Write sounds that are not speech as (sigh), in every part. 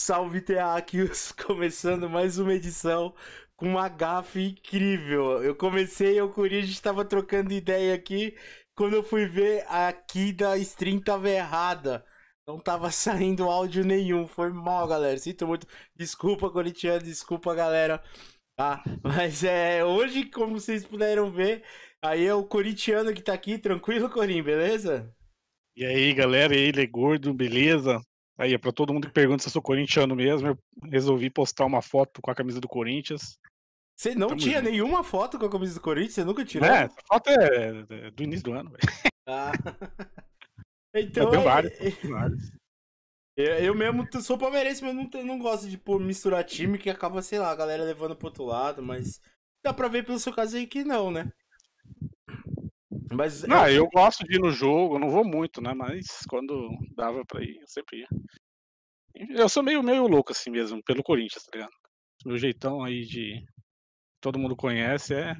Salve Terráqueos, (laughs) começando mais uma edição com uma gafe incrível. Eu comecei, o Corinthians estava trocando ideia aqui, quando eu fui ver aqui da stream tava errada. Não tava (laughs) saindo áudio nenhum, foi mal, galera. Sinto muito. Desculpa, corintiano, desculpa, galera. Tá? (laughs) Mas é, hoje, como vocês puderam ver, aí é o corintiano que tá aqui, tranquilo, Corim, beleza? E aí, galera, ele é gordo, beleza? Aí, é pra todo mundo que pergunta se eu sou corintiano mesmo, eu resolvi postar uma foto com a camisa do Corinthians. Você não Tamo tinha junto. nenhuma foto com a camisa do Corinthians? Você nunca tirou? É, essa foto é é do início do ano, velho. Ah. (laughs) Eu Então, é- vários, tenho vários. eu, eu mesmo sou palmeirense, mas não, não gosto de pôr, misturar time, que acaba, sei lá, a galera levando pro outro lado, mas dá pra ver pelo seu caso aí que não, né? Mas Não, é, eu gosto de ir no jogo, eu não vou muito, né? Mas quando dava pra ir, eu sempre ia. Eu sou meio, meio louco assim mesmo, pelo Corinthians, tá ligado? Meu jeitão aí de. Todo mundo conhece é,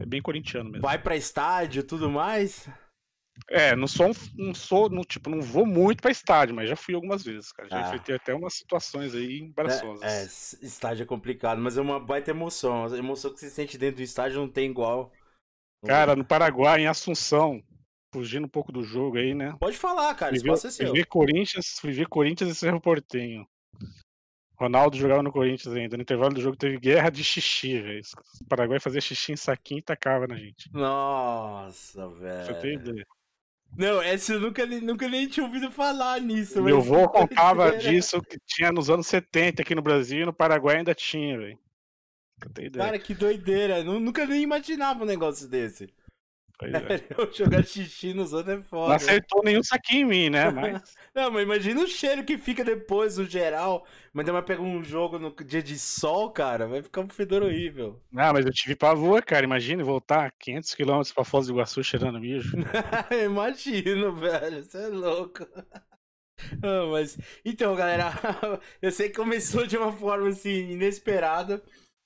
é bem corintiano mesmo. vai pra estádio e tudo mais. É, não sou, não sou, não, tipo, não vou muito pra estádio, mas já fui algumas vezes, cara. Já Ah. enfrentei até umas situações aí embaraçosas. É, é, estádio é complicado, mas é uma baita emoção. A emoção que você sente dentro do estádio não tem igual. Cara, no Paraguai, em Assunção, fugindo um pouco do jogo aí, né? Pode falar, cara, o Fui ver, espaço é fui Corinthians, fui ver Corinthians e Cerro Portenho. Ronaldo jogava no Corinthians ainda. No intervalo do jogo teve guerra de xixi, velho. O Paraguai fazia xixi em saquinho e tacava na gente. Nossa, velho. Não, essa eu nunca, nem- nunca nem tinha ouvido falar nisso. Meu avô (laughs) contava disso que tinha nos anos 70 aqui no Brasil e no Paraguai ainda tinha, velho. Ideia. Cara, que doideira. Nu- Nunca nem imaginava um negócio desse. Pois é. (laughs) Eu jogar xixi nos outros é Não foda. acertou nenhum saquinho em mim, né? Mas. (laughs) Não, mas imagina o cheiro que fica depois, no geral. Mas mais pega um jogo no dia de sol, cara. Vai ficar um fedor horrível. Não, mas eu tive pavor, cara. Imagine voltar 500 km pra Foz do Iguaçu cheirando mijo. (laughs) Imagino, velho. Você é louco. Ah, mas então, galera, eu sei que começou de uma forma assim inesperada,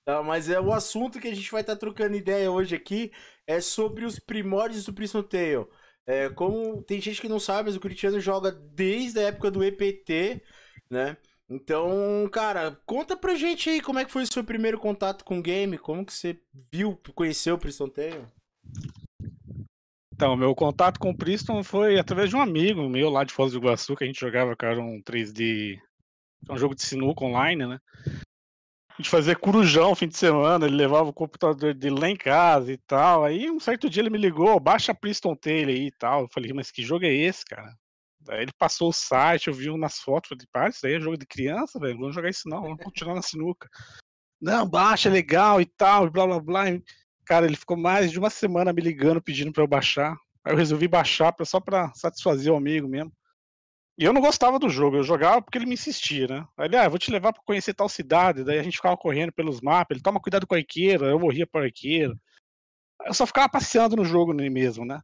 tá? Mas é o assunto que a gente vai estar trocando ideia hoje aqui é sobre os primórdios do Prison Tale. É, como tem gente que não sabe, mas o Cristiano joga desde a época do EPT, né? Então, cara, conta pra gente aí como é que foi o seu primeiro contato com o game, como que você viu, conheceu o Prison Tale? Então, meu contato com o Priston foi através de um amigo meu lá de Foz do Iguaçu, que a gente jogava, cara, um 3D. Um jogo de sinuca online, né? A gente fazia corujão fim de semana, ele levava o computador dele lá em casa e tal. Aí um certo dia ele me ligou, baixa Priston Tale aí e tal. Eu falei, mas que jogo é esse, cara? Daí ele passou o site, eu vi umas fotos, falei, para, isso aí é jogo de criança, velho, vamos jogar isso não, vamos continuar na sinuca. Não, baixa, é legal e tal, blá blá blá. Cara, ele ficou mais de uma semana me ligando, pedindo pra eu baixar. Aí eu resolvi baixar pra- só pra satisfazer o amigo mesmo. E eu não gostava do jogo, eu jogava porque ele me insistia, né? Aí ele, ah, eu vou te levar pra conhecer tal cidade. Daí a gente ficava correndo pelos mapas, ele toma cuidado com a arqueira, eu morria por arqueira. Eu só ficava passeando no jogo nele mesmo, né?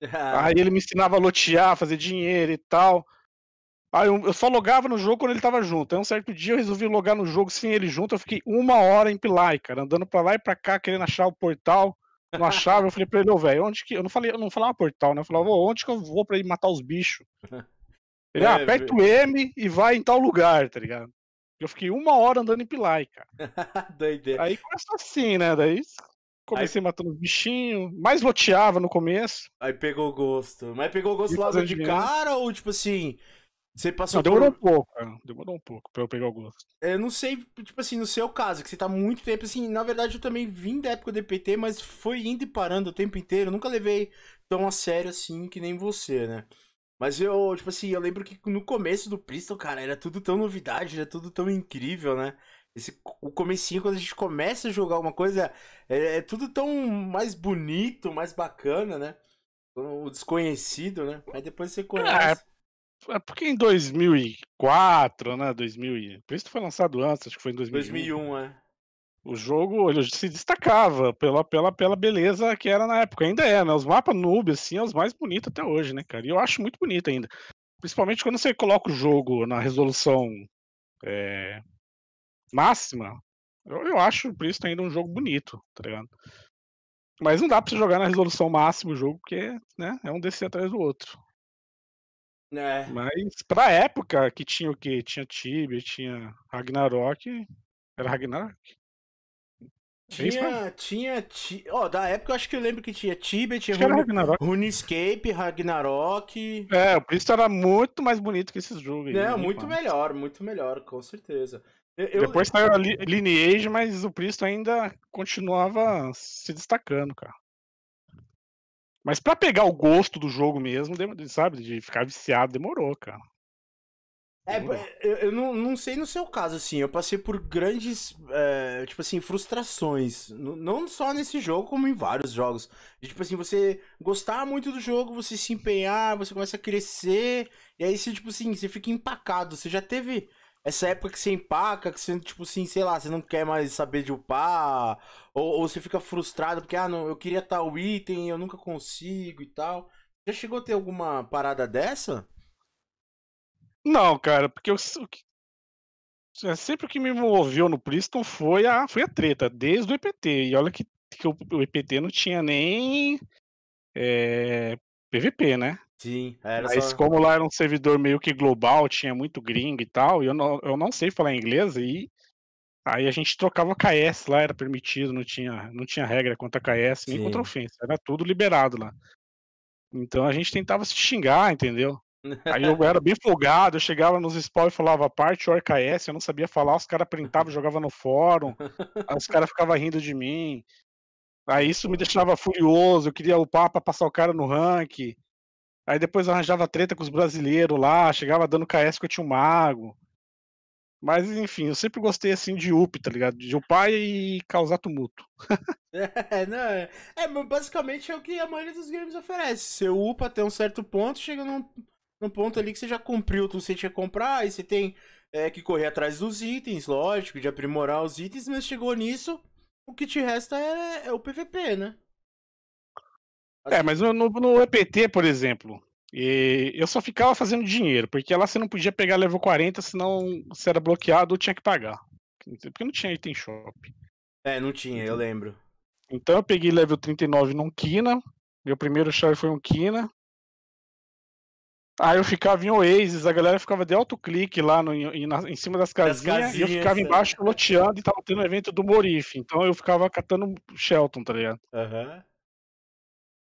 (laughs) Aí ele me ensinava a lotear, fazer dinheiro e tal. Aí eu, eu só logava no jogo quando ele tava junto. Aí um certo dia eu resolvi logar no jogo sem ele junto. Eu fiquei uma hora em Pilai, cara, andando pra lá e pra cá, querendo achar o portal. Não achava, eu falei pra ele, ô, velho, onde que. Eu não falei, eu não falava portal, né? Eu falava, ô, onde que eu vou pra ir matar os bichos? (laughs) Ele, ah, É, aperta o M e vai em tal lugar, tá ligado? Eu fiquei uma hora andando em Pilai, cara. (laughs) Doideira. Aí começou assim, né? Daí comecei matando os bichinhos, mais loteava no começo. Aí pegou o gosto. Mas pegou o gosto E logo de cara ou tipo assim. Você passou Não, demorou um por. pouco, cara. Demorou um pouco pra eu pegar o gosto. Eu não sei, tipo assim, no seu caso, que você tá muito tempo assim. Na verdade, eu também vim da época do EPT, mas foi indo e parando o tempo inteiro. Eu nunca levei tão a sério assim que nem você, né? Mas eu, tipo assim, eu lembro que no começo do Priston, cara, era tudo tão novidade, era tudo tão incrível, né? Esse, o comecinho, quando a gente começa a jogar uma coisa, é, é tudo tão mais bonito, mais bacana, né? O desconhecido, né? Aí depois você conhece. É porque em 2004, né, 2000 e... Por isso que foi lançado antes, acho que foi em 2001. 2001, é. O jogo ele se destacava pela, pela, pela beleza que era na época. Ainda é, né? Os mapas noob, assim, é os mais bonitos até hoje, né, cara? E eu acho muito bonito ainda. Principalmente quando você coloca o jogo na resolução é, máxima. Eu, eu acho por isso ainda um jogo bonito, tá ligado? Mas não dá pra você jogar na resolução máxima o jogo, porque né, é um descer atrás do outro. É. Mas pra época que tinha o quê? Tinha Tibia, tinha Ragnarok. Era Ragnarok? É? Tinha, tinha, ti- ó, da época eu acho que eu lembro que tinha Tibia, tinha Rune- Ragnarok. RuneScape, Ragnarok. É, o Priest era muito mais bonito que esses jogos. Não, nem muito melhor, muito melhor, com certeza. Eu, eu- Depois saiu a Li- Lineage, mas o Priest ainda continuava se destacando, cara. Mas pra pegar o gosto do jogo mesmo, sabe, de ficar viciado, demorou, cara. É, Demorou. eu, eu não, não sei no seu caso, assim, eu passei por grandes, é, tipo assim, frustrações. Não só nesse jogo, como em vários jogos. De, tipo assim, você gostar muito do jogo, você se empenhar, você começa a crescer, e aí você, tipo assim, você fica empacado. Você já teve essa época que você empaca, que você, tipo assim, sei lá, você não quer mais saber de upar, ou, ou você fica frustrado porque, ah, não, eu queria tal item, eu nunca consigo e tal. Já chegou a ter alguma parada dessa? Não, cara, porque eu, é, sempre o que me moveu no Priston foi a, foi a treta, desde o EPT. E olha que, que o, o EPT não tinha nem é, PVP, né? Sim, era Mas só... como lá era um servidor meio que global, tinha muito gringo e tal, e eu não, eu não sei falar inglês, e aí a gente trocava KS lá, era permitido, não tinha, não tinha regra contra KS, nem contra ofensa, era tudo liberado lá. Então a gente tentava se xingar, entendeu? Aí eu era bem folgado, eu chegava nos spawn e falava parte or KS, eu não sabia falar, os caras printavam, (laughs) jogavam no fórum, os caras ficavam rindo de mim. Aí isso me deixava furioso, eu queria upar pra passar o cara no rank. Aí depois arranjava treta com os brasileiros lá, chegava dando KS que eu tinha um mago. Mas enfim, eu sempre gostei assim de up, tá ligado? De upar e causar tumulto. (laughs) É, não, é, é, basicamente é o que a maioria dos games oferece. Você upa até um certo ponto, chega num, num ponto ali que você já cumpriu tudo que você tinha que comprar, aí você tem é, que correr atrás dos itens, lógico, de aprimorar os itens, mas chegou nisso, o que te resta é, é o PVP, né? É, mas no, no- EPT, por exemplo, e eu só ficava fazendo dinheiro, porque lá você não podia pegar level 40, senão você era bloqueado ou tinha que pagar. Porque não tinha item shop. É, não tinha, eu lembro. Então eu peguei level 39 num Kina. Meu primeiro char foi um Kina. Aí eu ficava em Oasis, a galera ficava de autoclique lá no, em, em cima das casinhas, e eu casinhas, ficava é. embaixo loteando e tava tendo evento do Morif. Então eu ficava catando Shelton, tá ligado? Aham.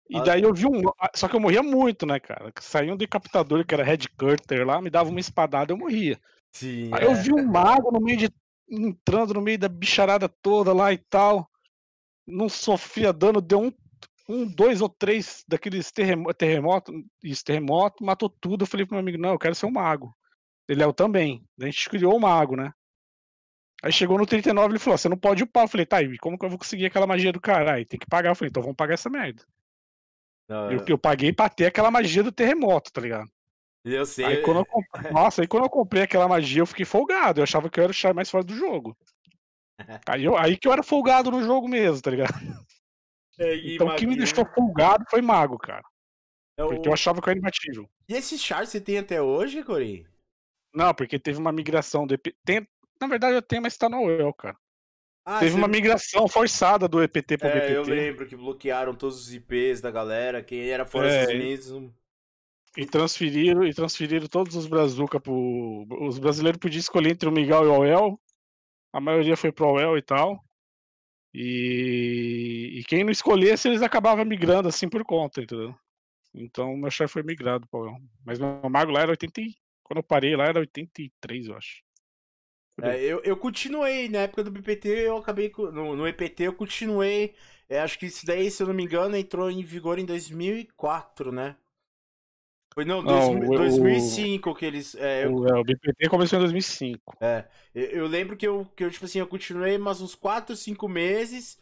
E Ah, daí eu vi um. Só que eu morria muito, né, cara? Saiu um decapitador que era Red Cutter lá, me dava uma espadada, eu morria. Sim, Aí eu é. vi um mago no meio de. entrando no meio da bicharada toda lá e tal. Não sofria dano, deu um, um dois ou três daqueles terremo- terremoto, isso, terremoto, matou tudo. Eu falei pro meu amigo, não, eu quero ser um mago. Ele é eu também. A gente criou o mago, né? Aí chegou no 39, ele falou, você não pode upar. Eu falei, tá, e como que eu vou conseguir aquela magia do caralho? Tem que pagar. Eu falei, então vamos pagar essa merda. Não, Eu, eu paguei pra ter aquela magia do terremoto, tá ligado? eu sei. Aí quando eu comprei, (laughs) nossa, aí quando eu comprei aquela magia, eu fiquei folgado. Eu achava que eu era o char mais forte do jogo. (laughs) Aí, eu- aí que eu era folgado no jogo mesmo, tá ligado? É, (laughs) Então o que me deixou folgado foi mago, cara. É o- Porque eu achava que eu era imbatível. E esse char você tem até hoje, Cori? Não, porque teve uma migração do EP. Tem... Na verdade eu tenho, mas tá no UEL, cara. Ah, teve você- uma migração forçada do EPT pro É, eu BPT. lembro que bloquearam todos os IPs da galera, quem era fora dos É, Estados Unidos. não- E transferiram, e transferiram todos os Brazuca pro. Os brasileiros podiam escolher entre o Miguel e o OEL. A maioria foi pro OEL e tal. E, e quem não escolhesse, eles acabavam migrando assim por conta, entendeu? Então meu chefe foi migrado pro OEL. Mas meu mago lá era 80. e- Quando eu parei lá era 83, eu acho. É, (laughs) eu, eu continuei, na época do BPT, eu acabei. No, no EPT eu continuei. é, acho que isso daí, se eu não me engano, entrou em vigor em 2004, né? Foi não, Não, dois- o- 2005 que eles. é, eu, O, é, o BPT começou em 2005. eu- eu lembro que eu, que eu, tipo assim, eu continuei mais uns 4, 5 meses.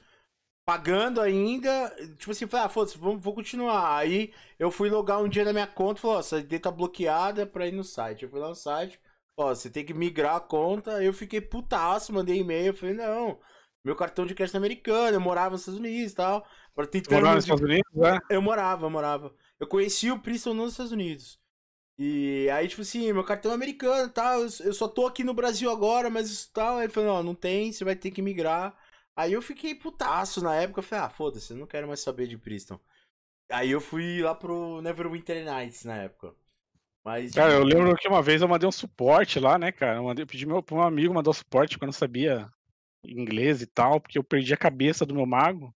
Pagando ainda, tipo assim, falei, ah, foda-se, vamos- vou continuar. Aí eu fui logar um dia na minha conta e falou, ó, essa ID tá bloqueada pra ir no site. Eu fui lá no site, ó, você tem que migrar a conta. Eu fiquei putaço, mandei e-mail, falei, não, meu cartão de crédito é americano, eu morava nos Estados Unidos e tal. Você tentando. morava nos Estados Unidos, né? Eu morava, eu morava. Eu conheci o Princeton nos Estados Unidos. E aí, tipo assim, meu cartão é americano e tal, eu eu só tô aqui no Brasil agora, mas isso tal. Aí ele falou, não, não tem, você vai ter que migrar. Aí eu fiquei putaço na época, eu falei, ah, foda-se, eu não quero mais saber de Priston. Aí eu fui lá pro Neverwinter Nights na época. Mas. Cara, eu lembro que uma vez eu mandei um suporte lá, né, cara? Eu, mandei, eu pedi meu, pro meu amigo mandar um suporte porque eu não sabia inglês e tal, porque eu perdi a cabeça do meu mago.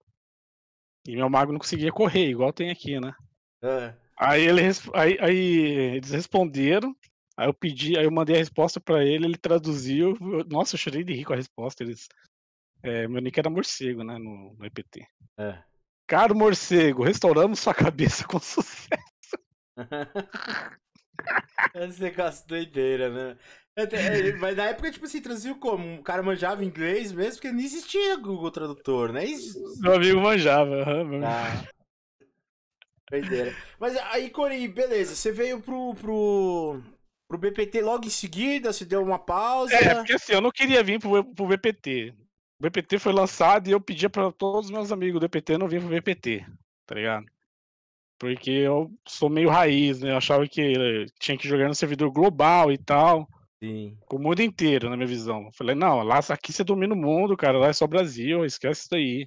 E meu mago não conseguia correr, igual tem aqui, né? É. Aí, ele, aí, aí eles responderam, aí eu pedi, aí eu mandei a resposta para ele, ele traduziu. Eu, nossa, eu chorei de rir com a resposta. Eles, é, meu nick era morcego, né, no, no EPT. É. Caro morcego, restauramos sua (laughs) cabeça com sucesso. (laughs) Esse negócio doideira, né? É, mas na época, tipo assim, traduziu como? O cara manjava inglês mesmo, porque não existia Google Tradutor, né? Isso... Meu amigo manjava. Uhum, ah. Doideira. Mas aí, Cori, beleza, você veio pro, pro, pro BPT logo em seguida, você deu uma pausa. É, porque assim, eu não queria vir pro, pro BPT. O BPT foi lançado e eu pedia para todos os meus amigos do BPT não vir pro BPT, tá ligado? Porque eu sou meio raiz, né? Eu achava que tinha que jogar no servidor global e tal. Sim. Com o mundo inteiro, na minha visão. Eu falei, não, lá aqui você domina o mundo, cara, lá é só Brasil, esquece isso daí.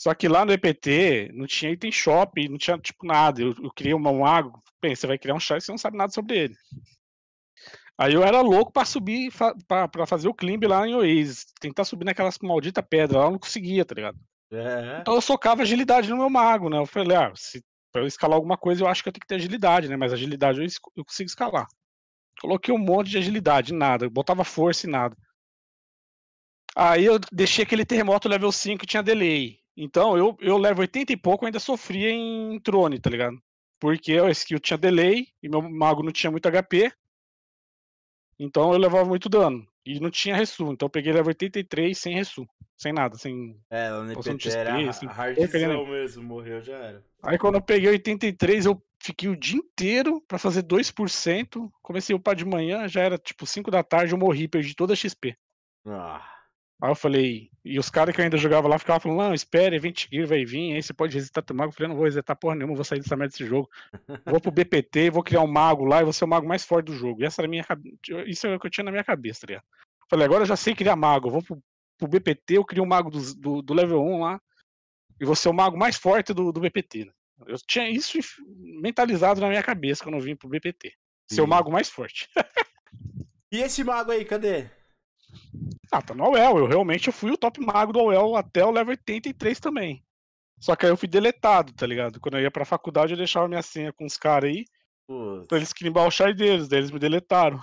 Só que lá no EPT não tinha item shop, não tinha tipo nada. Eu, eu criei um mago, bem, você vai criar um chat e você não sabe nada sobre ele. Aí eu era louco para subir, para fazer o climb lá em Oasis, tentar subir naquelas maldita pedra lá, eu não conseguia, tá ligado? É. Então eu socava agilidade no meu mago, né? Eu falei, ah, se pra eu escalar alguma coisa, eu acho que eu tenho que ter agilidade, né? Mas agilidade eu, eu consigo escalar. Coloquei um monte de agilidade, nada. Botava força e nada. Aí eu deixei aquele terremoto level 5 que tinha delay. Então eu, eu level 80 e pouco ainda sofria em trone, tá ligado? Porque a skill tinha delay e meu mago não tinha muito HP. Então eu levava muito dano. E não tinha resu. Então eu peguei level 83 sem resu. Sem nada, sem. É, no IPT era sem hardzão mesmo, morreu, já era. Aí quando eu peguei 83, eu fiquei o dia inteiro pra fazer 2%. Comecei a upar de manhã, já era tipo 5 da tarde, eu morri, perdi toda a XP. Ah. Aí eu falei, e os caras que eu ainda jogava lá ficavam falando, não, espere, Event Gear vai vir, aí você pode resetar teu mago. Eu falei, não vou resetar porra nenhuma, vou sair dessa merda desse jogo. Vou pro BPT, vou criar um mago lá e vou ser o mago mais forte do jogo. E essa era minha Isso é o que eu tinha na minha cabeça, tá ligado? Falei, agora eu já sei criar mago, vou pro, pro BPT, eu crio um mago do, do, do, level 1 lá, e vou ser o mago mais forte do, do BPT. Né? Eu tinha isso mentalizado na minha cabeça quando eu vim pro BPT. Ser o mago mais forte. (laughs) e esse mago aí, cadê? Ah, tá no AOL. Eu realmente fui o top mago do AOL até o level 83 também. Só que aí eu fui deletado, tá ligado? Quando eu ia pra faculdade, eu deixava minha senha com os caras aí. Putz. Pra eles queriam o char deles, daí eles me deletaram.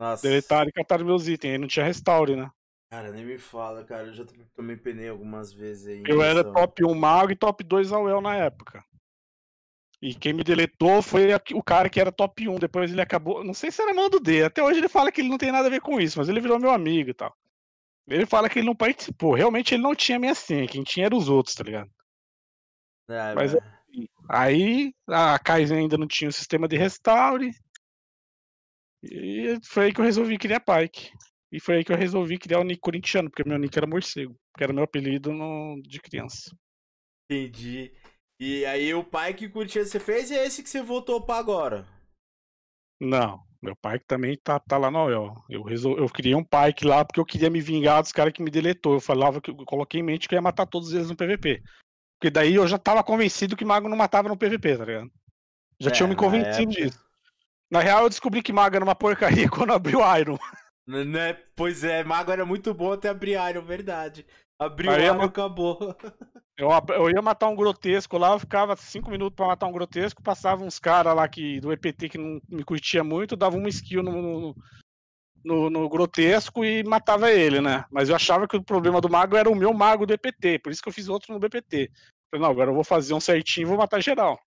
Nossa. Deletaram e cataram meus itens. Aí não tinha restaure, né? Cara, nem me fala, cara. Eu já tomei penei algumas vezes aí. Eu era top 1 mago e top 2 AOL na época. E quem me deletou foi o cara que era top 1. Depois ele acabou. Não sei se era mando D. Até hoje ele fala que ele não tem nada a ver com isso, mas ele virou meu amigo e tal. Ele fala que ele não participou. Realmente ele não tinha minha senha. Quem tinha eram os outros, tá ligado? É, mas assim, aí a Kaizen ainda não tinha o sistema de restaure. E foi aí que eu resolvi criar Pike. E foi aí que eu resolvi criar o nick corintiano, porque meu nick era morcego, que era meu apelido no... de criança. Entendi. E aí o Pike corintiano você fez e é esse que você voltou pra agora? Não, meu Pike também tá, tá lá no OEL. Eu, resol... eu criei um Pike lá porque eu queria me vingar dos caras que me deletou. Eu falava que eu coloquei em mente que eu ia matar todos eles no PVP. Porque daí eu já tava convencido que mago não matava no PVP, tá ligado? Já é, tinham me convencido época... disso. Na real, eu descobri que Mago era uma porcaria (laughs) quando abriu Iron. Né? Pois é, Mago era muito bom até abrir Iron, verdade. Abriu ma... acabou. (laughs) Eu, eu ia matar um grotesco lá, eu ficava cinco minutos pra matar um grotesco, passava uns caras lá que, do EPT que não me curtia muito, dava uma skill no, no, no, no, grotesco e matava ele, né? Mas eu achava que o problema do mago era o meu mago do EPT, por isso que eu fiz outro no BPT. Falei, não, agora eu vou fazer um certinho e vou matar geral.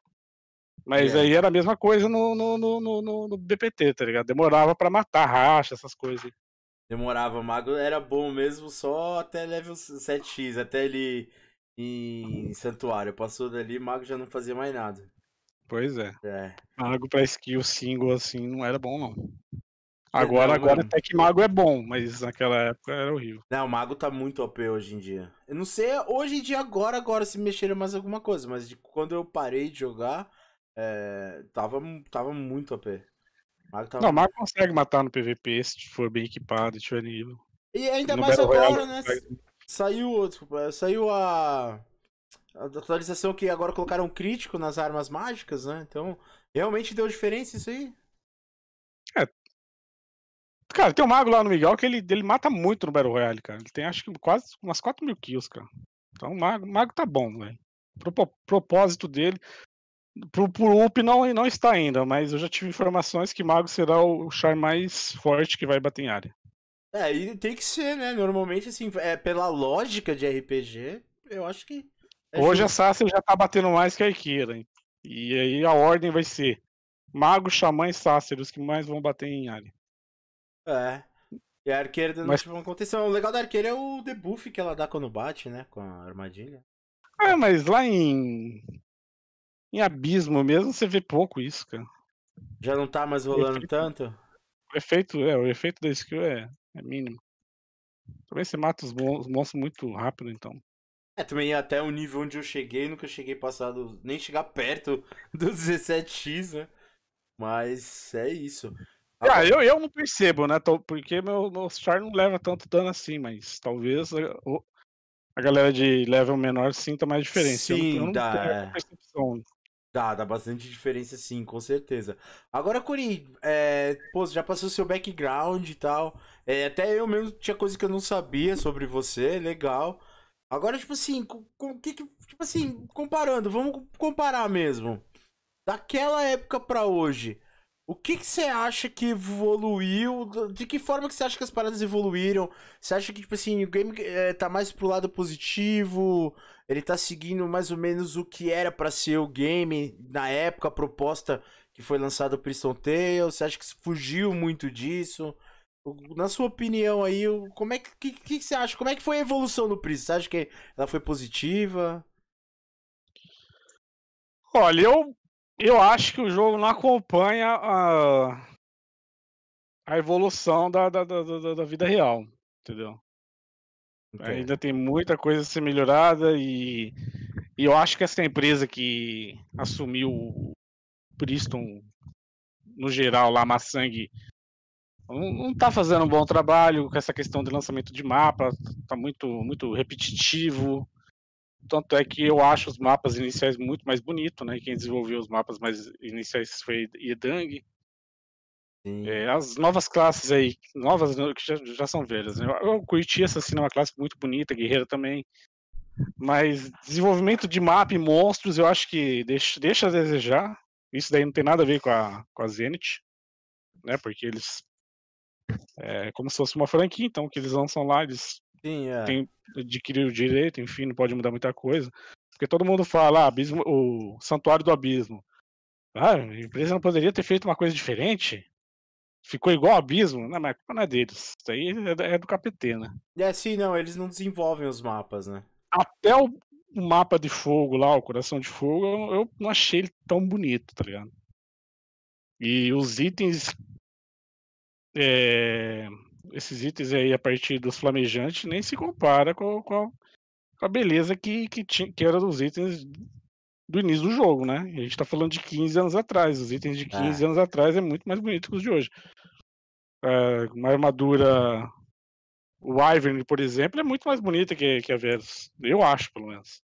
Mas é. aí era a mesma coisa no, no, no, no, no BPT, tá ligado? Demorava para matar racha, essas coisas. Demorava, o mago era bom mesmo só até level 7x, até ele em santuário. Passou dali, mago já não fazia mais nada. Pois é. é. Mago pra skill single assim não era bom, não. Agora, não, agora até que mago é bom, mas naquela época era horrível. Não, o mago tá muito OP hoje em dia. Eu não sei hoje em dia agora, agora se mexeram mais alguma coisa, mas de quando eu parei de jogar, é, tava, tava muito AP. Mago tava... Não, o Mago consegue matar no PVP se for bem equipado, tiver nível. E ainda no mais Battle agora, Royale, né? Saiu, desculpa, saiu a... a atualização que agora colocaram crítico nas armas mágicas, né? Então, realmente deu diferença isso aí? Cara, tem um mago lá no Miguel que ele, ele mata muito no Battle Royale, cara. Ele tem acho que quase umas 4 mil kills, cara. Então o mago, o mago tá bom, velho. Pro propósito dele. Pro, pro UP não, não está ainda, mas eu já tive informações que mago será o char mais forte que vai bater em área. É, e tem que ser, né? Normalmente, assim, é, pela lógica de RPG, eu acho que. É Hoje justo. a Sacer já tá batendo mais que a Ikira. E aí a ordem vai ser Mago, Xamã e Sacer, os que mais vão bater em área. É. E a arqueira não Mas... tipo, aconteceu. O legal da arqueira é o debuff que ela dá quando bate, né? Com a armadilha. É, mas lá em. Em abismo mesmo você vê pouco isso, cara. Já não tá mais rolando efeito... tanto? O efeito, é, o efeito da skill é, é mínimo. Também você mata os, os monstros muito rápido, então. É, também até o nível onde eu cheguei, nunca cheguei passado, nem chegar perto (laughs) do 17x, né? Mas é isso. Ah, eu, eu não percebo, né? Porque meu, meu char não leva tanto dano assim, mas talvez a, a galera de level menor sinta mais diferença. Sim, eu não, eu não dá. É. Percepção. Dá, dá bastante diferença sim, com certeza. Agora, Curi, é, pô, já passou seu background e tal. É, até eu mesmo tinha coisa que eu não sabia sobre você, legal. Agora, tipo assim, com, com que, tipo assim, comparando, vamos comparar mesmo. Daquela época para hoje, o que, você acha que evoluiu? De que forma que você acha que as paradas evoluíram? Você acha que, tipo assim, o game é, tá mais pro lado positivo? Ele tá seguindo mais ou menos o que era para ser o game na época, a proposta que foi lançada o Priston Tale? Você acha que fugiu muito disso? Na sua opinião aí, como é que, que, que você acha? Como é que foi a evolução do Priston? Você acha que ela foi positiva? Olha, eu eu acho que o jogo não acompanha a, a evolução da, da, da, da vida real, entendeu? Ainda tem muita coisa a ser melhorada e, e eu acho que essa empresa que assumiu o Priston no geral lá, Massangue, não, não tá fazendo um bom trabalho com essa questão de lançamento de mapa, tá muito, muito repetitivo. Tanto é que eu acho os mapas iniciais muito mais bonitos, né? Quem desenvolveu os mapas mais iniciais foi Yedang. É, as novas classes aí, novas que já, já são velhas. Né? Eu, eu curti essa assim, uma classe muito bonita, guerreira também. Mas desenvolvimento de mapa e monstros, eu acho que deixa, deixa a desejar. Isso daí não tem nada a ver com a, com a Zenith, né? Porque eles. É como se fosse uma franquia, então, que eles lançam lá, eles Sim, é. tem, adquirir o direito, enfim, não pode mudar muita coisa. Porque todo mundo fala, ah, abismo, o Santuário do Abismo. Ah, a empresa não poderia ter feito uma coisa diferente? Ficou igual ao Abismo? Não, mas não é deles. Isso aí é, é do KPT, né? É, sim, não, eles não desenvolvem os mapas, né? Até o, o mapa de fogo lá, o Coração de Fogo, eu, eu não achei ele tão bonito, tá ligado? E os itens é, esses itens aí a partir dos flamejantes nem se compara com, com, a, com a beleza que, que, tinha, que era dos itens do início do jogo, né? A gente tá falando de 15 anos atrás. Os itens de 15 é. anos atrás é muito mais bonito que os de hoje. É, uma armadura. O Ivern, por exemplo, é muito mais bonita que, que a Verus. Eu acho, pelo menos.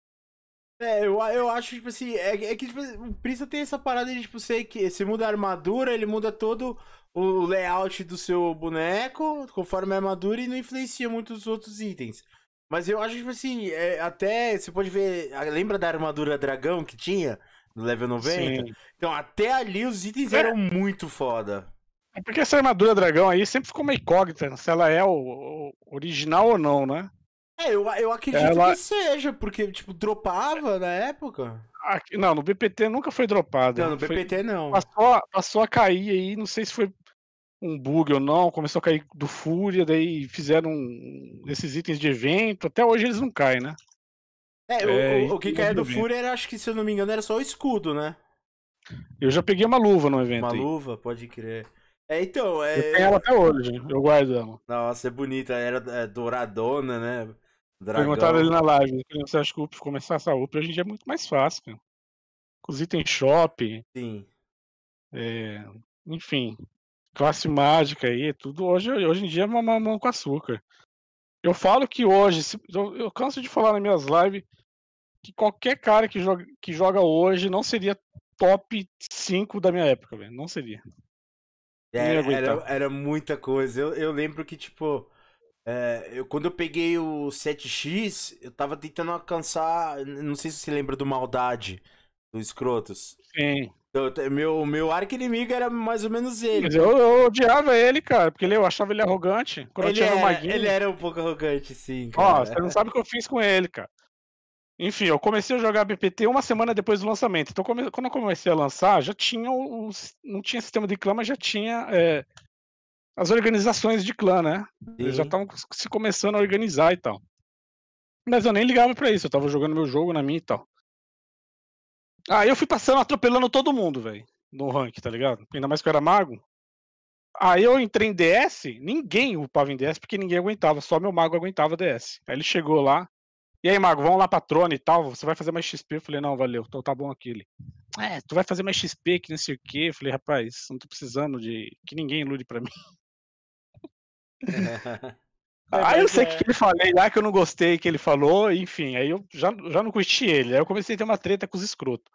É, eu, eu acho, tipo assim, é, é que tipo, o Prince tem essa parada de, tipo, sei que você muda a armadura, ele muda todo o layout do seu boneco, conforme a armadura, e não influencia muito os outros itens. Mas eu acho, tipo assim, é, até você pode ver. Lembra da armadura dragão que tinha? No level 90? Sim. Então, até ali os itens é. eram muito foda. É porque essa armadura dragão aí sempre ficou meio incógnita, se ela é o, o original ou não, né? É, eu, eu acredito ela... que seja, porque, tipo, dropava na época. Aqui, não, no BPT nunca foi dropado. Não, no BPT foi, não. Passou, passou a cair aí, não sei se foi um bug ou não, começou a cair do Fúria, daí fizeram esses itens de evento, até hoje eles não caem, né? É, é o, o, que caía do Fúria era, acho que se eu não me engano, era só o escudo, né? Eu já peguei uma luva no evento. Uma aí. luva, pode crer. É, então, é. Eu tenho ela até hoje, eu guardo ela. Nossa, é bonita, era é, douradona, né? Dragão. Perguntaram ali na live, você acha que o começar essa UP hoje em dia é muito mais fácil, cara. Com os itens shop. Sim. É, enfim, classe mágica aí, tudo hoje, hoje em dia é uma mamão com açúcar. Eu falo que hoje, eu, eu canso de falar nas minhas lives que qualquer cara que joga, que joga hoje não seria top 5 da minha época, velho. Não seria. Era, era, era, muita coisa. Eu, eu lembro que, tipo, é, eu, quando eu peguei o 7X, eu tava tentando alcançar. Não sei se você lembra do Maldade, do Scrotos. Sim. Meu, meu arco inimigo era mais ou menos ele. Mas eu, eu odiava ele, cara, porque ele, eu achava ele arrogante. Quando ele, eu era, ele era um pouco arrogante, sim. Cara. Ó, você não sabe o que eu fiz com ele, cara. Enfim, eu comecei a jogar BPT uma semana depois do lançamento. Então, quando eu comecei a lançar, já tinha os. Não tinha sistema de clã, mas já tinha é, as organizações de clã, né? Sim. Eles já estavam se começando a organizar e tal. Mas eu nem ligava para isso, eu tava jogando meu jogo na minha e tal. Aí eu fui passando, atropelando todo mundo, velho. No rank, tá ligado? Ainda mais que eu era mago. Aí eu entrei em DS, ninguém upava em DS porque ninguém aguentava, só meu mago aguentava DS. Aí ele chegou lá, e aí, mago, vamos lá pra Trone e tal, você vai fazer mais XP? Eu falei, não, valeu, então tá bom aquele. É, tu vai fazer mais XP que não sei o quê. Eu falei, rapaz, não tô precisando de que ninguém ilude pra mim. (laughs) (laughs) aí eu sei o é... que ele falei lá que eu não gostei que ele falou, enfim, aí eu já, já não curti ele. Aí eu comecei a ter uma treta com os escrotos.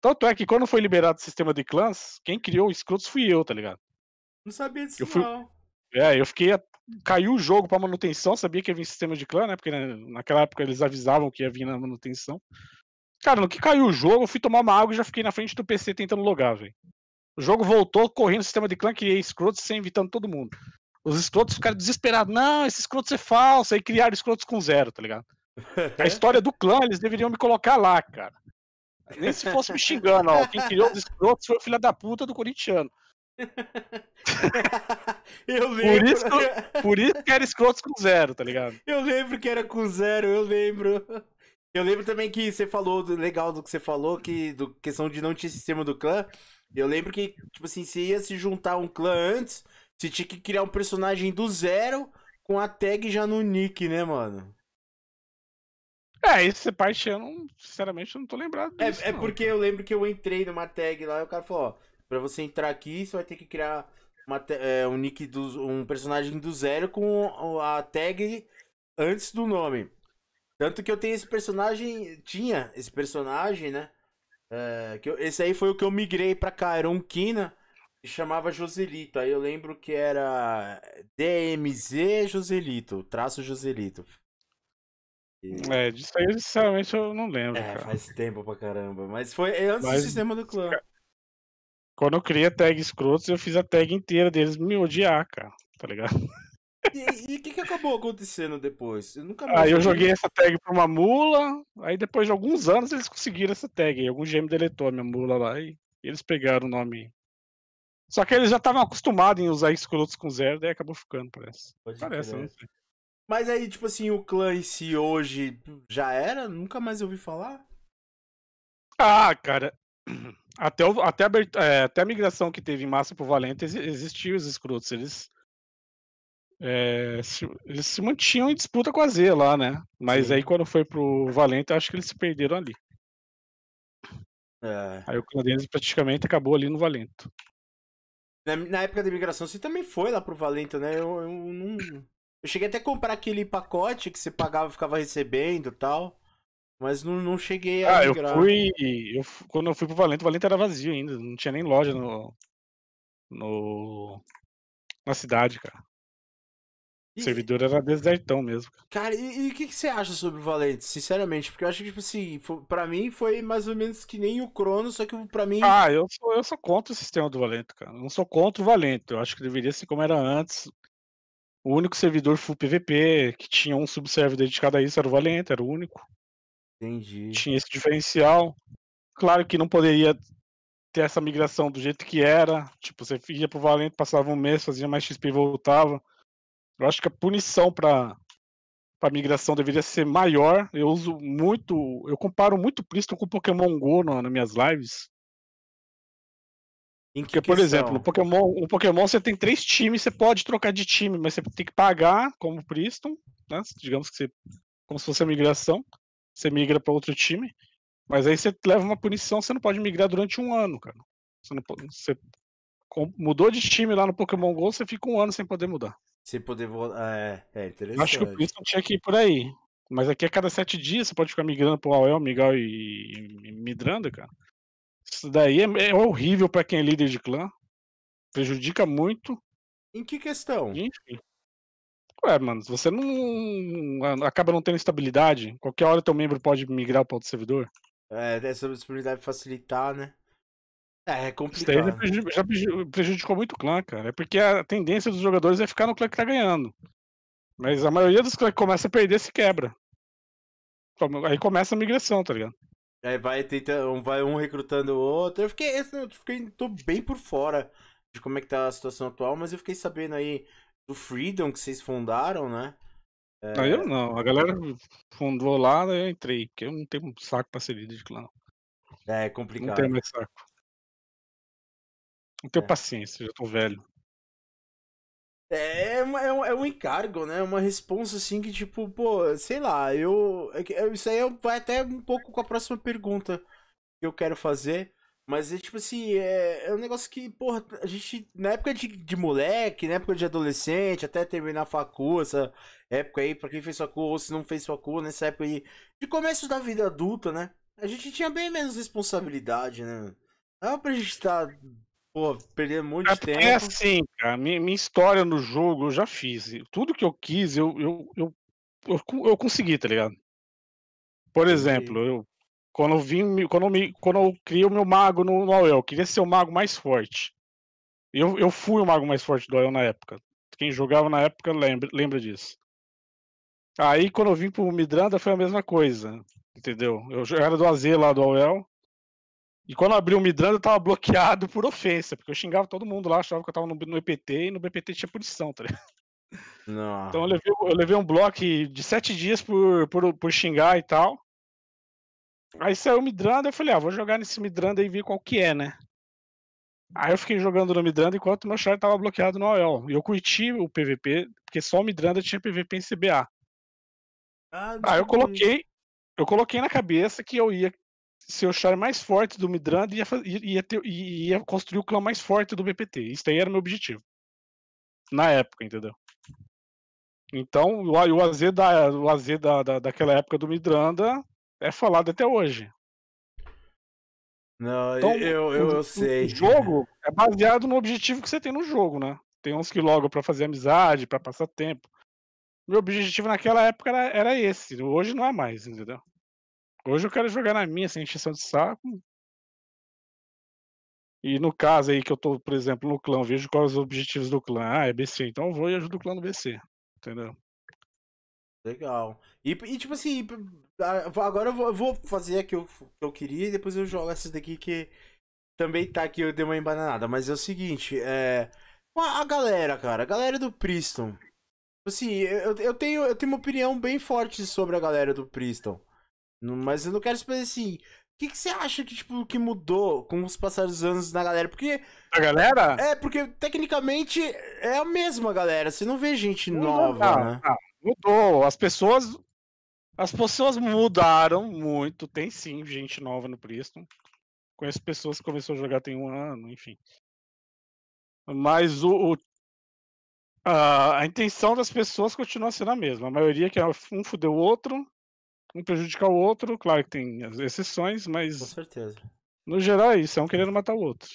Tanto é que quando foi liberado o sistema de clãs, quem criou os escrotos fui eu, tá ligado? Não sabia disso, eu fui... não. É, eu fiquei caiu o jogo para manutenção, sabia que ia vir sistema de clã, né? Porque né, naquela época eles avisavam que ia vir na manutenção. Cara, no que caiu o jogo, eu fui tomar uma água e já fiquei na frente do PC tentando logar, velho. O jogo voltou correndo o sistema de clã, criei scrotos sem evitando todo mundo. Os scrotos ficaram desesperados. Não, esse scrotos é falso. Aí criaram scrotos com zero, tá ligado? A (laughs) história do clã, eles deveriam me colocar lá, cara. Nem se fosse me xingando, ó. Quem criou os scrotos foi o filho da puta do corintiano. (laughs) eu lembro. Por isso, por isso que era escroto com zero, tá ligado? Eu lembro que era com zero, eu lembro. Eu lembro também que você falou, do, legal do que você falou, que do questão de não ter sistema do clã. Eu lembro que, tipo assim, se ia se juntar um clã antes, você tinha que criar um personagem do zero com a tag já no nick, né, mano? É, esse parte eu não, sinceramente, eu não tô lembrado é, disso. É, é porque eu lembro que eu entrei numa tag lá e o cara falou, ó, Pra você entrar aqui, você vai ter que criar uma, é, um nick do, um personagem do zero com a tag antes do nome. Tanto que eu tenho esse personagem. Tinha esse personagem, né? É, que eu, esse aí foi o que eu migrei pra cá. Era um Kina chamava Joselito. Aí eu lembro que era DMZ Joselito, traço Joselito. E... É, disso aí, sinceramente, eu não lembro. É, cara. faz tempo pra caramba. Mas foi antes Mas... do sistema do clã. Quando eu criei a tag escrotos, eu fiz a tag inteira deles me odiar, cara. Tá ligado? E o que, que acabou acontecendo depois? Eu nunca mais. Aí eu joguei essa tag pra uma mula. Aí depois de alguns anos eles conseguiram essa tag. Algum GM deletou a minha mula lá e eles pegaram o nome. Só que eles já estavam acostumados em usar escrotos com zero, daí acabou ficando, parece. Pode parece, não sei. Mas aí, tipo assim, o clã em si hoje já era? Nunca mais ouvi falar? Ah, cara. (clears throat) Até, o, até, a, é, até a migração que teve em massa pro Valente, existiam os escrotos. Eles, é, se, eles se mantinham em disputa com a Z lá, né? Mas Sim. aí quando foi pro Valente, acho que eles se perderam ali. É. Aí o clã praticamente acabou ali no Valento. Na, na, época da migração, você também foi lá pro Valento, né? Eu, eu não. Eu cheguei até a comprar aquele pacote que você pagava e ficava recebendo e tal. Mas não, não cheguei a. Ah, eu fui. Eu, quando eu fui pro Valente, o Valente era vazio ainda. Não tinha nem loja no. no na cidade, cara. O servidor era desertão mesmo. Cara, e o que, que, você acha sobre o Valente, sinceramente? Porque eu acho que, tipo assim, pra mim foi mais ou menos que nem o Crono, só que pra mim. Ah, eu sou, eu sou contra o sistema do Valente, cara. Eu não sou contra o Valente. Eu acho que deveria ser como era antes. O único servidor full PVP que tinha um subserver dedicado a isso era o Valente, era o único. Entendi. Tinha esse diferencial. Claro que não poderia ter essa migração do jeito que era. Tipo, você ia pro Valente, passava um mês, fazia mais XP e voltava. Eu acho que a punição para a migração deveria ser maior. Eu uso muito. Eu comparo muito Priston com Pokémon Go no, nas minhas lives. Porque, por exemplo, no Pokémon, no Pokémon você tem três times, você pode trocar de time, mas você tem que pagar como Priston, né? Digamos que você. Como se fosse a migração você migra para outro time, mas aí você leva uma punição, você não pode migrar durante um ano, cara. Você, não você mudou de time lá no Pokémon GO, você fica um ano sem poder mudar. Sem poder voltar. É, é interessante. Acho que o Princeton tinha que ir por aí. Mas aqui a cada sete dias você pode ficar migrando pro AOL, Miguel e, e Midrando, cara. Isso daí é, é horrível para quem é líder de clã. prejudica muito. Em que questão? Enfim. Ué, mano, se você não acaba não tendo estabilidade, qualquer hora teu membro pode migrar para outro servidor. É, essa disponibilidade facilitar, né? É, é Isso já complicado. preju- já preju- prejudicou muito o clã, cara. É porque a tendência dos jogadores é ficar no clã que tá ganhando. Mas a maioria dos clãs que começa a perder se quebra. Aí começa a migração, tá ligado? Aí vai tentando, vai um recrutando o outro. Eu fiquei, eu fiquei, tô bem por fora de como é que tá a situação atual, mas eu fiquei sabendo aí do Freedom que vocês fundaram, né? Aí eu não. A galera fundou lá, daí eu entrei. Porque eu não tenho saco pra ser líder de clã. É Não complicado. tenho mais saco. Não tenho É. paciência, já tô velho. É, uma- é, um, é um encargo, né? Uma responsa assim que, tipo, pô, sei lá, eu. é é- Isso aí vai até um pouco com a próxima pergunta que eu quero fazer. Mas é tipo assim, é, é um negócio que, porra, a gente, na época de, de moleque, na época de adolescente, até terminar a facu, essa época aí, pra quem fez facu ou se não fez facu, nessa época aí, de começo da vida adulta, né? A gente tinha bem menos responsabilidade, né? Não é pra gente estar, pô, um monte É tempo. é assim, cara. Minha, minha história no jogo eu já fiz. Tudo que eu quis, eu, eu, eu, eu, eu consegui, tá ligado? Por exemplo, eu, quando eu vim, quando eu, me, quando eu criei o meu mago no, no AOL, eu queria ser o mago mais forte. Eu, eu fui o mago mais forte do AOL na época. Quem jogava na época lembra, lembra disso. Aí quando eu vim pro Midranda foi a mesma coisa. Entendeu? Eu era do AZ lá do AOL. E quando eu abri o Midranda, eu tava bloqueado por ofensa, porque eu xingava todo mundo lá, achava que eu tava no, no EPT e no BPT tinha punição, tá ligado? Não. Então eu levei, eu levei um bloco de sete dias por, por, por xingar e tal. Aí saiu o Midranda, eu falei, ah, vou jogar nesse Midranda e ver qual que é, né? Aí eu fiquei jogando no Midranda enquanto meu char tava bloqueado no AOL. E eu curti o PVP, porque só o Midranda tinha PVP em CBA. Ah, Aí eu coloquei, eu coloquei na cabeça que eu ia ser o char mais forte do Midranda e ia, ia, ia, ter- ia construir o clã mais forte do BPT. Isso aí era meu objetivo. Na época, entendeu? Então, o, AZ, da, o AZ da, da, daquela época do Midranda é falado até hoje. Não, Então, eu, o- eu, eu o- sei. O jogo é baseado no objetivo que você tem no jogo, né? Tem uns que logam pra fazer amizade, pra passar tempo. Meu objetivo naquela época era, era esse. Hoje não é mais, entendeu? Hoje eu quero jogar na minha, sem encheção de saco. E no caso aí que eu tô, por exemplo, no clã, vejo quais os objetivos do clã. Ah, é BC, então eu vou e ajudo o clã no BC. Entendeu? Legal. E, e, tipo assim, p- a- agora eu vou, fazer a que eu, que eu queria e depois eu jogo essas daqui que também tá aqui, eu dei uma embananada. Mas é o seguinte, é. A galera, cara, a galera do Priston. Assim, eu, eu tenho, eu tenho uma opinião bem forte sobre a galera do Priston. Mas eu não quero saber assim. O que, que você acha que, tipo, que mudou com os passados dos anos na galera? Porque A galera? É, porque tecnicamente é a mesma galera. Você não vê gente Não, nova, não, né? não, mudou. As pessoas. As pessoas mudaram muito. Tem sim gente nova no Priston. Conheço pessoas que começou a jogar tem um ano, enfim. Mas o, o- a, a intenção das pessoas continua sendo a mesma. A maioria que é um fuder o outro, um prejudicar o outro. Claro que tem as exceções, Com mas certeza. no geral é isso, é um querendo matar o outro.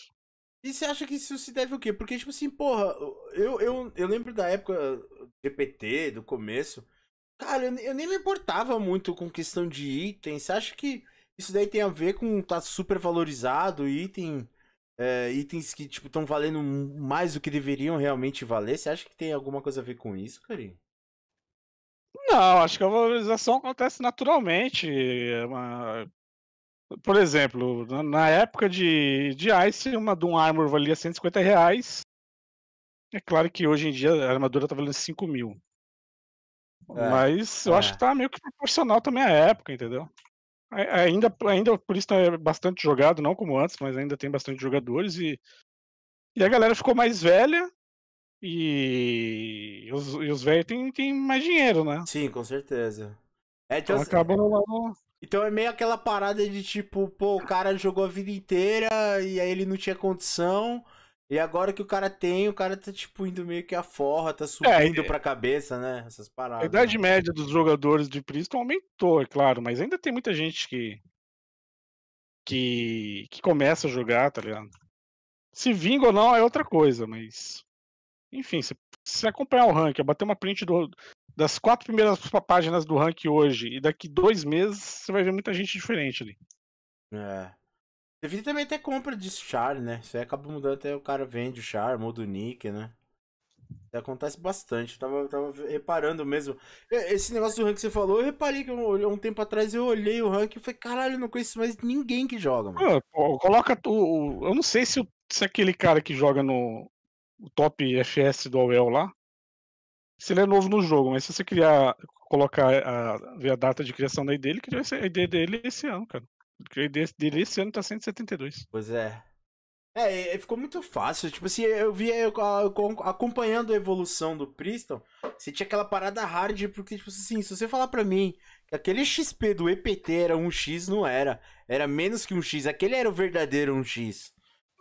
E você acha que isso se deve ao quê? Porque, tipo assim, porra, eu, eu, eu lembro da época GPT, do começo. Cara, eu, eu nem me importava muito com questão de item. Você acha que isso daí tem a ver com tá super valorizado, item, é, itens que, tipo, estão valendo mais do que deveriam realmente valer? Você acha que tem alguma coisa a ver com isso, Carinho? Não, acho que a valorização acontece naturalmente. é uma- Por exemplo, na- época de, de Ice, uma Doom Armor valia 150 reais. É claro que hoje em dia a armadura tá valendo 5 mil. É, Mas eu acho é. que tá meio que proporcional também à época, entendeu? Ainda, ainda por isso é bastante jogado, não como antes, mas ainda tem bastante jogadores e, e a galera ficou mais velha e os, e os velhos têm, têm mais dinheiro, né? Sim, com certeza. É, então, Então acabam não- Então é meio aquela parada de tipo, pô, o cara jogou a vida inteira e aí ele não tinha condição. E agora que o cara tem, o cara tá tipo indo meio que a forra, tá subindo é- pra cabeça, né? Essas A paradas. idade né? média dos jogadores de Priston aumentou, é claro, mas ainda tem muita gente que que, que começa a jogar, tá ligado? Se vinga ou não é outra coisa, mas. Enfim, se você acompanhar o ranking, bater uma print do, das quatro primeiras páginas do ranking hoje e daqui dois meses, você vai ver muita gente diferente ali. É. Devido também até compra de char, né? Isso aí acaba mudando até o cara vende o char, muda o nick, né? Isso acontece bastante. Eu tava, tava reparando mesmo. Esse negócio do rank que você falou, eu reparei que eu, um tempo atrás eu olhei o rank e falei, caralho, eu não conheço mais ninguém que joga, mano. Pô, coloca tu. Eu não sei se, se aquele cara que joga no top FS do OEL lá, se ele é novo no jogo, mas se você criar, colocar a, ver a data de criação da ID dele, criou a ID dele esse ano, cara. A ID dele esse ano tá 172. Pois é. É, ficou muito fácil. Tipo assim, eu via eu, acompanhando a evolução do Priston, você tinha aquela parada hard, porque, tipo assim, se você falar pra mim que aquele XP do EPT era um X, não era. Era menos que um X. Aquele era o verdadeiro um X.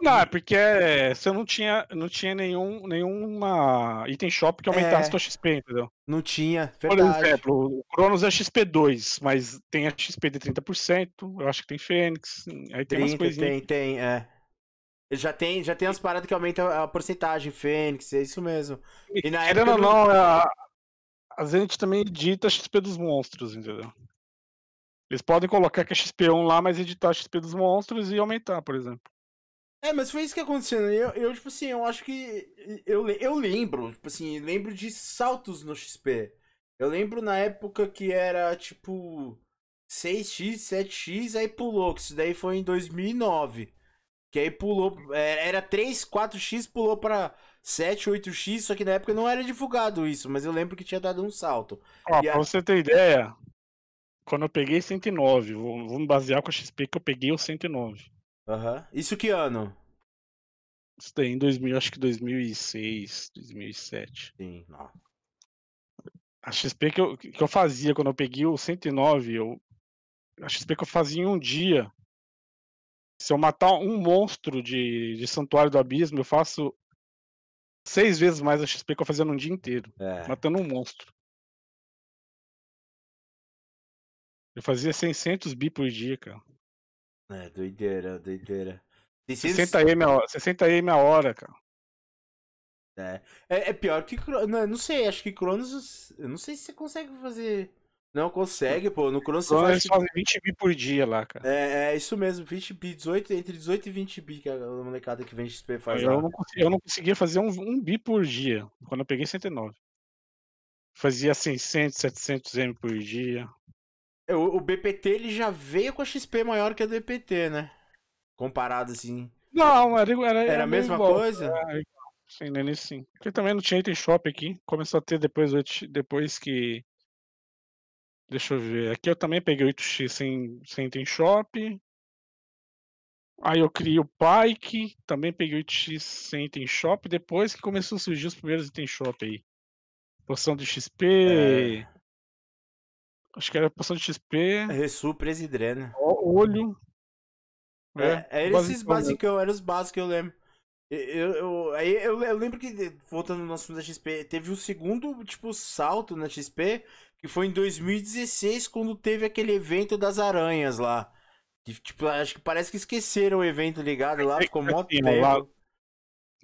Não, é porque é, você não tinha, não tinha nenhum, nenhuma item shop que aumentasse é, tua XP, entendeu? Não tinha, verdade. Por exemplo, o Cronos é XP2, mas tem a XP de 30%, eu acho que tem Fênix, aí tem 30, umas coisinhas. Tem, tem, é. Já tem, já tem as paradas que aumentam a porcentagem, Fênix, é isso mesmo. E na época. Não, não, a, a Zenith também edita a XP dos monstros, entendeu? Eles podem colocar que é XP1 lá, mas editar a XP dos monstros e aumentar, por exemplo. É, mas foi isso que aconteceu. Né? Eu, eu tipo assim, eu acho que. Eu, eu lembro, tipo assim, lembro de saltos no XP. Eu lembro na época que era tipo 6x, 7x, aí pulou, que isso daí foi em 2009. Que aí pulou, é, era 3, 4x, pulou pra 7, 8x, só que na época não era divulgado isso, mas eu lembro que tinha dado um salto. Ó, e pra a... você ter ideia, quando eu peguei 109, vou, vou me basear com a XP que eu peguei o 109. Uhum. Isso que ano? Isso daí em 2000, acho que 2006, 2007. Sim, não. A XP que eu, que eu fazia quando eu peguei o 109, eu, a XP que eu fazia em um dia, se eu matar um monstro de, de Santuário do Abismo, eu faço seis vezes mais a XP que eu fazia num dia inteiro, é. matando um monstro. Eu fazia 600 bi por dia, cara. É, doideira, doideira. 60 M a hora, 60 M a hora, cara. É, é, é pior que não, não sei, acho que Cronos, eu não sei se você consegue fazer. Não consegue, pô. No Cronos você faz. fazem 20 bi por dia lá, cara. É, é isso mesmo, 20 bi, 18, entre 18 e 20 bi que a molecada que vem XP faz. Eu, não, eu não conseguia fazer um, um bi por dia quando eu peguei 109. Fazia 600, 700 M por dia. É, o, o BPT ele já veio com a XP maior que a do EPT, né? Comparado assim. Não, era, era, era a mesma igual. coisa? É, sim, início sim. Porque também não tinha item shop aqui. Começou a ter depois, depois que. Deixa eu ver. Aqui eu também peguei 8x sem, sem item shop. Aí eu criei o Pike, também peguei 8x sem item shop. Depois que começou a surgir os primeiros item shop aí. Poção de XP. É... Acho que era poção de XP. Ressu, Presidré, né? Olho. É, é, é esses basicão, eram os básicos que eu lembro. Eu, eu, aí eu, eu, lembro que, voltando no assunto da XP, teve o um segundo, tipo, salto na XP, que foi em 2016, quando teve aquele evento das aranhas lá. Que, tipo, acho que parece que esqueceram o evento ligado lá, ficou mó tempo. Lá,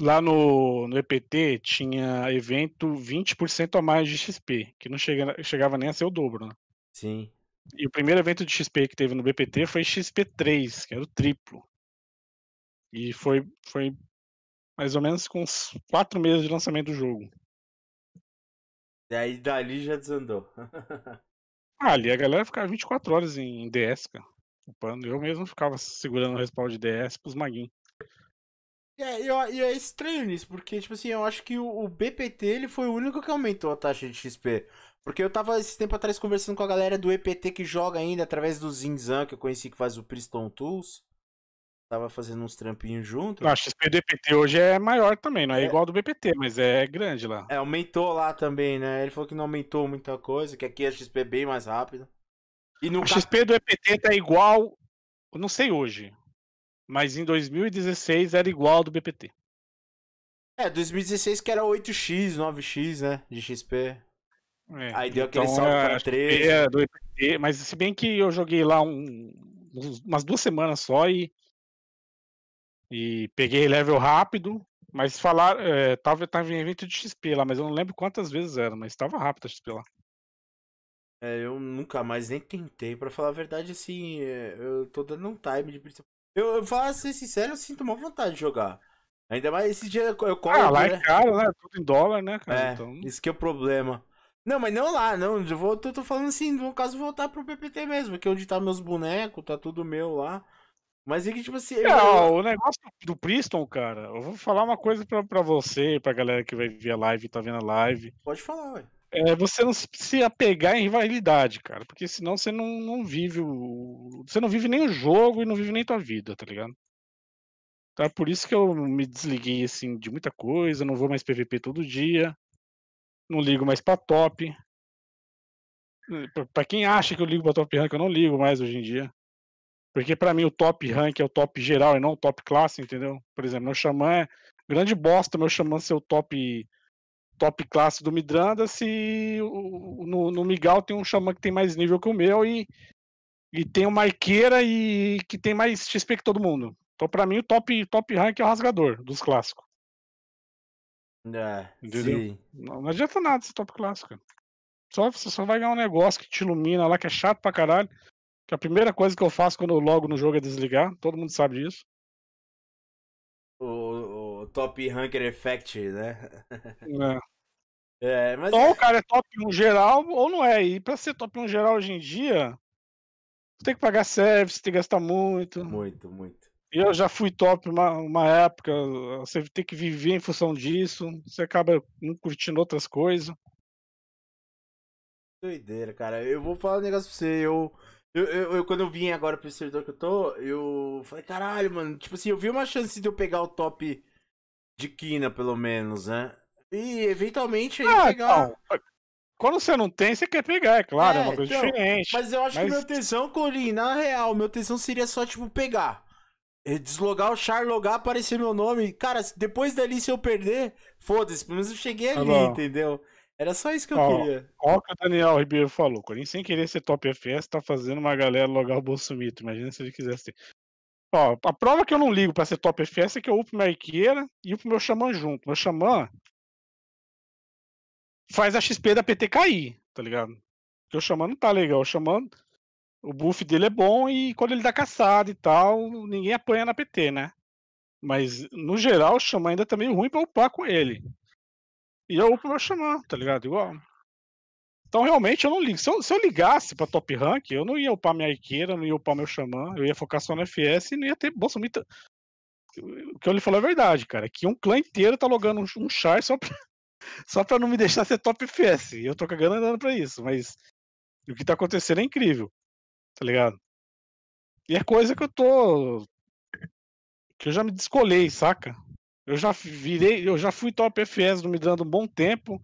lá no, no EPT tinha evento 20% a mais de XP, que não chega, chegava nem a ser o dobro, né? Sim. E o primeiro evento de XP que teve no BPT foi XP3, que era o triplo. E foi, foi mais ou menos com uns quatro meses de lançamento do jogo. E aí dali já desandou. (laughs) ah, ali a galera ficava 24 horas em DS, cara. Eu mesmo ficava segurando o respaldo de DS pros maguinhos. É, e é, é estranho isso, porque, tipo assim, eu acho que o, o BPT ele foi o único que aumentou a taxa de XP. Porque eu tava esse tempo atrás conversando com a galera do EPT que joga ainda através do Zinzan, que eu conheci que faz o Priston Tools. Tava fazendo uns trampinhos junto. a XP do EPT hoje é maior também, não é, é, igual do BPT, mas é grande lá. É, aumentou lá também, né? Ele falou que não aumentou muita coisa, que aqui a XP é bem mais rápida. E no a cap... XP do EPT tá igual, eu não sei hoje, mas em 2016 era igual ao do BPT. É, 2016 que era 8x, 9x, né? De XP. É, Aí deu então, aquele salto para 13. É, do EPT, mas se bem que eu joguei lá um, umas duas semanas só e E peguei level rápido, mas falar, é, tava, tava em evento de XP lá, mas eu não lembro quantas vezes era, mas tava rápido a XP lá. É, eu nunca mais nem tentei. Pra falar a verdade, assim, é, eu tô dando um time de principal. Eu, eu falo ser sincero, eu sinto uma vontade de jogar. Ainda mais esse dia eu corro. Ah, lá né? é caro, né? Tudo em dólar, né, cara? É, Então, isso que é o problema. Não, mas não lá, não. Eu vou, tô, tô falando assim, no caso, voltar pro PPT mesmo, que é onde tá meus bonecos, tá tudo meu lá. Mas é que, tipo assim. É, ó, eu- o negócio do Priston, cara, eu vou falar uma coisa pra, pra você, pra galera que vai ver a live e tá vendo a live. Pode falar, ué. É você não se- apegar em rivalidade, cara, porque senão você não, não vive o. Você não vive nem o jogo e não vive nem tua vida, tá ligado? É por isso que eu me desliguei, assim, de muita coisa, não vou mais PVP todo dia, não ligo mais pra top. Pra quem acha que eu ligo pra top rank, eu não ligo mais hoje em dia. Porque pra mim o top rank é o top geral e não o top classe, entendeu? Por exemplo, meu xamã é grande bosta, meu xamã ser o top top classe do Midranda se no, no Migal tem um xamã que tem mais nível que o meu e, e tem uma arqueira e que tem mais XP que todo mundo. Então pra mim o top, top rank é o rasgador dos clássicos. É, sim. Não, não adianta nada esse top clássico. Só, você só vai ganhar um negócio que te ilumina lá, que é chato pra caralho. Que a primeira coisa que eu faço quando eu logo no jogo é desligar. Todo mundo sabe disso. O, o Top Ranker Effect, né? É. (laughs) É, mas. Ou o cara é top 1 geral, ou não é. E pra ser top 1 geral hoje em dia, você tem que pagar service, tem que gastar muito. Muito, muito. Eu já fui top uma, uma época, você tem que viver em função disso, você acaba não curtindo outras coisas. Doideira, cara. Eu vou falar um negócio pra você. Eu, eu, eu, eu- quando eu vim agora pro servidor que eu tô, eu falei, caralho, mano. Tipo assim, eu vi uma chance de eu pegar o top de quina, pelo menos, né? E eventualmente aí Ah, pegar. então, quando você não tem, você quer pegar, é claro, é, É, uma coisa então, diferente. Mas eu acho que Mas- meu tesão, Corin, na real, meu tesão seria só, tipo, pegar. Eh, Deslogar o char, logar, aparecer meu nome. Cara, depois dali, se eu perder, foda-se, pelo menos eu cheguei Tá ali, entendeu? Era só isso que eu Ó, queria. Olha o que o Daniel Ribeiro falou. Corinthians, sem querer ser top FS, tá fazendo uma galera logar o Bolsomito. Imagina se ele quisesse ter. Ó, a prova que eu não ligo pra ser top FS é que eu upo minha arqueira e upo meu xamã junto. Meu xamã faz a XP da PT cair, tá ligado? Porque o xamã não tá legal. O xamã, o buff dele é bom e quando ele dá caçada e tal, ninguém apanha na PT, né? Mas no geral, o xamã ainda tá meio ruim pra upar com ele. E eu upo meu xamã, tá ligado? Igual. Então realmente eu não ligo. Se eu, se eu ligasse pra top rank, eu não ia upar minha arqueira, não ia upar meu xamã, eu ia focar só no FS e não ia ter Bolsomito. O que ele falou é verdade, cara. Que um clã inteiro tá logando um, um char só pra, (laughs) só pra não me deixar ser top FS. E eu tô cagando andando pra isso, mas o que tá acontecendo é incrível. Tá ligado? E é coisa que eu tô. Que eu já me descolei, saca? Eu já virei, eu já fui top FS no Midrando um bom tempo.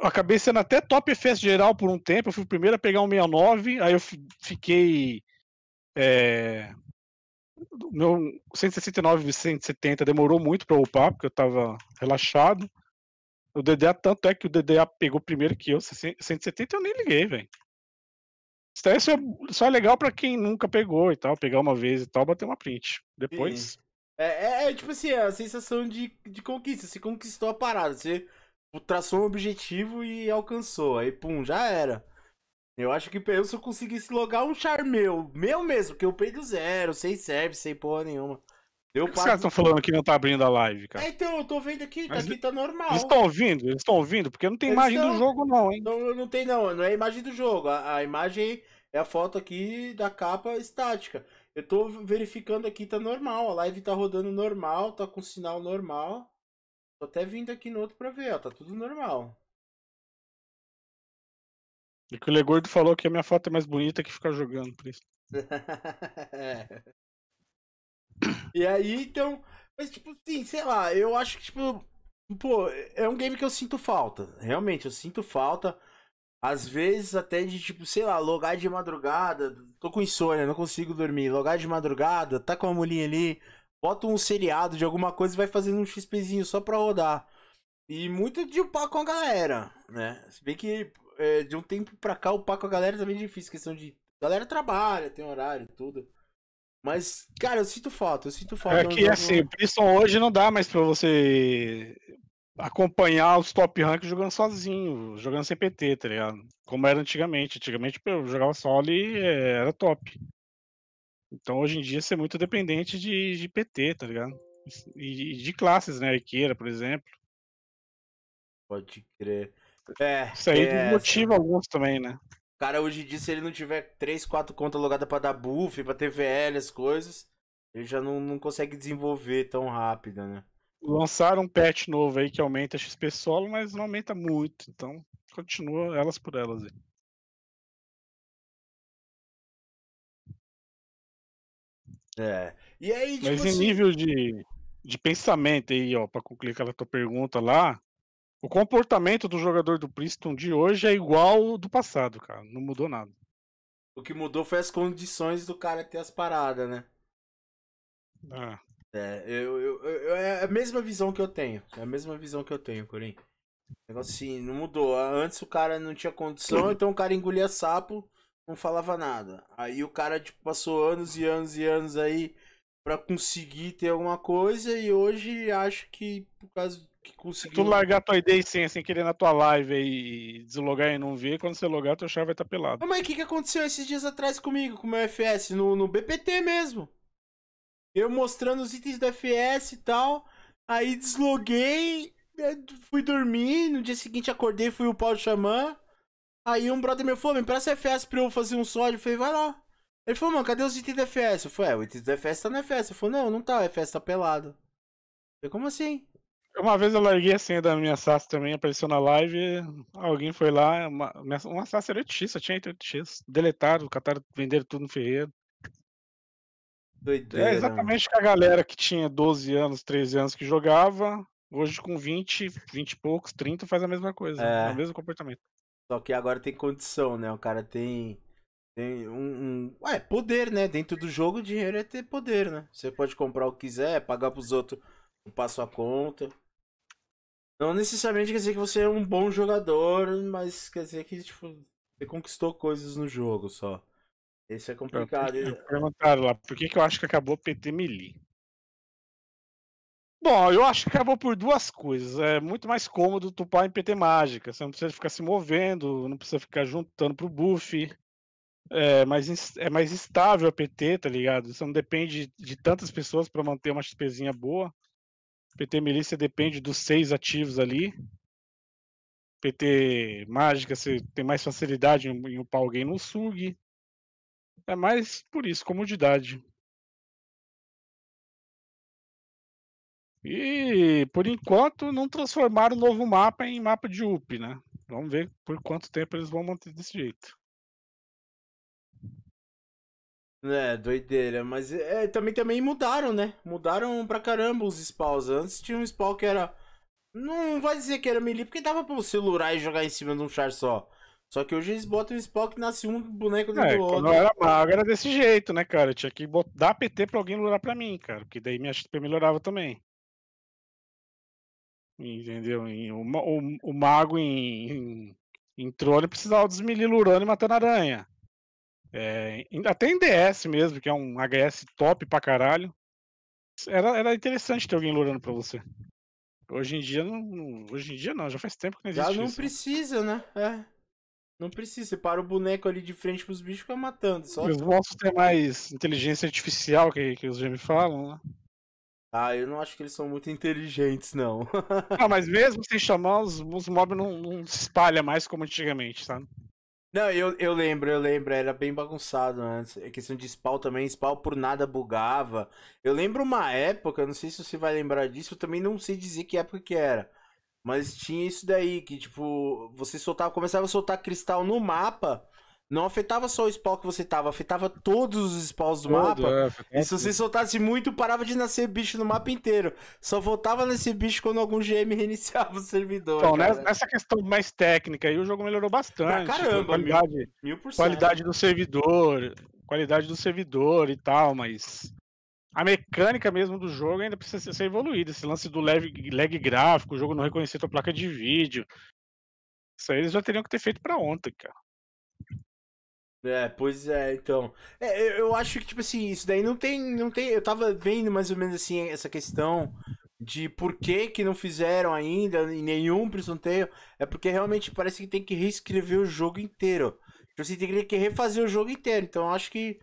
Eu acabei sendo até top FS geral por um tempo. Eu fui o primeiro a pegar um 69, aí eu fi- fiquei. É, meu 169 e 170 demorou muito pra eu upar, porque eu tava relaxado. O DDA, tanto é que o DDA pegou primeiro que eu, 170 eu nem liguei, velho. Isso daí só é, só legal pra quem nunca pegou e tal, pegar uma vez e tal, bater uma print. Depois. É, é, é, tipo assim, a sensação de, de conquista. Você conquistou a parada. Você traçou um objetivo e alcançou. Aí, pum, já era. Eu acho que eu se eu conseguisse logar um char meu, meu mesmo, que eu peguei do zero, sem service, sem porra nenhuma. Deu Por que os caras estão falando que não tá abrindo a live, cara? É, então, eu tô vendo aqui, tá aqui, tá normal. Eles estão ouvindo? Eles estão ouvindo? Porque não tem Eles imagem tão. do jogo, não, hein? Não, não tem não, não é a imagem do jogo. A, a imagem é a foto aqui da capa estática. Eu tô verificando aqui, tá normal. A live tá rodando normal, tá com sinal normal. Tô até vindo aqui no outro pra ver, ó. Tá tudo normal. E que o Legordo falou que a minha foto é mais bonita que ficar jogando, por isso. (laughs) É. e aí, então. Mas, tipo, assim, sei lá, eu acho que, tipo. Pô, é um game que eu sinto falta. Realmente, eu sinto falta. Às vezes, até de, tipo, sei lá, logar de madrugada. Tô com insônia, não consigo dormir. Logar de madrugada, tá com a mulhinha ali. Bota um seriado de alguma coisa e vai fazendo um XPzinho só pra rodar. E muito de upar com a galera, né? Se bem que é, de um tempo pra cá upar com a galera também é difícil. Questão de. A galera trabalha, tem horário e tudo. Mas, cara, eu sinto falta, eu sinto falta. É que assim, o Priston hoje não dá mais pra você acompanhar os top rank jogando sozinho, jogando sem PT, tá ligado? Como era antigamente. Antigamente eu jogava solo e é, era top. Então hoje em dia você é muito dependente de, de PT, tá ligado? E de classes, né? Arqueira, por exemplo. Pode crer. É. Isso aí é desmotiva essa. alguns também, né? Cara, hoje em dia, se ele não tiver 3, 4 contas logadas pra dar buff, pra ter VL, as coisas, ele já não, não consegue desenvolver tão rápido, né? Lançaram um patch novo aí que aumenta a XP solo, mas não aumenta muito. Então, continua elas por elas aí. É. E aí, tipo Mas em assim... nível de, de pensamento aí, ó, pra concluir aquela tua pergunta lá, o comportamento do jogador do Princeton de hoje é igual ao do passado, cara. Não mudou nada. O que mudou foi as condições do cara ter as paradas, né? Ah. É, eu, eu, eu, é a mesma visão que eu tenho. É a mesma visão que eu tenho, Corim. Negócio assim, não mudou. Antes o cara não tinha condição, então o cara engolia sapo, não falava nada. Aí o cara tipo, passou anos e anos e anos aí para conseguir ter alguma coisa e hoje acho que por causa que conseguiu. Tu largar tua ideia sem, sem querer na tua live e deslogar e não ver, quando você logar, tua chave vai estar tá pelado. Mas o que, que aconteceu esses dias atrás comigo, com o meu FS, no, no BPT mesmo? Eu mostrando os itens do FS e tal. Aí desloguei, né, fui dormir. No dia seguinte acordei, fui o pau xamã. Aí um brother meu falou: Me presta FS pra eu fazer um sódio. Eu falei: Vai lá. Ele falou: Mano, cadê os itens do FS? Eu falei: É, o item do FS tá no FS. Ele falou: Não, não tá, o FS tá pelado. Eu falei: Como assim? Uma vez eu larguei a senha da minha SAS também, apareceu na live, alguém foi lá, uma, uma SAS era 8x, só tinha 8x. Deletaram, cataram, venderam tudo no ferreiro. Doideira. É exatamente com a galera que tinha 12 anos, 13 anos que jogava, hoje com 20, 20 e poucos, 30 faz a mesma coisa, é. é o mesmo comportamento. Só que agora tem condição, né? O cara tem tem um, um, Ué, poder, né? Dentro do jogo, dinheiro é ter poder, né? Você pode comprar o que quiser, pagar pros outros passo a conta. Não necessariamente quer dizer que você é um bom jogador, mas quer dizer que, tipo, você conquistou coisas no jogo só. Esse é complicado. Perguntaram lá, por que, que eu acho que acabou PT Melee? Bom, eu acho que acabou por duas coisas. É muito mais cômodo tupar em PT mágica. Você não precisa ficar se movendo, não precisa ficar juntando pro buff. É mais, é mais estável a PT, tá ligado? Você não depende de tantas pessoas para manter uma XPzinha boa. PT Milícia depende dos seis ativos ali. PT Mágica você tem mais facilidade em upar alguém no SUG. É mais por isso, comodidade. E por enquanto não transformaram o novo mapa em mapa de UP, né? Vamos ver por quanto tempo eles vão manter desse jeito. É, doideira, mas é, também, também mudaram, né? Mudaram pra caramba os spawns. Antes tinha um spawn que era. Não vai dizer que era melee, porque dava pra você lurar e jogar em cima de um char só. Só que hoje eles botam um spawn que nasce um boneco dentro é, do outro. Quando eu era mago era desse jeito, né, cara? Eu tinha que botar, dar PT pra alguém lurar pra mim, cara. Porque daí minha XP melhorava também. Entendeu? O, o, o mago em, em, em trone precisava dos melee lurando e matando aranha. É, até em DS mesmo, que é um HS top pra caralho. Era, era interessante ter alguém lurando pra você. Hoje em dia não. Hoje em dia não, já faz tempo que não existe. Já não isso. precisa, né? É. Não precisa. Você para o boneco ali de frente pros bichos e fica matando. Só... Os monstros têm mais inteligência artificial que, que os me falam, né? Ah, eu não acho que eles são muito inteligentes, não. (laughs) não, mas mesmo sem chamar, os, os mobs não, não se espalham mais como antigamente, sabe? Não, eu, eu lembro, eu lembro, era bem bagunçado antes. A questão de spawn também, spawn por nada bugava. Eu lembro uma época, não sei se você vai lembrar disso, eu também não sei dizer que época que era. Mas tinha isso daí, que tipo, você soltava, começava a soltar cristal no mapa não afetava só o spawn que você tava, afetava todos os spawns do Todo, mapa. É, e se você soltasse muito, parava de nascer bicho no mapa inteiro. Só voltava nesse bicho quando algum GM (laughs) reiniciava o servidor. Então, cara. nessa questão mais técnica aí, o jogo melhorou bastante. Pra caramba, qualidade, mil, mil por qualidade do servidor, qualidade do servidor e tal, mas a mecânica mesmo do jogo ainda precisa ser evoluída. Esse lance do lag, lag gráfico, o jogo não reconhecer tua placa de vídeo. Isso aí eles já teriam que ter feito para ontem, cara. É, pois é, então. É, eu acho que, tipo assim, isso daí não tem. Não tem. Eu tava vendo mais ou menos assim essa questão de por que que não fizeram ainda em nenhum Prison Tale. É porque realmente parece que tem que reescrever o jogo inteiro. Tipo assim, tem que refazer o jogo inteiro. Então eu acho que.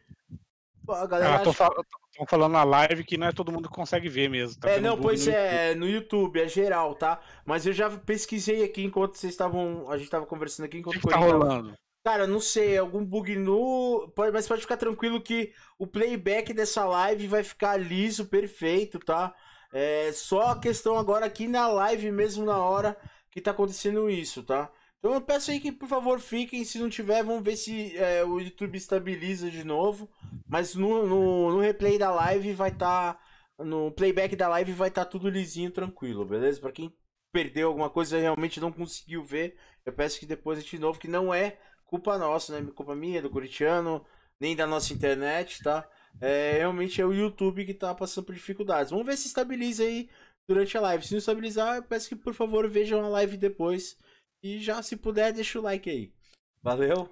A galera. Ah, acha... fal tô falando na live que não é todo mundo que consegue ver mesmo. Tá é, não, pois no é, YouTube. no YouTube, é geral, tá? Mas eu já pesquisei aqui enquanto vocês estavam. A gente tava conversando aqui enquanto o que, que tá rolando? Cara, não sei, algum bug no. Mas pode ficar tranquilo que o playback dessa live vai ficar liso, perfeito, tá? É só a questão agora aqui na live mesmo, na hora que tá acontecendo isso, tá? Então eu peço aí que por favor fiquem, se não tiver, vamos ver se é, o YouTube estabiliza de novo. Mas no, no, no replay da live vai estar. Tá, no playback da live vai estar tá tudo lisinho, tranquilo, beleza? Pra quem perdeu alguma coisa realmente não conseguiu ver, eu peço que depois de novo, que não é culpa nossa, né? Culpa minha, do Coritiano, nem da nossa internet, tá? É, realmente é o YouTube que tá passando por dificuldades. Vamos ver se estabiliza aí durante a live. Se não estabilizar, eu peço que por favor vejam a live depois. E já, se puder, deixa o like aí. Valeu?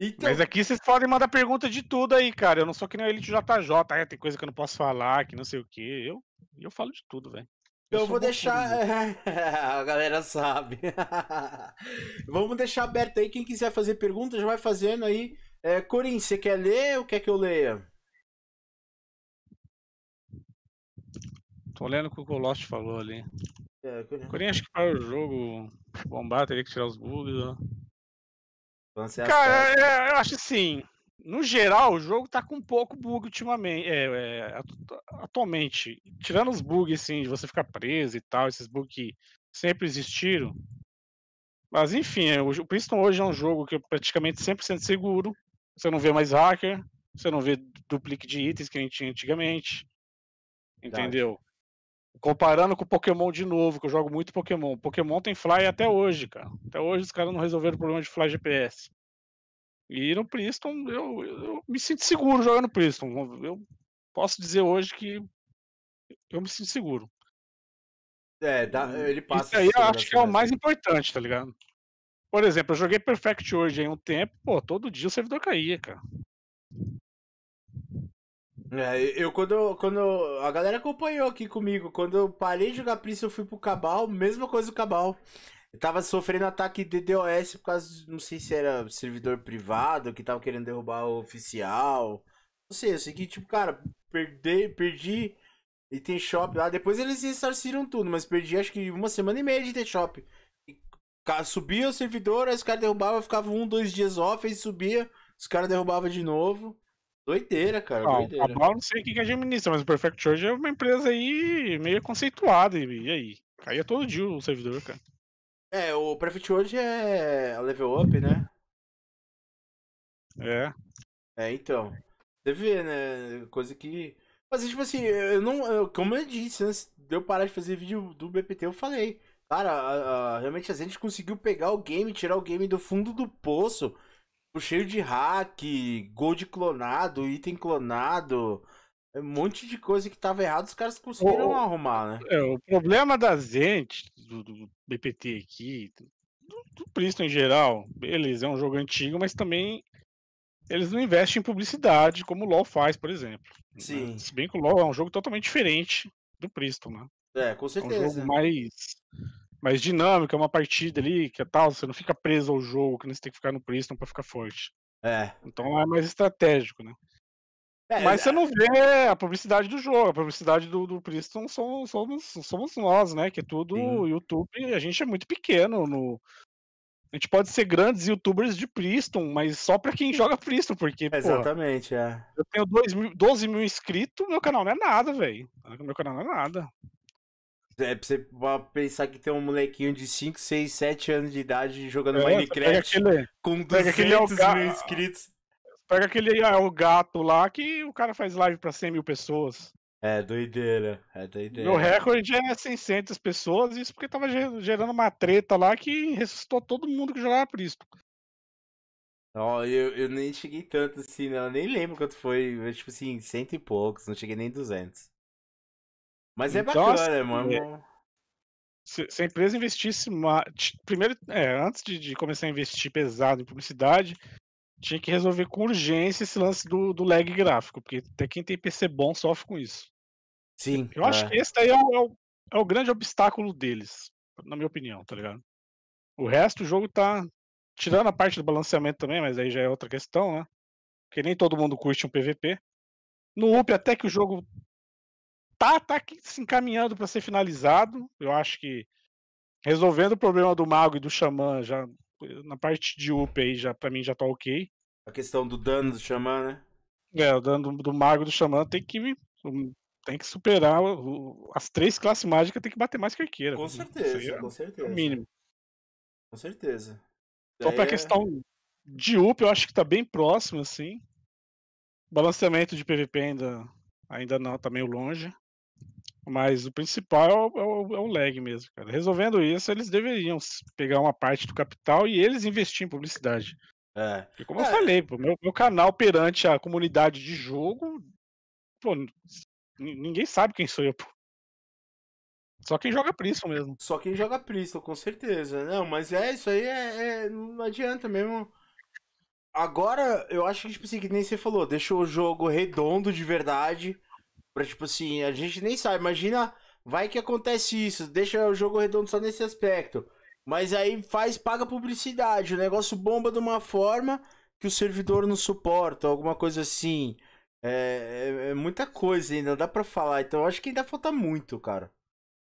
Então... Mas aqui vocês podem mandar pergunta de tudo aí, cara. Eu não sou que nem a Elite JJ, é, tem coisa que eu não posso falar, que não sei o que. Eu, eu falo de tudo, velho. Eu, eu vou deixar. (laughs) a galera sabe. (laughs) Vamos deixar aberto aí. Quem quiser fazer perguntas, já vai fazendo aí. É, Corin, você quer ler ou quer que eu leia? Tô lendo o que o Colosso falou ali. É, Corin... Corin, acho que para o jogo bombar, teria que tirar os bugs. Ó. Cara, é, eu acho assim no geral, o jogo tá com um pouco bug ultimamente. É, é, atualmente. Tirando os bugs, assim, de você ficar preso e tal, esses bugs que sempre existiram. Mas enfim, é, o Priston hoje é um jogo que é praticamente 100% seguro. Você não vê mais hacker, você não vê duplique de itens que a gente tinha antigamente. Entendeu? Comparando com o Pokémon de novo, que eu jogo muito Pokémon. Pokémon tem fly até hoje, cara. Até hoje os caras não resolveram o problema de fly GPS. E no Priston, eu, eu me sinto seguro jogando Priston. Eu posso dizer hoje que eu me sinto seguro. É, dá, ele passa. Isso aí eu acho que é o mais importante, tá ligado? Por exemplo, eu joguei Perfect hoje em um tempo, pô, todo dia o servidor caía, cara. É, eu quando, quando. A galera acompanhou aqui comigo. Quando eu parei de jogar Priston, eu fui pro Cabal, mesma coisa do Cabal. Eu tava sofrendo ataque de DDoS por causa, não sei se era servidor privado que tava querendo derrubar o oficial. Não sei, eu sei que, tipo, cara, perdi, perdi item shop lá. Depois eles ressarciram tudo, mas perdi acho que uma semana e meia de item shop. subia o servidor, aí os caras derrubavam, ficava um, dois dias off, aí subia, os caras derrubavam de novo. Doideira, cara. Ah, doideira. A não sei o que, administra, mas o Perfect Charge é uma empresa aí meio conceituada. E, aí? Caía todo dia o servidor, cara. É, o Prefect hoje é level up, né? É. É, então. Você vê, né? Coisa que. Mas, tipo assim, eu não. Eu, como eu disse, antes de eu parar de fazer vídeo do BPT, eu falei. Cara, a, a, realmente a gente conseguiu pegar o game, tirar o game do fundo do poço. Cheio de hack, gold clonado, item clonado. Um monte de coisa que tava errado, os caras conseguiram o, arrumar, né? É, o problema da gente, do, do BPT aqui, do, do Priston em geral, beleza, é um jogo antigo, mas também eles não investem em publicidade como o LoL faz, por exemplo. Né? Sim. Né? Se bem que o LoL é um jogo totalmente diferente do Priston, né? É, com certeza. É um jogo mais, mais dinâmico, é uma partida ali, que é tal, você não fica preso ao jogo, que você tem que ficar no Priston pra ficar forte. É. Então é mais estratégico, né? É, Mas você não vê a publicidade do jogo, a publicidade do, do Priston somos, somos, somos nós, né? Que é tudo Sim. YouTube, a gente é muito pequeno no. A gente pode ser grandes youtubers de Priston, mas só pra quem joga Priston, porque. Exatamente, pô, é. Eu tenho 2 mil, 12 mil inscritos, meu canal não é nada, velho. Meu canal não é nada. É pra você pensar que tem um molequinho de 5, 6, 7 anos de idade jogando é, Minecraft aquele, com 200 mil inscritos. Pega aquele ah, o gato lá que o cara faz live pra 100 mil pessoas. É doideira, é doideira. Meu recorde é 600 pessoas, isso porque tava gerando uma treta lá que ressuscitou todo mundo que jogava Priston. Ó, eu, eu nem cheguei tanto assim, não. Eu nem lembro quanto foi. Eu, tipo assim, cento e poucos, não cheguei nem 200. Mas é então, bacana, assim, mano. É... Se, se, a empresa investisse mais. Primeiro, é, antes de, de, começar a investir pesado em publicidade, tinha que resolver com urgência esse lance do, do lag gráfico, porque até quem tem PC bom sofre com isso. Sim. Eu acho é. que esse daí é o, é o- é o grande obstáculo deles, na minha opinião, tá ligado? O resto, o jogo tá. Tirando a parte do balanceamento também, mas aí já é outra questão, né? Porque nem todo mundo curte um PVP. No UP, até que o jogo tá, tá aqui se encaminhando para ser finalizado. Eu acho que resolvendo o problema do mago e do xamã, já na parte de UP aí, já, pra mim já tá ok. A questão do dano do xamã, né? É, o dano do, do mago e do xamã tem que, tem que superar o- o- as três classes mágicas, tem que bater mais que arqueira. Com certeza, é com o certeza. mínimo. Com certeza. Só Daí pra é- questão de up, eu acho que tá bem próximo, assim. Balanceamento de PVP ainda, ainda não, tá meio longe. Mas o principal é o, é o- é o lag mesmo, cara. Resolvendo isso, eles deveriam pegar uma parte do capital e eles investir em publicidade. É. Porque, como É. eu falei, pô, meu, meu canal perante a comunidade de jogo, pô, ninguém sabe quem sou eu, pô. Só quem joga Priston mesmo. Só quem joga Priston, com certeza. Não, mas é isso aí, é, é- não adianta mesmo. Agora, eu acho que, tipo assim, que nem você falou, deixou o jogo redondo de verdade. Pra, tipo assim, a gente nem sabe. Imagina, vai que acontece isso, deixa o jogo redondo só nesse aspecto. Mas aí faz, paga publicidade. O negócio bomba de uma forma que o servidor não suporta, alguma coisa assim. É, é- é muita coisa ainda, dá pra falar. Então, acho que ainda falta muito, cara.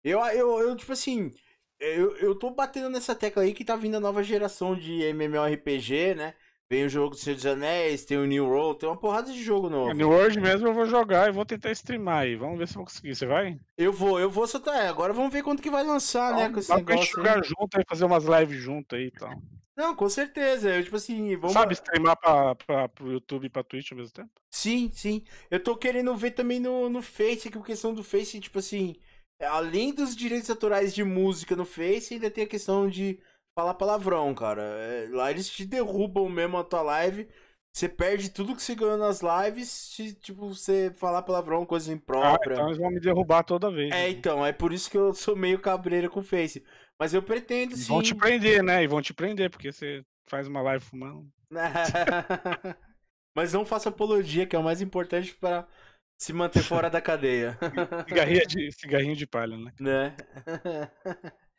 Eu, eu, eu tipo assim, eu, eu tô batendo nessa tecla aí que tá vindo a nova geração de MMORPG, né? Vem o jogo do Senhor dos Anéis, tem o New World, tem uma porrada de jogo novo. A New World mesmo eu vou jogar e vou tentar streamar aí. Vamos ver se eu vou conseguir. Você vai? Eu vou, eu vou soltar. É, agora vamos ver quando que vai lançar, né? Com esse pra gente negócio aí. jogar junto aí, fazer umas lives junto aí e tal. Não, com certeza. Eu, tipo assim, vamos. Sabe streamar pra, pra, pro YouTube e pra Twitch ao mesmo tempo? Sim, sim. Eu tô querendo ver também no, no Face, que a questão do Face, tipo assim, é, além dos direitos autorais de música no Face, ainda tem a questão de falar palavrão, cara. É, lá eles te derrubam mesmo a tua live. Você perde tudo que você ganhou nas lives se, tipo, você falar palavrão, coisa Ah, imprópria. então eles vão me derrubar toda vez. É, né? então, é por isso que eu sou meio cabreiro com o Face. Mas eu pretendo sim. vão te prender, né? E vão te prender, porque você faz uma live fumando. (laughs) Mas não faça apologia, que é o mais importante para se manter fora da cadeia. (laughs) Cigarrinho de, cigarrinho de palha, né? né? (laughs)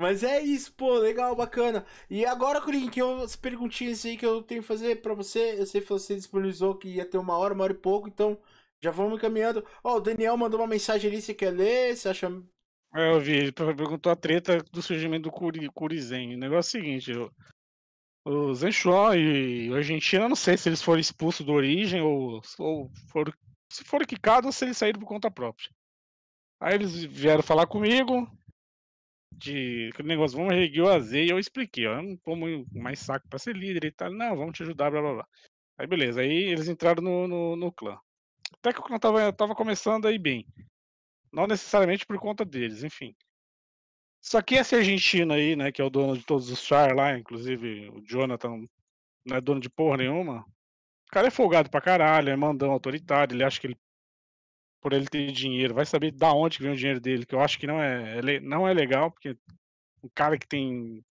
Mas é isso, pô, legal, bacana. E agora, Curim, que eu, as perguntinhas aí que eu tenho que fazer pra você, eu sei que você disponibilizou que ia ter uma hora, uma hora e pouco, então já vamos encaminhando. Ó, o Daniel mandou uma mensagem ali, você quer ler? Você acha. É, Eu vi, ele perguntou a treta do surgimento do Curi, Curizen. O negócio é o seguinte, o, o Zenchuan e o Argentina, eu não sei se eles foram expulsos do origem ou, ou se foram quicados ou se eles saíram por conta própria. Aí eles vieram falar comigo de aquele negócio, vamos erguer o azeite, e eu expliquei, ó, eu não tomo mais saco pra ser líder e tal, não, vamos te ajudar, blá blá blá. Aí beleza, aí eles entraram no, no, no clã. Até que o clã tava, tava começando aí bem. Não necessariamente por conta deles, enfim. Só que esse argentino aí, né, que é o dono de todos os char lá, inclusive o Jonathan não é dono de porra nenhuma. O cara é folgado pra caralho, é mandão autoritário, ele acha que ele, por ele ter dinheiro, vai saber da onde que vem o dinheiro dele, que eu acho que não é, é não é legal, porque um cara que tem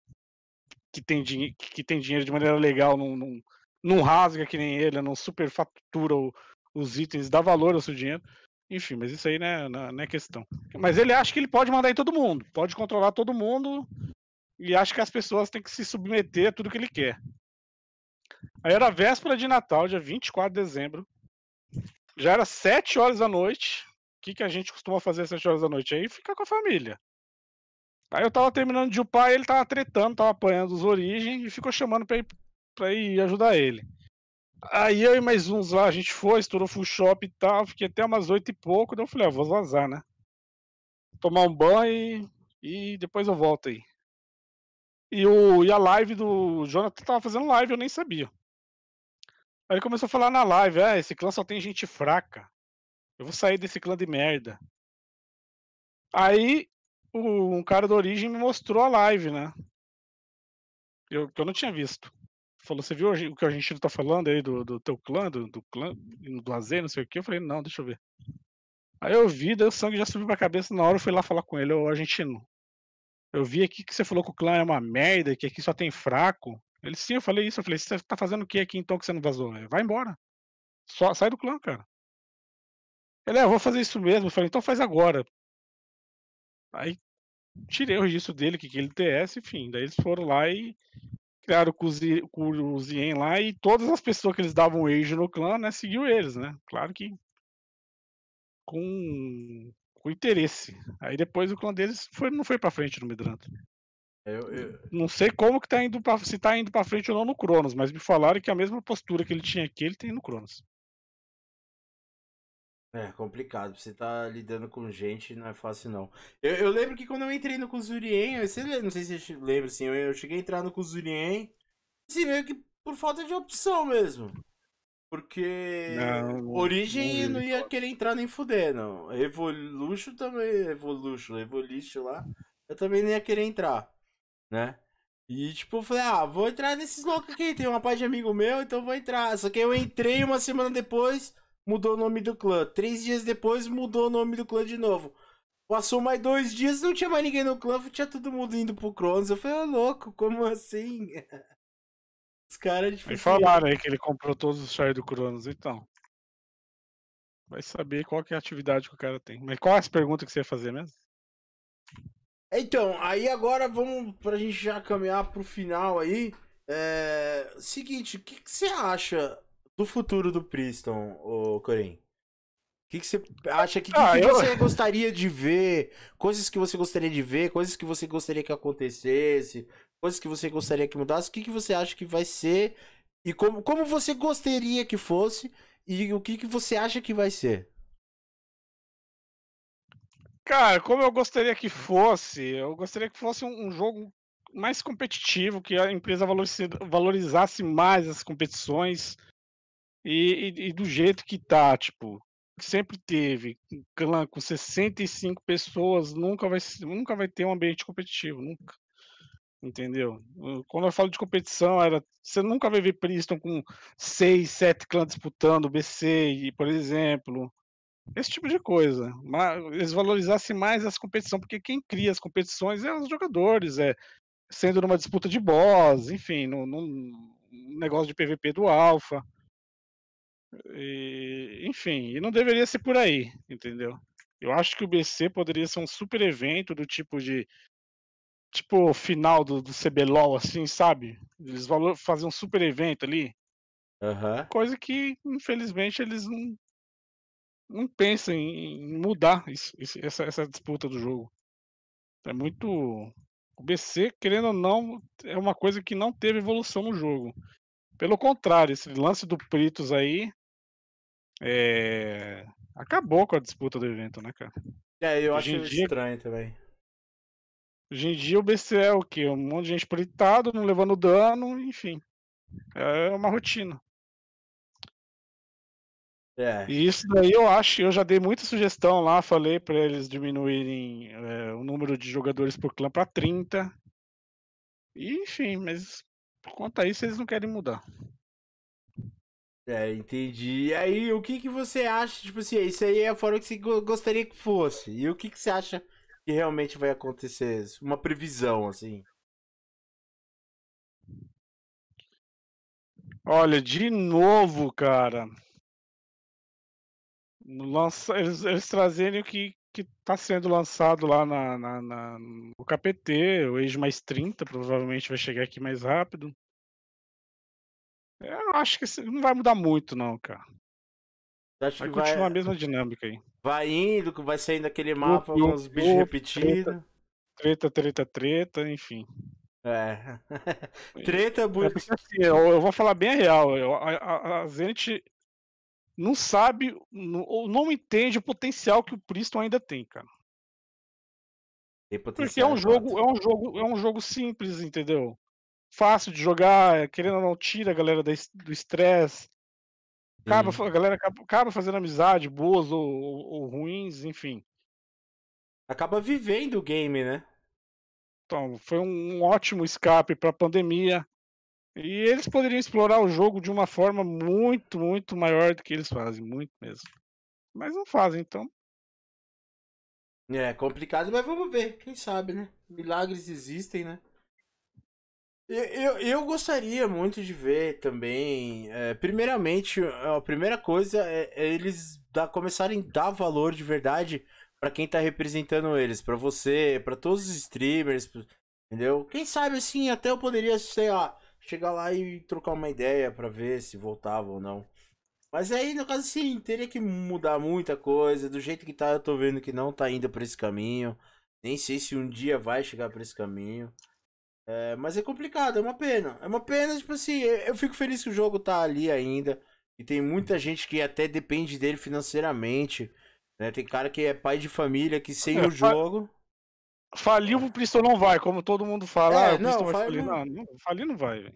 que tem, dinhe- que tem dinheiro de maneira legal não, não, rasga que nem ele, não superfatura os itens, dá valor ao seu dinheiro. Enfim, mas isso aí não é, é- não é questão. Mas ele acha que ele pode mandar em todo mundo, pode controlar todo mundo e acha que as pessoas têm que se submeter a tudo que ele quer. Aí era véspera de Natal, dia 24 de dezembro. Já era 7 horas da noite. O que, que a gente costuma fazer às 7 horas da noite? Aí ficar com a família. Aí eu tava terminando de upar, ele tava tretando, tava apanhando os origens e ficou chamando pra ir, pra ir ajudar ele. Aí eu e mais uns lá, a gente foi, estourou full shop e tal, fiquei até umas oito e pouco, daí eu falei, ah, vou vazar, né? Tomar um banho e, e depois eu volto aí. E, o, e a live do Jonathan tava fazendo live, eu nem sabia. Aí ele começou a falar na live, ah, esse clã só tem gente fraca. Eu vou sair desse clã de merda. Aí o, um cara da origem me mostrou a live, né? Eu, que eu não tinha visto. Falou, você viu o que o argentino tá falando aí do, do teu clã, do, do clã, do AZ, não sei o que? Eu falei, não, deixa eu ver. Aí eu vi, daí o sangue já subiu pra cabeça na hora, eu fui lá falar com ele, ô argentino. Eu vi aqui que você falou que o clã é uma merda, que aqui só tem fraco. Ele sim, eu falei isso, eu falei, você tá fazendo o que aqui então que você não vazou? Vai embora. Só, sai do clã, cara. Ele, é, eu vou fazer isso mesmo. Eu falei, então faz agora. Aí tirei o registro dele, que, que ele TS, enfim. Daí eles foram lá e criaram o Zien lá e todas as pessoas que eles davam age no clã, né, seguiu eles, né? Claro que com, com interesse. Aí depois o clã deles foi, não foi pra frente no Midranto. Eu, eu... Não sei como que tá indo pra, se tá indo pra frente ou não no Cronos, mas me falaram que a mesma postura que ele tinha aqui, ele tem no Cronos. É complicado, você tá lidando com gente, não é fácil não. Eu, eu lembro que quando eu entrei no Kuzurien, você não sei se você lembra, assim, eu, eu cheguei a entrar no Kuzurien, assim, meio que por falta de opção mesmo. Porque não, Origem não, não ia querer entrar nem fudendo. Evolution também, Evolution, Evolution lá, eu também não ia querer entrar, né? E tipo, eu falei, ah, vou entrar nesses loucos aqui, tem uma parte de amigo meu, então vou entrar. Só que eu entrei uma semana depois, mudou o nome do clã. Três dias depois, mudou o nome do clã de novo. Passou mais dois dias, não tinha mais ninguém no clã, tinha todo mundo indo pro Cronos. Eu falei, ô louco, como assim? (laughs) Os caras de Aí falaram aí que ele comprou todos os chars do Cronos, então. Vai saber qual que é a atividade que o cara tem. Mas qual é as perguntas que você ia fazer mesmo? Então, aí agora vamos pra gente já caminhar pro final aí. É... Seguinte, o que, que você acha do futuro do Priston, o Corim? O que, que você acha que, ah, que, que eu... você gostaria de ver? Coisas que você gostaria de ver, coisas que você gostaria que acontecesse, coisas que você gostaria que mudasse. O que, que você acha que vai ser? E como, como você gostaria que fosse? E o que, que você acha que vai ser? Cara, como eu gostaria que fosse, eu gostaria que fosse um, um jogo mais competitivo, que a empresa valorizasse mais as competições e, e, e, do jeito que tá, tipo, sempre teve, um clã com 65 pessoas, nunca vai, nunca vai ter um ambiente competitivo, nunca. Entendeu? Quando eu falo de competição, era você nunca vai ver Priston com 6, 7 clãs disputando BC, por exemplo. Esse tipo de coisa. Mas eles valorizassem mais as competições, porque quem cria as competições é os jogadores, é sendo numa disputa de boss, enfim, num, num negócio de PVP do Alpha. E, enfim, e não deveria ser por aí, entendeu? Eu acho que o BC poderia ser um super evento do tipo de. Tipo, final do, do CBLOL, assim, sabe? Eles valor, fazer um super evento ali. Uhum. Coisa que, infelizmente, eles não, não pensam em mudar isso, isso, essa, essa disputa do jogo. É muito. O BC, querendo ou não, é uma coisa que não teve evolução no jogo. Pelo contrário, esse lance do Pritos aí é... Acabou com a disputa do evento, né, cara? É, eu Hoje acho dia... estranho também. Hoje em dia o BC é o quê? Um monte de gente politado, não levando dano, enfim. É uma rotina. É. E isso daí eu acho, eu já dei muita sugestão lá, falei para eles diminuírem é, o número de jogadores por clã para 30. E, enfim, mas por conta disso eles não querem mudar. É, entendi. E aí, o que que você acha, tipo assim, isso aí é a forma que você gostaria que fosse. E o que que você acha que realmente vai acontecer? Uma previsão, assim. Olha, de novo, cara. Lança, eles, eles trazerem o que, que tá sendo lançado lá na, na, na, no KPT, o Age mais 30, provavelmente vai chegar aqui mais rápido. Eu acho que não vai mudar muito, não, cara. Acho vai continuar vai... a mesma dinâmica aí. Vai indo, vai saindo aquele mapa, com os bichos repetidos. Treta, treta, treta, enfim. É. (laughs) treta, é porque, assim, eu, eu, vou falar bem a real. Eu, a, a, a gente não sabe ou não entende o potencial que o Priston ainda tem, cara. Tem porque é um jogo, é um jogo, é um jogo simples, entendeu? fácil de jogar, querendo ou não, tira a galera do estresse. Acaba, a galera acaba, acaba, fazendo amizade, boas ou, ou, ou, ruins, enfim. Acaba vivendo o game, né? Então, foi um ótimo escape para a pandemia. E eles poderiam explorar o jogo de uma forma muito, muito maior do que eles fazem, muito mesmo. Mas não fazem, então. É complicado, mas vamos ver, quem sabe, né? Milagres existem, né? Eu, eu gostaria muito de ver também. É, primeiramente, a primeira coisa é, é eles dar, começarem a dar valor de verdade para quem tá representando eles, para você, para todos os streamers, entendeu? Quem sabe assim, até eu poderia, sei lá, chegar lá e trocar uma ideia para ver se voltava ou não. Mas aí, no caso, sim, teria que mudar muita coisa. Do jeito que tá, eu tô vendo que não tá indo por esse caminho. Nem sei se um dia vai chegar por esse caminho. É, mas é complicado, é uma pena. É uma pena, tipo assim, eu fico feliz que o jogo tá ali ainda. E tem muita gente que até depende dele financeiramente. Né? Tem cara que é pai de família que sem é, o (laughs) jogo. Falir o Pistol não vai, como todo mundo fala. É, ah, não, vai falir. Não, não, falir não vai,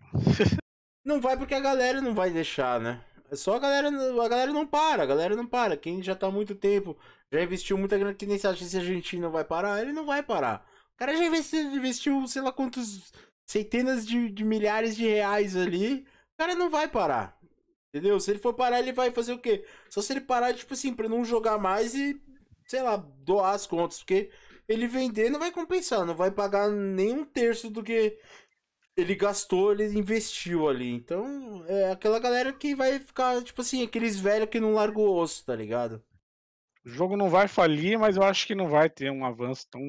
Não vai porque a galera não vai deixar, né? É só a galera. A galera não para, a galera não para. Quem já tá há muito tempo, já investiu muita grana, que nem se acha que a gente não vai parar, ele não vai parar. O cara já investiu, investiu sei lá quantos centenas de, de milhares de reais ali. O cara não vai parar. Entendeu? Se ele for parar, ele vai fazer o quê? Só se ele parar, tipo assim, pra não jogar mais e, sei lá, doar as contas. Porque ele vender não vai compensar, não vai pagar nem um terço do que ele gastou, ele investiu ali. Então, é aquela galera que vai ficar, tipo assim, aqueles velhos que não largam o osso, tá ligado? O jogo não vai falir, mas eu acho que não vai ter um avanço tão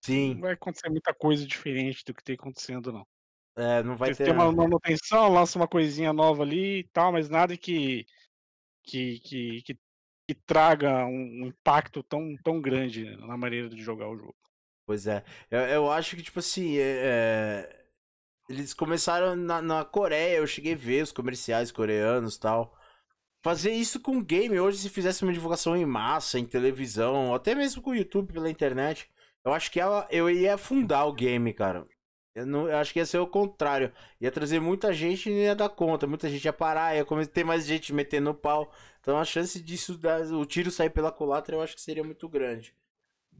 Sim. Não vai acontecer muita coisa diferente do que tem acontecendo, não. É, não vai Eles ter. Tem uma manutenção, lança uma coisinha nova ali e tal, mas nada que. que, que, que, que traga um impacto tão, tão grande na maneira de jogar o jogo. Pois é. Eu, eu acho que, tipo assim, é, é... eles começaram na, na Coreia, eu cheguei a ver os comerciais coreanos tal. Fazer isso com game hoje, se fizesse uma divulgação em massa, em televisão, até mesmo com o YouTube pela internet, eu acho que ela, eu ia afundar o game, cara. Eu, não, eu acho que ia ser o contrário. Ia trazer muita gente e não ia dar conta. Muita gente ia parar, ia ter mais gente metendo pau. Então a chance disso, dar, o tiro sair pela culatra, eu acho que seria muito grande.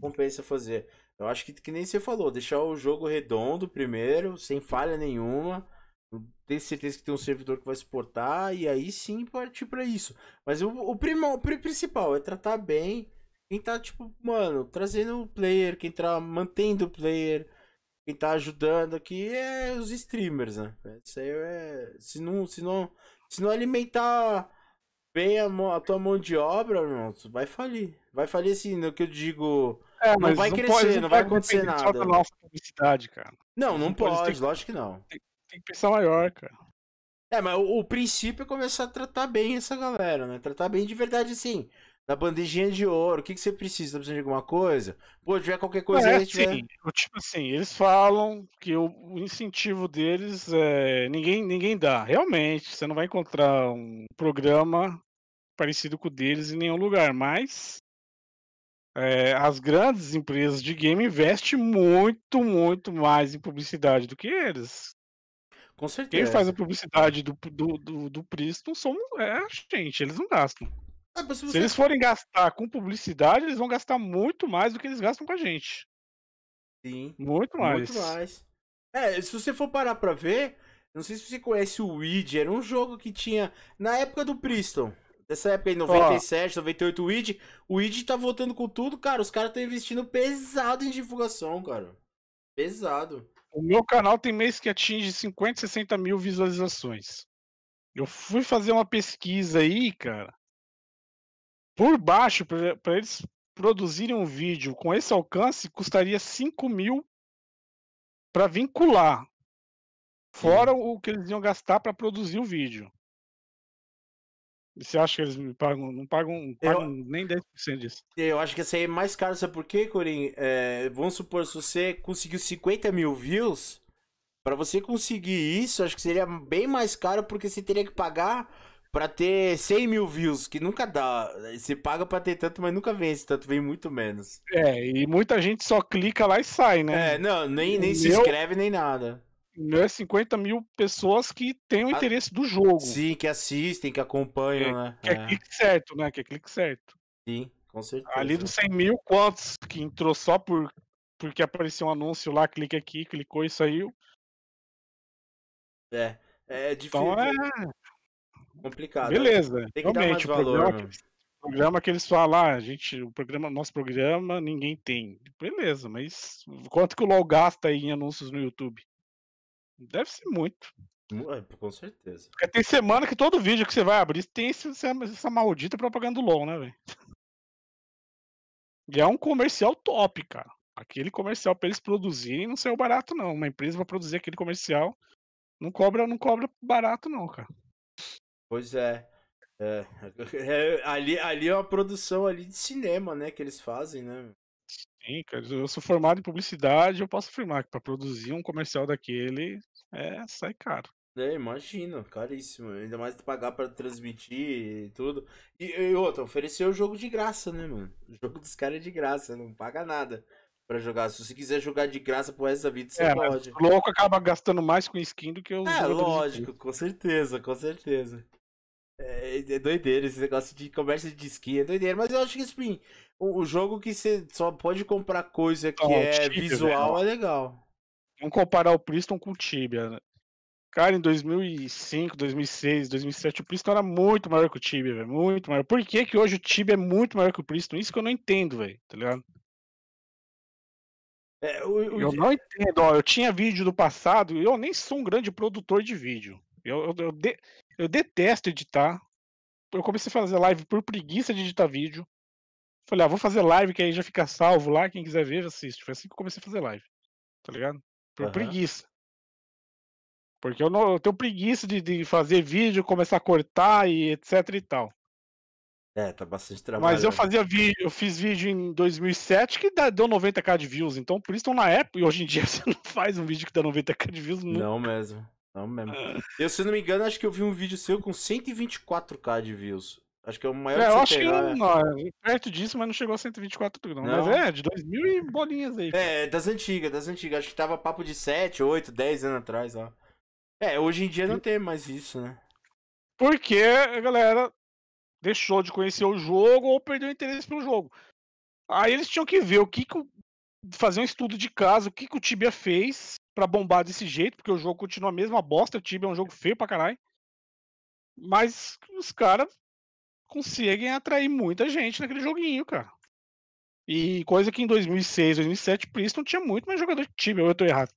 Compensa fazer. Eu acho que, que nem você falou, deixar o jogo redondo primeiro, sem falha nenhuma. Tenho certeza que tem um servidor que vai suportar e aí sim partir para isso. Mas o, o, o principal é tratar bem quem tá, tipo, mano, trazendo o player, quem tá mantendo o player, quem tá ajudando aqui é os streamers, né? Isso aí é. Se não, se não, se não alimentar bem a, a tua mão de obra, irmão, vai falir. Vai falir assim, no que eu digo. É, não vai não crescer, pode, não, não vai acontecer nada. Só da nossa publicidade, cara. Não, não, não pode, pode lógico que não. Tem, tem, que pensar maior, cara. É, mas o, o, princípio é começar a tratar bem essa galera, né? Tratar bem de verdade, sim na bandejinha de ouro. O que, que você precisa? Tá precisando de alguma coisa? Pô, tiver qualquer coisa é, aí, tiver... sim. Tipo assim, eles falam que o, incentivo deles é ninguém, ninguém dá. Realmente, você não vai encontrar um programa parecido com o deles em nenhum lugar, mas é, as grandes empresas de game investem muito, muito mais em publicidade do que eles. Com certeza. Quem faz a publicidade do, do, do, do Priston somos é a gente, eles não gastam. Ah, se, você... se, eles forem gastar com publicidade, eles vão gastar muito mais do que eles gastam com a gente. Sim. Muito mais. Muito mais. É, se você for parar pra ver, não sei se você conhece o Weed, era um jogo que tinha. Na época do Priston. Dessa época aí, 97, oh. 98, o Weed. O Weed tá voltando com tudo, cara. Os caras estão investindo pesado em divulgação, cara. Pesado. O meu canal tem mês que atinge 50, 60 mil visualizações. Eu fui fazer uma pesquisa aí, cara por baixo, para eles produzirem um vídeo com esse alcance, custaria 5 mil para vincular. Fora Sim. o que eles iam gastar para produzir o vídeo. Você acha que eles me pagam? Não pagam, pagam eu, nem 10% disso. Eu acho que esse aí é mais caro, sabe por quê, Corim? É, vamos supor, se você conseguiu 50 mil views, para você conseguir isso, acho que seria bem mais caro, porque você teria que pagar pra ter 100 mil views, que nunca dá. Você paga pra ter tanto, mas nunca esse tanto, vem muito menos. É, e muita gente só clica lá e sai, né? É, não, nem, nem se inscreve nem nada. Não é 50 mil pessoas que têm o interesse do jogo. Sim, que assistem, que acompanham, é, né? Que é, é clique certo, né? Que é clique certo. Sim, com certeza. Ali dos 100 mil, quantos que entrou só por porque apareceu um anúncio lá, clique aqui, clicou e saiu. É, é difícil. Então é, complicado. Beleza. Tem que Realmente, dar mais valor. Programa, que, programa que eles falam, ah, a gente, o programa, nosso programa, ninguém tem. Beleza, mas quanto que o LOL gasta aí em anúncios no YouTube? Deve ser muito. É, com certeza. Porque tem semana que todo vídeo que você vai abrir tem esse, essa maldita propaganda do LOL, né, velho? E é um comercial top, cara. Aquele comercial para eles produzirem não saiu barato, não. Uma empresa vai produzir aquele comercial não cobra, não cobra barato, não, cara. Pois é. É, (laughs) é, ali, ali é uma produção ali de cinema, né, que eles fazem, né? Sim, cara, eu sou formado em publicidade, eu posso afirmar que para produzir um comercial daquele, é, sai caro. É, imagino, caríssimo. Ainda mais pagar para transmitir e tudo. E, e outra, ofereceu o jogo de graça, né, mano? O jogo dos caras é de graça, não paga nada para jogar. Se você quiser jogar de graça pro resto da vida, você é, pode. O louco acaba gastando mais com skin do que os É, lógico, com certeza, com certeza. É, é doideira esse negócio de comércio de skin, é doideira. Mas eu acho que, assim, o, o jogo que você só pode comprar coisa que é Tibia, visual velho. é legal. Vamos comparar o Priston com o Tibia, né? Cara, em 2005, 2006, 2007, o Priston era muito maior que o Tibia, velho. Muito maior. Por que, que hoje o Tibia é muito maior que o Priston? Isso que eu não entendo, velho. Tá ligado? É, o, o... Eu não entendo, ó, eu tinha vídeo do passado e eu nem sou um grande produtor de vídeo. Eu, eu, eu, de, eu detesto editar. Eu comecei a fazer live por preguiça de editar vídeo. Falei, ah, vou fazer live que aí já fica salvo lá, quem quiser ver, assiste. Foi assim que eu comecei a fazer live. Tá ligado? Por uhum. preguiça. Porque eu, não, eu tenho preguiça de, de fazer vídeo, começar a cortar e etc e tal. É, tá bastante trabalho. Mas eu fazia vídeo, eu fiz vídeo em 2007 que deu 90k de views, então por isso estão na época, e hoje em dia (laughs) você não faz um vídeo que dá 90k de views nunca. Não mesmo. Não mesmo. É. Eu, se não me engano, acho que eu vi um vídeo seu com 124k de views. Acho que é o maior é, que eu acho pegar, que não, é. perto disso, mas não chegou a 124 não. não. Mas é, de 2000 e bolinhas aí. É, das antigas, das antigas. Acho que tava papo de 7, 8, 10 anos atrás, ó. É, hoje em dia não tem mais isso, né? Porque a galera deixou de conhecer o jogo ou perdeu o interesse pelo jogo. Aí eles tinham que ver o que, que fazer um estudo de caso, o que, que o Tibia fez para bombar desse jeito, porque o jogo continua a mesma bosta, o Tibia é um jogo feio pra caralho. Mas os caras conseguem atrair muita gente naquele joguinho, cara. E coisa que em 2006, 2007, Priston tinha muito mais jogador de ou eu tô errado?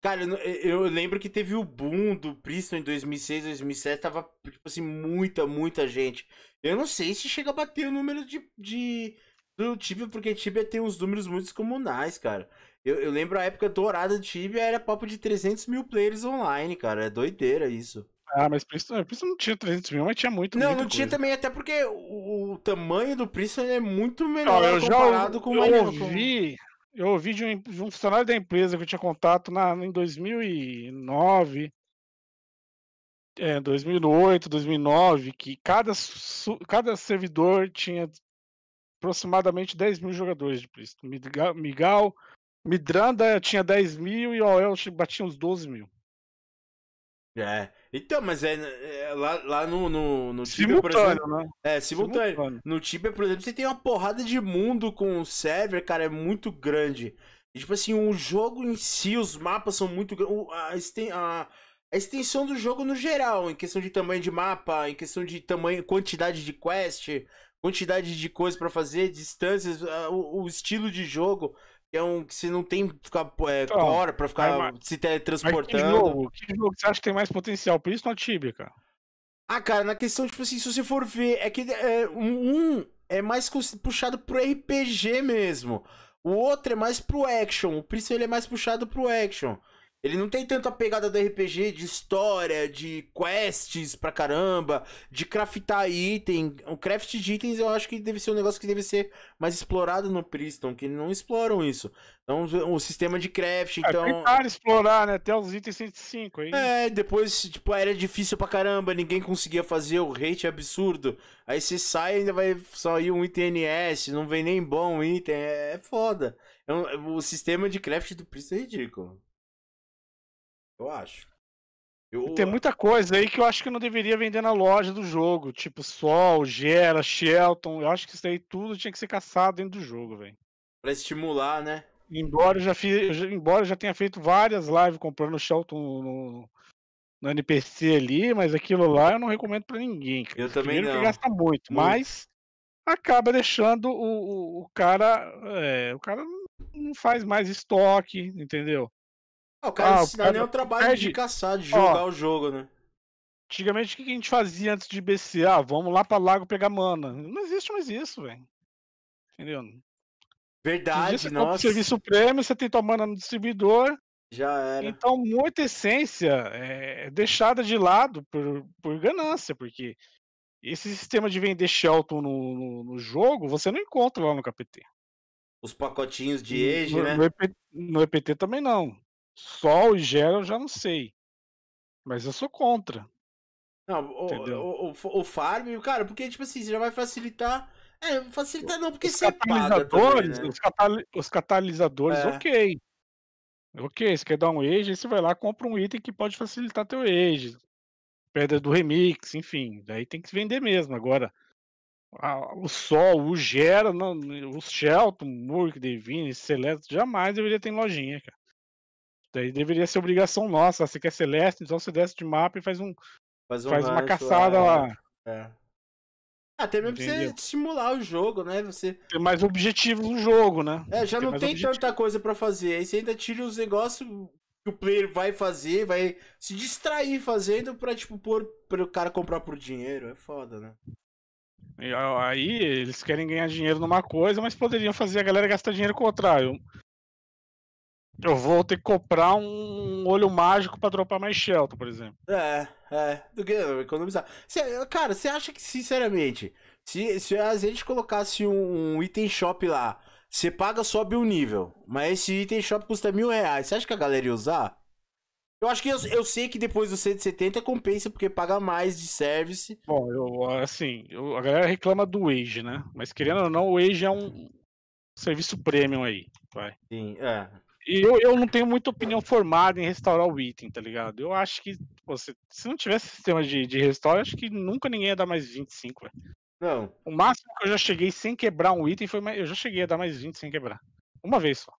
Cara, eu, lembro que teve o boom do Priston em 2006, 2007, tava, tipo assim, muita, muita gente. Eu não sei se chega a bater o número de, de do Tibia, porque Tibia tem uns números muito descomunais, cara. Eu, eu lembro a época dourada do Tibia, era papo de 300 mil players online, cara. É doideira isso. Ah, mas Priston, Priston não tinha 300 mil, mas tinha muito Não, não coisa. tinha também, até porque o, o, tamanho do Priston é muito menor eu comparado já, com o Eu ouvi, eu ouvi de um, de um, funcionário da empresa que eu tinha contato na, em 2009, é, 2008, 2009, que cada, cada servidor tinha aproximadamente 10 mil jogadores de Priston. Migal, Midranda tinha 10 mil e o OEL batia uns 12 mil. É, então, mas é, é lá, lá no, no, no Tibia, por exemplo. Né? É, simultâneo. simultâneo. No Tibia, por exemplo, você tem uma porrada de mundo com o server, cara, é muito grande. E, tipo assim, o jogo em si, os mapas são muito grandes. A, a, a extensão do jogo no geral, em questão de tamanho de mapa, em questão de tamanho, quantidade de quest, quantidade de coisas para fazer, distâncias, o, o estilo de jogo é um que você não tem ficar é, então, core pra ficar mas, se teletransportando. que jogo, que jogo você acha que tem mais potencial? Por isso não Tibia, cara. Ah, cara, na questão, tipo assim, se você for ver, é que é, um é mais puxado pro RPG mesmo. O outro é mais pro action. O Priston ele é mais puxado pro action. Ele não tem tanto a pegada do RPG de história, de quests pra caramba, de craftar item. O craft de itens eu acho que deve ser um negócio que deve ser mais explorado no Priston, que não exploram isso. Então, o sistema de craft, é, então... Tentar explorar, né? Até os itens 105 aí. É, depois, tipo, era difícil pra caramba, ninguém conseguia fazer, o rate é absurdo. Aí você sai e ainda vai sair um item NS, não vem nem bom item, é, é foda. É o sistema de craft do Priston é ridículo. Eu acho. Eu... Tem muita coisa aí que eu acho que não deveria vender na loja do jogo. Tipo Sol, Gera, Shelton. Eu acho que isso aí tudo tinha que ser caçado dentro do jogo, velho. Pra estimular, né? Embora eu já fiz, embora já tenha feito várias lives comprando Shelton no, no NPC ali, mas aquilo lá eu não recomendo para ninguém. Cara. Eu também Primeiro não. que gasta muito, muito, mas acaba deixando o, o, o cara, é, o cara não faz mais estoque, entendeu? Ah, o cara Ah, cara nem o trabalho perde- de caçar, de Ó. jogar o jogo, né? Antigamente, o que a gente fazia antes de BC? Ah, vamos lá pra lago pegar mana. Não existe mais isso, velho. Entendeu? Verdade, você nossa. serviço prêmio, você tem tua mana no distribuidor. Já era. Então, muita essência é deixada de lado por, por ganância, porque esse sistema de vender Shelton no, no, no jogo, você não encontra lá no KPT. Os pacotinhos de Age, no, né? no, EP no EPT também não. Sol e Gera eu já não sei. Mas eu sou contra. Não, o, o, o, o farm, cara, porque, tipo assim, você já vai facilitar. É, facilitar não, porque Os você catalisadores, também, né? os, os catalisadores, É. ok. Ok, você quer dar um age, aí você vai lá compra um item que pode facilitar teu age. Pedra do remix, enfim. Daí tem que vender mesmo. Agora, a- o Sol, o Gera, não, o Shelton, Murk, Divine, Celeste, jamais deveria ter lojinha, cara. Daí deveria ser obrigação nossa. Você quer Celeste, então você desce de mapa e faz um, Faz, um faz uma rancho caçada lá. É. Até mesmo pra você Entendeu? estimular o jogo, né? Você. Ter mais objetivos no jogo, né? É, já Tem não tem objetivo. tanta coisa pra fazer. Aí você ainda tira os negócios que o player vai fazer, vai se distrair fazendo pra, tipo, pôr para o cara comprar por dinheiro. É foda, né? E Aí eles querem ganhar dinheiro numa coisa, mas poderiam fazer a galera gastar dinheiro com outra. Eu, eu vou ter que comprar um olho mágico pra dropar mais Shelton, por exemplo. É, é. Do que economizar. Cê- cara, você acha que, sinceramente, se, se a gente colocasse um, um item shop lá, você paga, sobe um nível, mas esse item shop custa mil reais, você acha que a galera ia usar? Eu acho que eu, eu sei que depois do 170 compensa, porque paga mais de service. Bom, eu, assim, eu- a galera reclama do Age, né? Mas querendo ou não, o Age é um serviço premium aí, vai. Sim, é. E eu, eu não tenho muita opinião formada em restaurar o item, tá ligado? Eu acho que pô, se, não tivesse sistema de, de restauro, eu acho que nunca ninguém ia dar mais 25, velho. Não, O máximo que eu já cheguei sem quebrar um item foi. mais- Eu já cheguei a dar mais 20 sem quebrar. Uma vez só.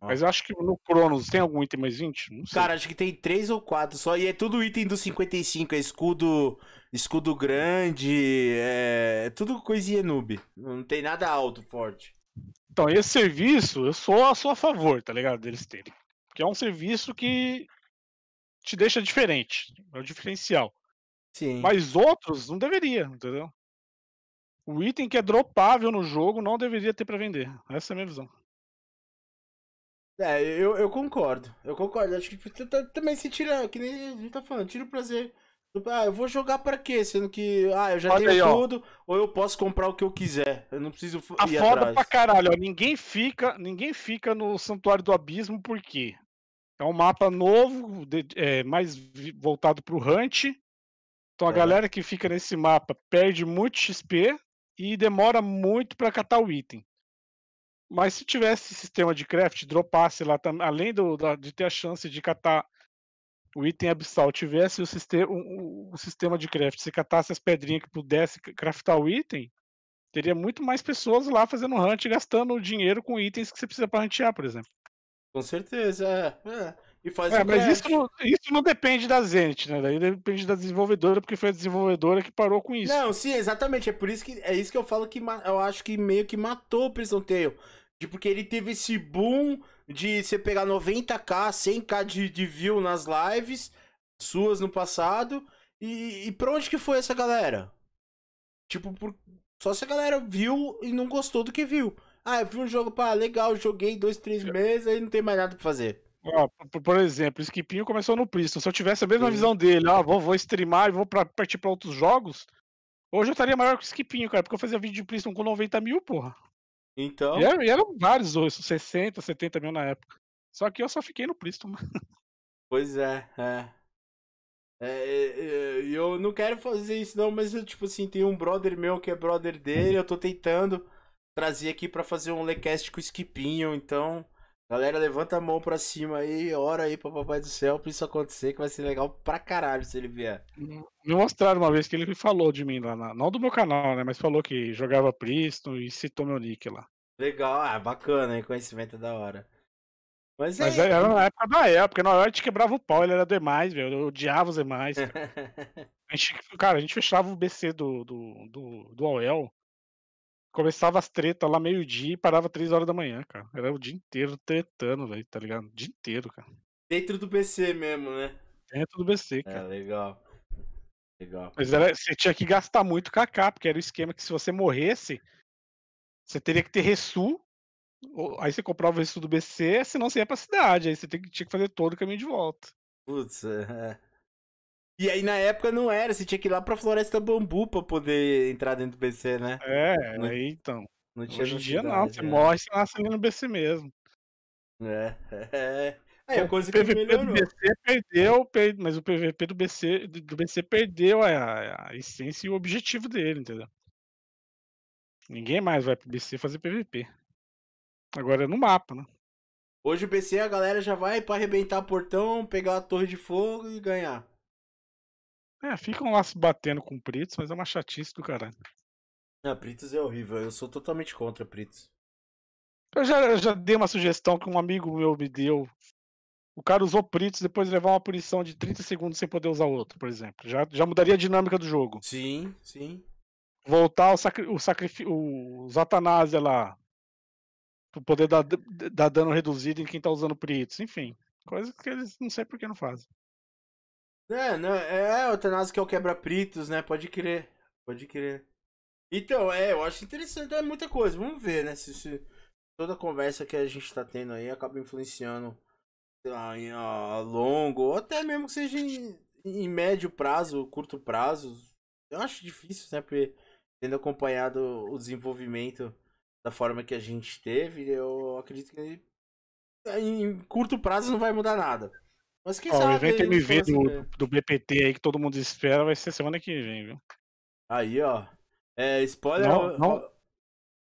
Ó. Mas eu acho que no Cronos tem algum item mais 20? Não sei. cara, acho que tem três ou quatro só, e é tudo item do 55, é escudo, escudo grande, é, é tudo coisinha noob. Não tem nada alto, forte. Então, esse serviço, eu sou, sou a favor, tá ligado? Deles terem. Porque é um serviço que te deixa diferente. É o diferencial. Sim. Mas outros não deveria, entendeu? O item que é dropável no jogo não deveria ter pra vender. Essa é a minha visão. É, eu, eu concordo. Eu concordo. Acho que t- t- também se tira, que nem a gente tá falando, tira o prazer. Ah, eu vou jogar pra quê? Sendo que, ah, eu já Olha tenho aí, ó. tudo, ou eu posso comprar o que eu quiser. Eu não preciso f- Tá ir foda atrás. pra caralho, ó. Ninguém fica, ninguém fica no Santuário do Abismo, por quê? É um mapa novo, de- é, mais voltado pro Hunt. Então a É. galera que fica nesse mapa perde muito XP e demora muito pra catar o item. Mas se tivesse sistema de craft, dropasse lá também, além do, da- de ter a chance de catar o item abissal, tivesse o, sistema, o, o sistema de craft, se catasse as pedrinhas que pudesse craftar o item, teria muito mais pessoas lá fazendo hunt, gastando dinheiro com itens que você precisa para huntear, por exemplo. Com certeza, é. é. E faz É, mas isso não, isso não depende da Zenit, né? Daí depende da desenvolvedora, porque foi a desenvolvedora que parou com isso. Não, sim, exatamente. É por isso que é isso que eu falo que eu acho que meio que matou o Prison Tale. De porque ele teve esse boom de você pegar 90k, 100k de, de view nas lives suas no passado. E, e pra onde que foi essa galera? Tipo, por... só se a galera viu e não gostou do que viu. Ah, eu vi um jogo, pá, legal, joguei dois, três meses, aí não tem mais nada pra fazer. Ó, por, por exemplo, o Skipinho começou no Priston. Se eu tivesse a mesma Sim. visão dele, ah, vou, vou streamar e vou pra, partir pra outros jogos, hoje eu estaria maior que o Skipinho, cara, porque eu fazia vídeo de Priston com 90 mil, porra. Então. E, era- e eram vários hoje, 60, 70 mil na época. Só que eu só fiquei no Priston. Pois é, é. É, é, é, E eu não quero fazer isso não, mas eu, tipo assim, tem um brother meu que é brother dele, eu tô tentando trazer aqui pra fazer um lecast com o Skipinho, então, galera, levanta a mão pra cima aí, ora aí pra papai do céu pra isso acontecer, que vai ser legal pra caralho se ele vier. Me mostraram uma vez que ele falou de mim lá, na- não do meu canal, né? Mas falou que jogava Priston e citou meu nick lá. Legal, ah, bacana, hein, conhecimento é da hora. Mas, Mas é... era na época da época, na hora a gente quebrava o pau, ele era demais, velho. Eu odiava os demais. (laughs) cara. A gente, cara, a gente fechava o BC do, do, do, do começava as tretas lá meio-dia e parava três horas da manhã, cara. Era o dia inteiro tretando, velho, tá ligado? O dia inteiro, cara. Dentro do PC mesmo, né? Dentro do BC, É, cara. legal. Legal. Mas era, você tinha que gastar muito KK, porque era o esquema que se você morresse, você teria que ter Ressu. Aí você comprava o Ressu do BC, senão você ia pra cidade. Aí você tinha que fazer todo o caminho de volta. Putz, é. E aí na época não era, você tinha que ir lá pra Floresta Bambu pra poder entrar dentro do PC, né? É, Não- aí então. Não tinha Hoje em dia não, você né? morre, você nasce ali no BC mesmo. É, (laughs) é. Aí a O coisa que PVP do melhorou. BC perdeu, per- mas o PVP do BC, do do BC perdeu a, a essência e o objetivo dele, entendeu? Ninguém mais vai pro BC fazer PVP. Agora é no mapa, né? Hoje o PC a galera já vai pra arrebentar portão, pegar a torre de fogo e ganhar. É, ficam lá se batendo com Pritos, mas é uma chatice do caralho. Ah, Pritos é horrível, eu sou totalmente contra Pritos. Eu já, eu já dei uma sugestão que um amigo meu me deu. O cara usou Pritos depois de levar uma punição de 30 segundos sem poder usar outro, por exemplo. Já, já mudaria a dinâmica do jogo. Sim, sim. Voltar o, sacri o, sacrifi o Zatanásia lá. Pra poder dar, dar dano reduzido em quem tá usando Pritos. Enfim. Coisas que eles não sei por que não fazem. É, não, é, o Tanazzo que é o quebra-pritos, né? Pode crer, pode crer. Então, é, eu acho interessante, é muita coisa. Vamos ver, né? Se, se toda a conversa que a gente tá tendo aí acaba influenciando, em a longo, ou até mesmo que seja em, em médio prazo, curto prazo. Eu acho difícil, sempre tendo acompanhado o desenvolvimento da forma que a gente teve, eu acredito que em curto prazo não vai mudar nada. Mas quem Ó, o sabe evento aí nos MV do, do BPT aí que todo mundo espera vai ser semana que vem, viu? Aí, ó. É, spoiler. Não, não.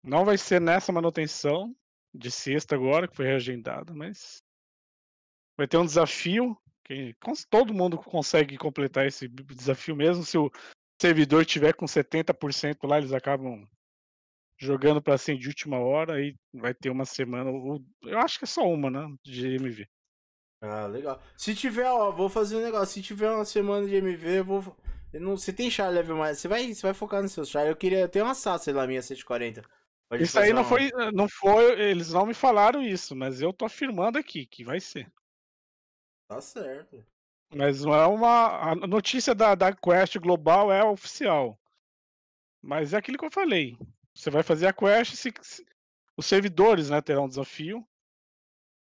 Não vai ser nessa manutenção de sexta agora, que foi reagendada, mas vai ter um desafio que todo mundo consegue completar esse desafio mesmo se o servidor tiver com 70% lá, eles acabam jogando para cima de última hora aí vai ter uma semana, eu acho que é só uma, né, de MV. Ah, legal. Se tiver, ó, vou fazer um negócio. Se tiver uma semana de MV, eu vou. Eu não, você tem char level mais. Você vai, você vai focar no seu char. Eu queria. Eu tenho uma Sassy lá, minha 140. Pode Isso aí não uma- foi, não foi, eles não me falaram isso, mas eu tô afirmando aqui que vai ser. Tá certo. Mas não é uma. A notícia da, da Quest global é oficial. Mas é aquilo que eu falei. Você vai fazer a Quest, se, se- os servidores né, terão um desafio.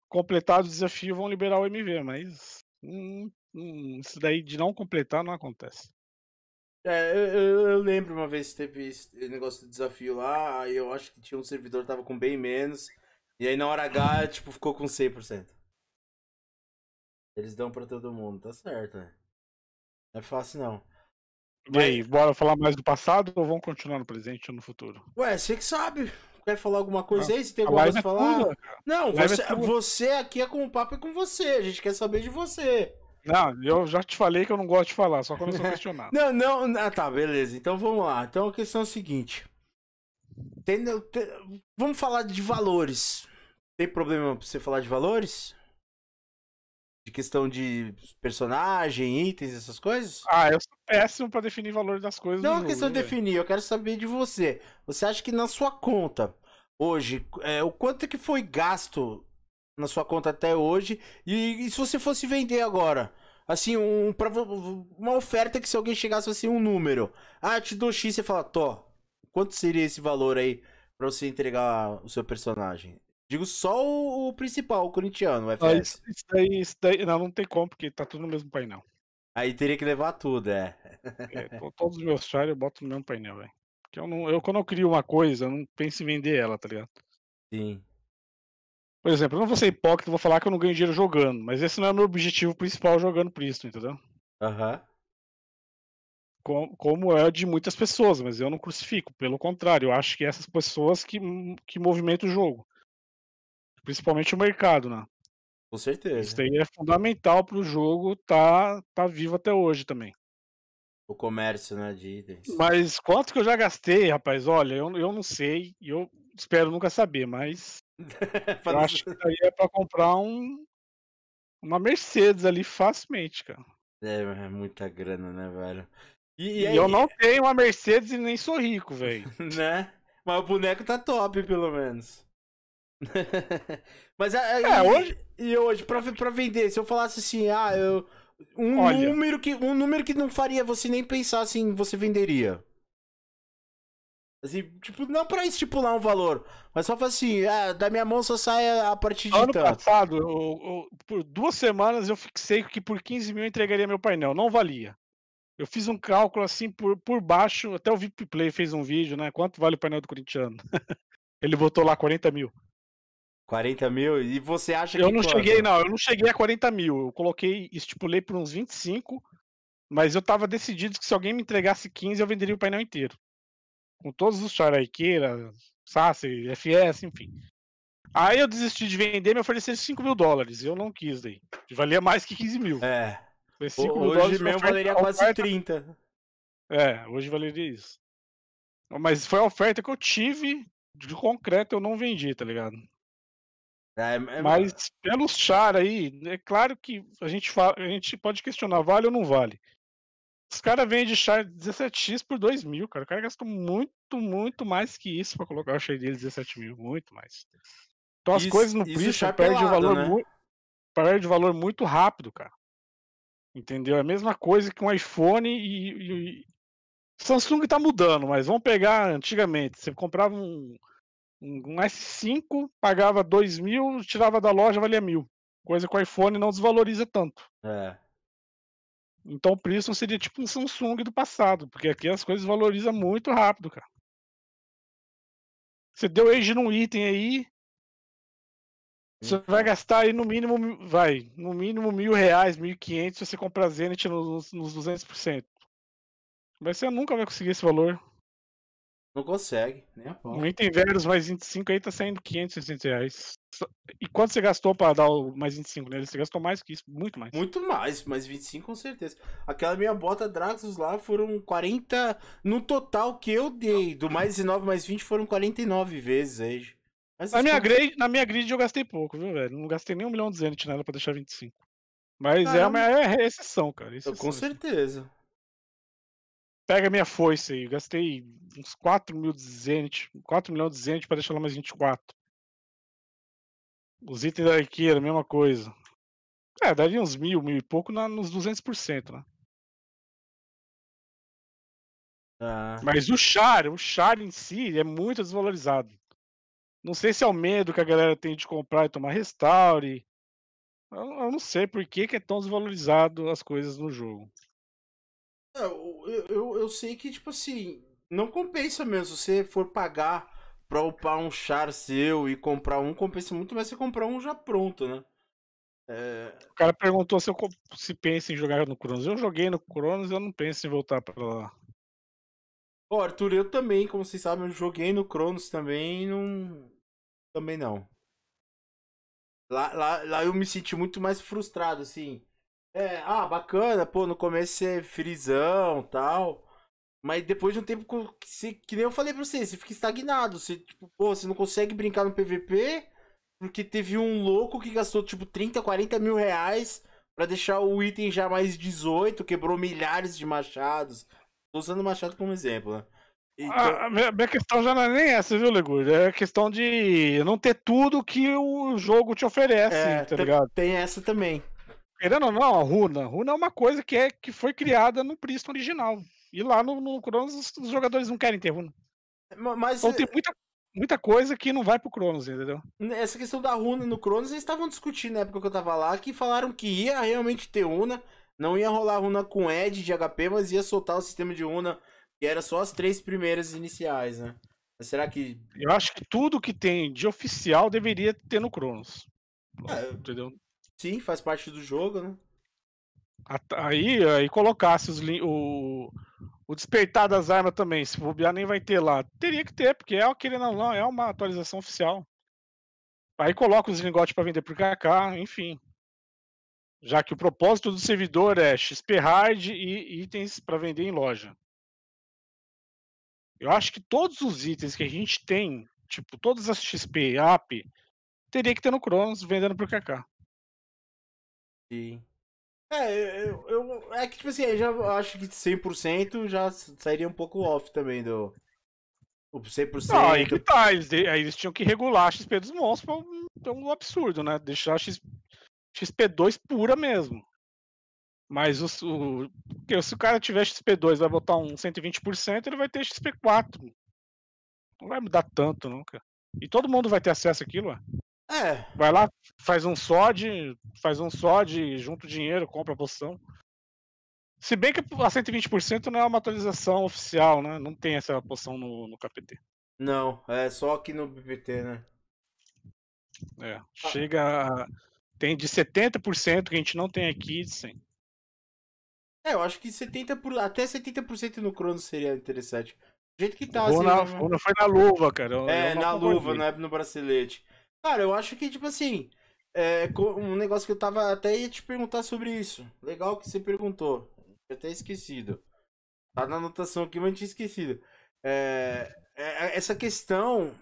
Completado o desafio, vão liberar o MV, mas hum, hum, isso daí de não completar não acontece. É, eu, eu- eu lembro uma vez que teve esse negócio de desafio lá. Aí eu acho que tinha um servidor que tava com bem menos. E aí na hora H, tipo, ficou com 100%. Eles dão pra todo mundo, tá certo, né? Não é fácil não. E aí, bora falar mais do passado ou vamos continuar no presente ou no futuro? Ué, você que sabe. Quer falar alguma coisa aí? Se tem alguma coisa é pra falar? Não, é você, você aqui é com o papo é com você. A gente quer saber de você. Não, eu já te falei que eu não gosto de falar, só quando eu sou (laughs) questionado. Não, não. Ah, tá, beleza. Então vamos lá. Então a questão é a seguinte. Tem- tem- vamos falar de valores. Tem problema pra você falar de valores? De questão de personagem, itens, essas coisas? Ah, eu sou péssimo pra definir valores das coisas. Não é jogo, questão de definir, eu quero saber de você. Você acha que na sua conta, hoje, é, o quanto que foi gasto na sua conta até hoje? E, e se você fosse vender agora? Assim, um, pra uma oferta que se alguém chegasse assim, um número. Ah, te dou X, você fala, Tó, quanto seria esse valor aí pra você entregar o seu personagem? Digo só o, o principal, o corintiano, o Ah, FS. isso, isso daí, isso daí- não, não tem como, porque tá tudo no mesmo painel. Aí teria que levar tudo, é. É, to- todos os meus chars eu boto no mesmo painel, velho. Porque eu não, eu, quando eu crio uma coisa, eu não penso em vender ela, tá ligado? Sim. Por exemplo, eu não vou ser hipócrita, vou falar que eu não ganho dinheiro jogando, mas esse não é o meu objetivo principal jogando Pristo, entendeu? Aham. Com- Como é de muitas pessoas, mas eu não crucifico. Pelo contrário, eu acho que essas pessoas que, que movimentam o jogo. Principalmente o mercado, né? Com Isso certeza. daí é fundamental pro jogo tá, tá vivo até hoje também. O comércio, né, de itens. Mas quanto que eu já gastei, rapaz? Olha, eu, eu não sei e eu espero nunca saber, mas (laughs) eu acho que daí é pra comprar um uma Mercedes ali facilmente, cara. É, é muita grana, né, velho? E, E, aí, eu não tenho uma Mercedes e nem sou rico, velho. (laughs) né? Mas o boneco tá top, pelo menos. (laughs) Mas é, é, hoje. E hoje, pra, pra vender, se eu falasse assim, ah, eu. Um Olha, número, que, um número que não faria você nem pensar assim, você venderia. Assim, tipo, não pra estipular um valor, mas só falar assim, ah, da minha mão só sai a partir de ano tanto. passado, eu, eu, por duas semanas eu fixei que por 15 mil eu entregaria meu painel, não valia. Eu fiz um cálculo assim por, por baixo, até o VIP Play fez um vídeo, né? Quanto vale o painel do corintiano? (laughs) Ele botou lá 40 mil. 40 mil? E você acha eu que. Eu não quanto? cheguei, não, eu não cheguei a 40 mil. Eu coloquei, estipulei por uns 25, mas eu tava decidido que se alguém me entregasse 15, eu venderia o painel inteiro. Com todos os Charaiqueira, Sassi, FS, enfim. Aí eu desisti de vender e me ofereceram 5 mil dólares. Eu não quis daí. Valia mais que 15 mil. É. Foi 5 mil hoje dólares. mesmo valeria quase oferta... 30. É, hoje valeria isso. Mas foi a oferta que eu tive de concreto, eu não vendi, tá ligado? É, é... Mas pelo char aí, é claro que a gente, fala, a gente pode questionar, vale ou não vale. Os caras vendem char 17x por 2 mil, cara. O cara gastou muito, muito mais que isso para colocar o char dele 17 mil, muito mais. Então as isso, coisas no preço perdem o valor né? muito, perde valor muito rápido, cara. Entendeu? É a mesma coisa que um iPhone e, e... Samsung tá mudando, mas vamos pegar antigamente. Você comprava um, um S5, pagava 2 mil, tirava da loja, valia mil. Coisa que o iPhone não desvaloriza tanto. É. Então o preço seria tipo um Samsung do passado, porque aqui as coisas valorizam muito rápido, cara. Você deu age num item aí, você vai gastar aí no mínimo, vai, no mínimo mil reais, mil e quinhentos se você comprar Zenit nos, nos 200%. Mas você nunca vai conseguir esse valor. Não consegue, nem a pau. Um item Verus mais 25 aí tá saindo 500, 600 reais. E quanto você gastou pra dar o mais 25 nele? Você gastou mais que isso, muito mais. Muito mais, mais 25 com certeza. Aquela minha bota Draxus lá foram 40. No total que eu dei, do mais 19 mais 20 foram 49 vezes aí. Mas na, minha grid, na minha grid eu gastei pouco, viu, velho? Não gastei nem um milhão de Zenit nela pra deixar 25. Mas Caramba. é uma é exceção, cara. Exceção, com certeza. Pega minha foice aí. Gastei uns 4 mil de Zenit. 4 milhões de Zenit pra deixar ela mais 24. Os itens da Ikea, mesma coisa. É, daria uns mil, mil e pouco na, nos 200%, né? Ah. Mas o char, o char em si é muito desvalorizado. Não sei se é o medo que a galera tem de comprar e tomar restaure. Eu, eu não sei por que, que é tão desvalorizado as coisas no jogo. É, eu, eu, eu sei que, tipo assim, não compensa mesmo. Se você for pagar pra upar um char seu e comprar um, compensa muito mais você comprar um já pronto, né? É... O cara perguntou se eu se pensa em jogar no Cronos. Eu joguei no Cronos eu não penso em voltar pra lá. Ó, Arthur, eu também, como vocês sabem, eu joguei no Cronos também não. Também não. Lá, lá, lá eu me senti muito mais frustrado, assim. É, ah, bacana, pô, no começo você é frisão tal. Mas depois de um tempo, que, que nem eu falei pra você, você fica estagnado. Você, tipo, pô, você não consegue brincar no PVP porque teve um louco que gastou, tipo, 30, 40 mil reais pra deixar o item já mais 18, quebrou milhares de machados. Tô usando o machado como exemplo, né? Então... A, minha, minha, questão já não é nem essa, viu, Legurdo? É a questão de não ter tudo que o jogo te oferece, é, tá ligado? Tem essa também. Querendo ou não, a runa. A runa é uma coisa que, é, que foi criada no Priston original. E lá no, no Cronos os jogadores não querem ter runa. Mas, então tem muita, muita coisa que não vai pro Cronos, entendeu? Essa questão da runa no Cronos, eles estavam discutindo na época que eu tava lá, que falaram que ia realmente ter runa. Não ia rolar runa com Ed de HP, mas ia soltar o sistema de runa que era só as três primeiras iniciais, né? Mas será que. Eu acho que tudo que tem de oficial deveria ter no Cronos. É, entendeu? Sim, faz parte do jogo, né? Aí, aí colocasse os, o, o despertar das armas também, se bobear nem vai ter lá. Teria que ter, porque é aquele não, não, é uma atualização oficial. Aí coloca os lingotes para vender por KK, enfim. Já que o propósito do servidor é XP Hard e itens para vender em loja. Eu acho que todos os itens que a gente tem, tipo, todas as XP, AP, teria que ter no Cronos vendendo por KK. Sim. É, eu, eu, é que, tipo assim, eu já acho que 100% já sairia um pouco off também do. O 100%. Não, aí que tá. Eles, aí eles tinham que regular a XP dos monstros pra um, pra um absurdo, né? Deixar a X, XP2 pura mesmo. Mas o, o, porque se o cara tiver XP2 vai botar um 120%, ele vai ter XP4. Não vai mudar tanto, não, cara. E todo mundo vai ter acesso àquilo, ué. É. Vai lá, faz um SOD, faz um SOD, junta o dinheiro, compra a poção. Se bem que a 120% não é uma atualização oficial, né? Não tem essa poção no, no KPT. Não, é só aqui no BPT, né? É, chega a... Tem de 70% que a gente não tem aqui de 100. É, eu acho que 70 por... até 70% no Crono seria interessante. Do jeito que tá, assim. Runa foi na luva, cara. Eu, É, eu na luva, não é no bracelete. Cara, eu acho que, tipo assim, é um negócio que eu tava até ia te perguntar sobre isso. Legal que você perguntou. Eu até esquecido. Tá na anotação aqui, mas eu tinha esquecido. É, é, essa questão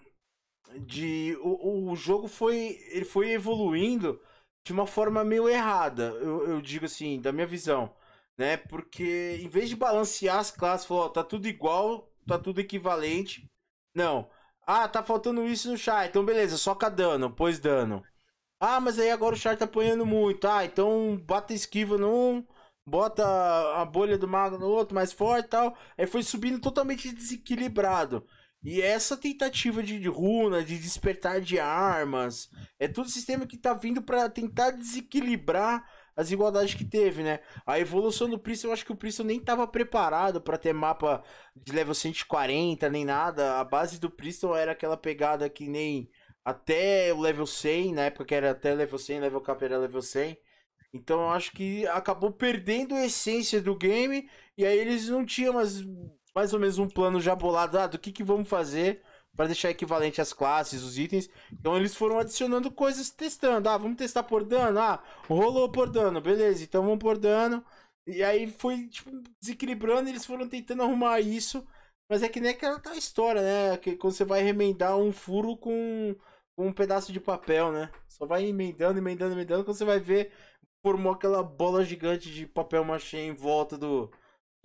de o, o jogo foi ele foi evoluindo de uma forma meio errada, eu, eu digo assim, da minha visão, né? Porque em vez de balancear as classes, falou, ó, tá tudo igual, tá tudo equivalente. Não. Ah, tá faltando isso no char, então beleza, soca dano, pôs dano. Ah, mas aí agora o char tá apanhando muito. Ah, então bota esquiva num, bota a bolha do mago no outro mais forte e tal. Aí foi subindo totalmente desequilibrado. E essa tentativa de runa, de despertar de armas, é todo sistema que tá vindo pra tentar desequilibrar as igualdades que teve, né? A evolução do Priston, eu acho que o Priston nem tava preparado pra ter mapa de level 140, nem nada. A base do Priston era aquela pegada que nem até o level 100, na época que era até level 100, level cap era level 100. Então eu acho que acabou perdendo a essência do game e aí eles não tinham mais, mais ou menos um plano já bolado ah, do que, que vamos fazer para deixar equivalente as classes, os itens. Então eles foram adicionando coisas, testando. Ah, vamos testar por dano. Ah, rolou por dano, beleza. Então vamos por dano. E aí foi tipo, desequilibrando, eles foram tentando arrumar isso. Mas é que nem aquela tal história, né? Que quando você vai remendar um furo com, com um pedaço de papel, né? Só vai emendando, emendando, emendando. Quando você vai ver, formou aquela bola gigante de papel machê em volta do,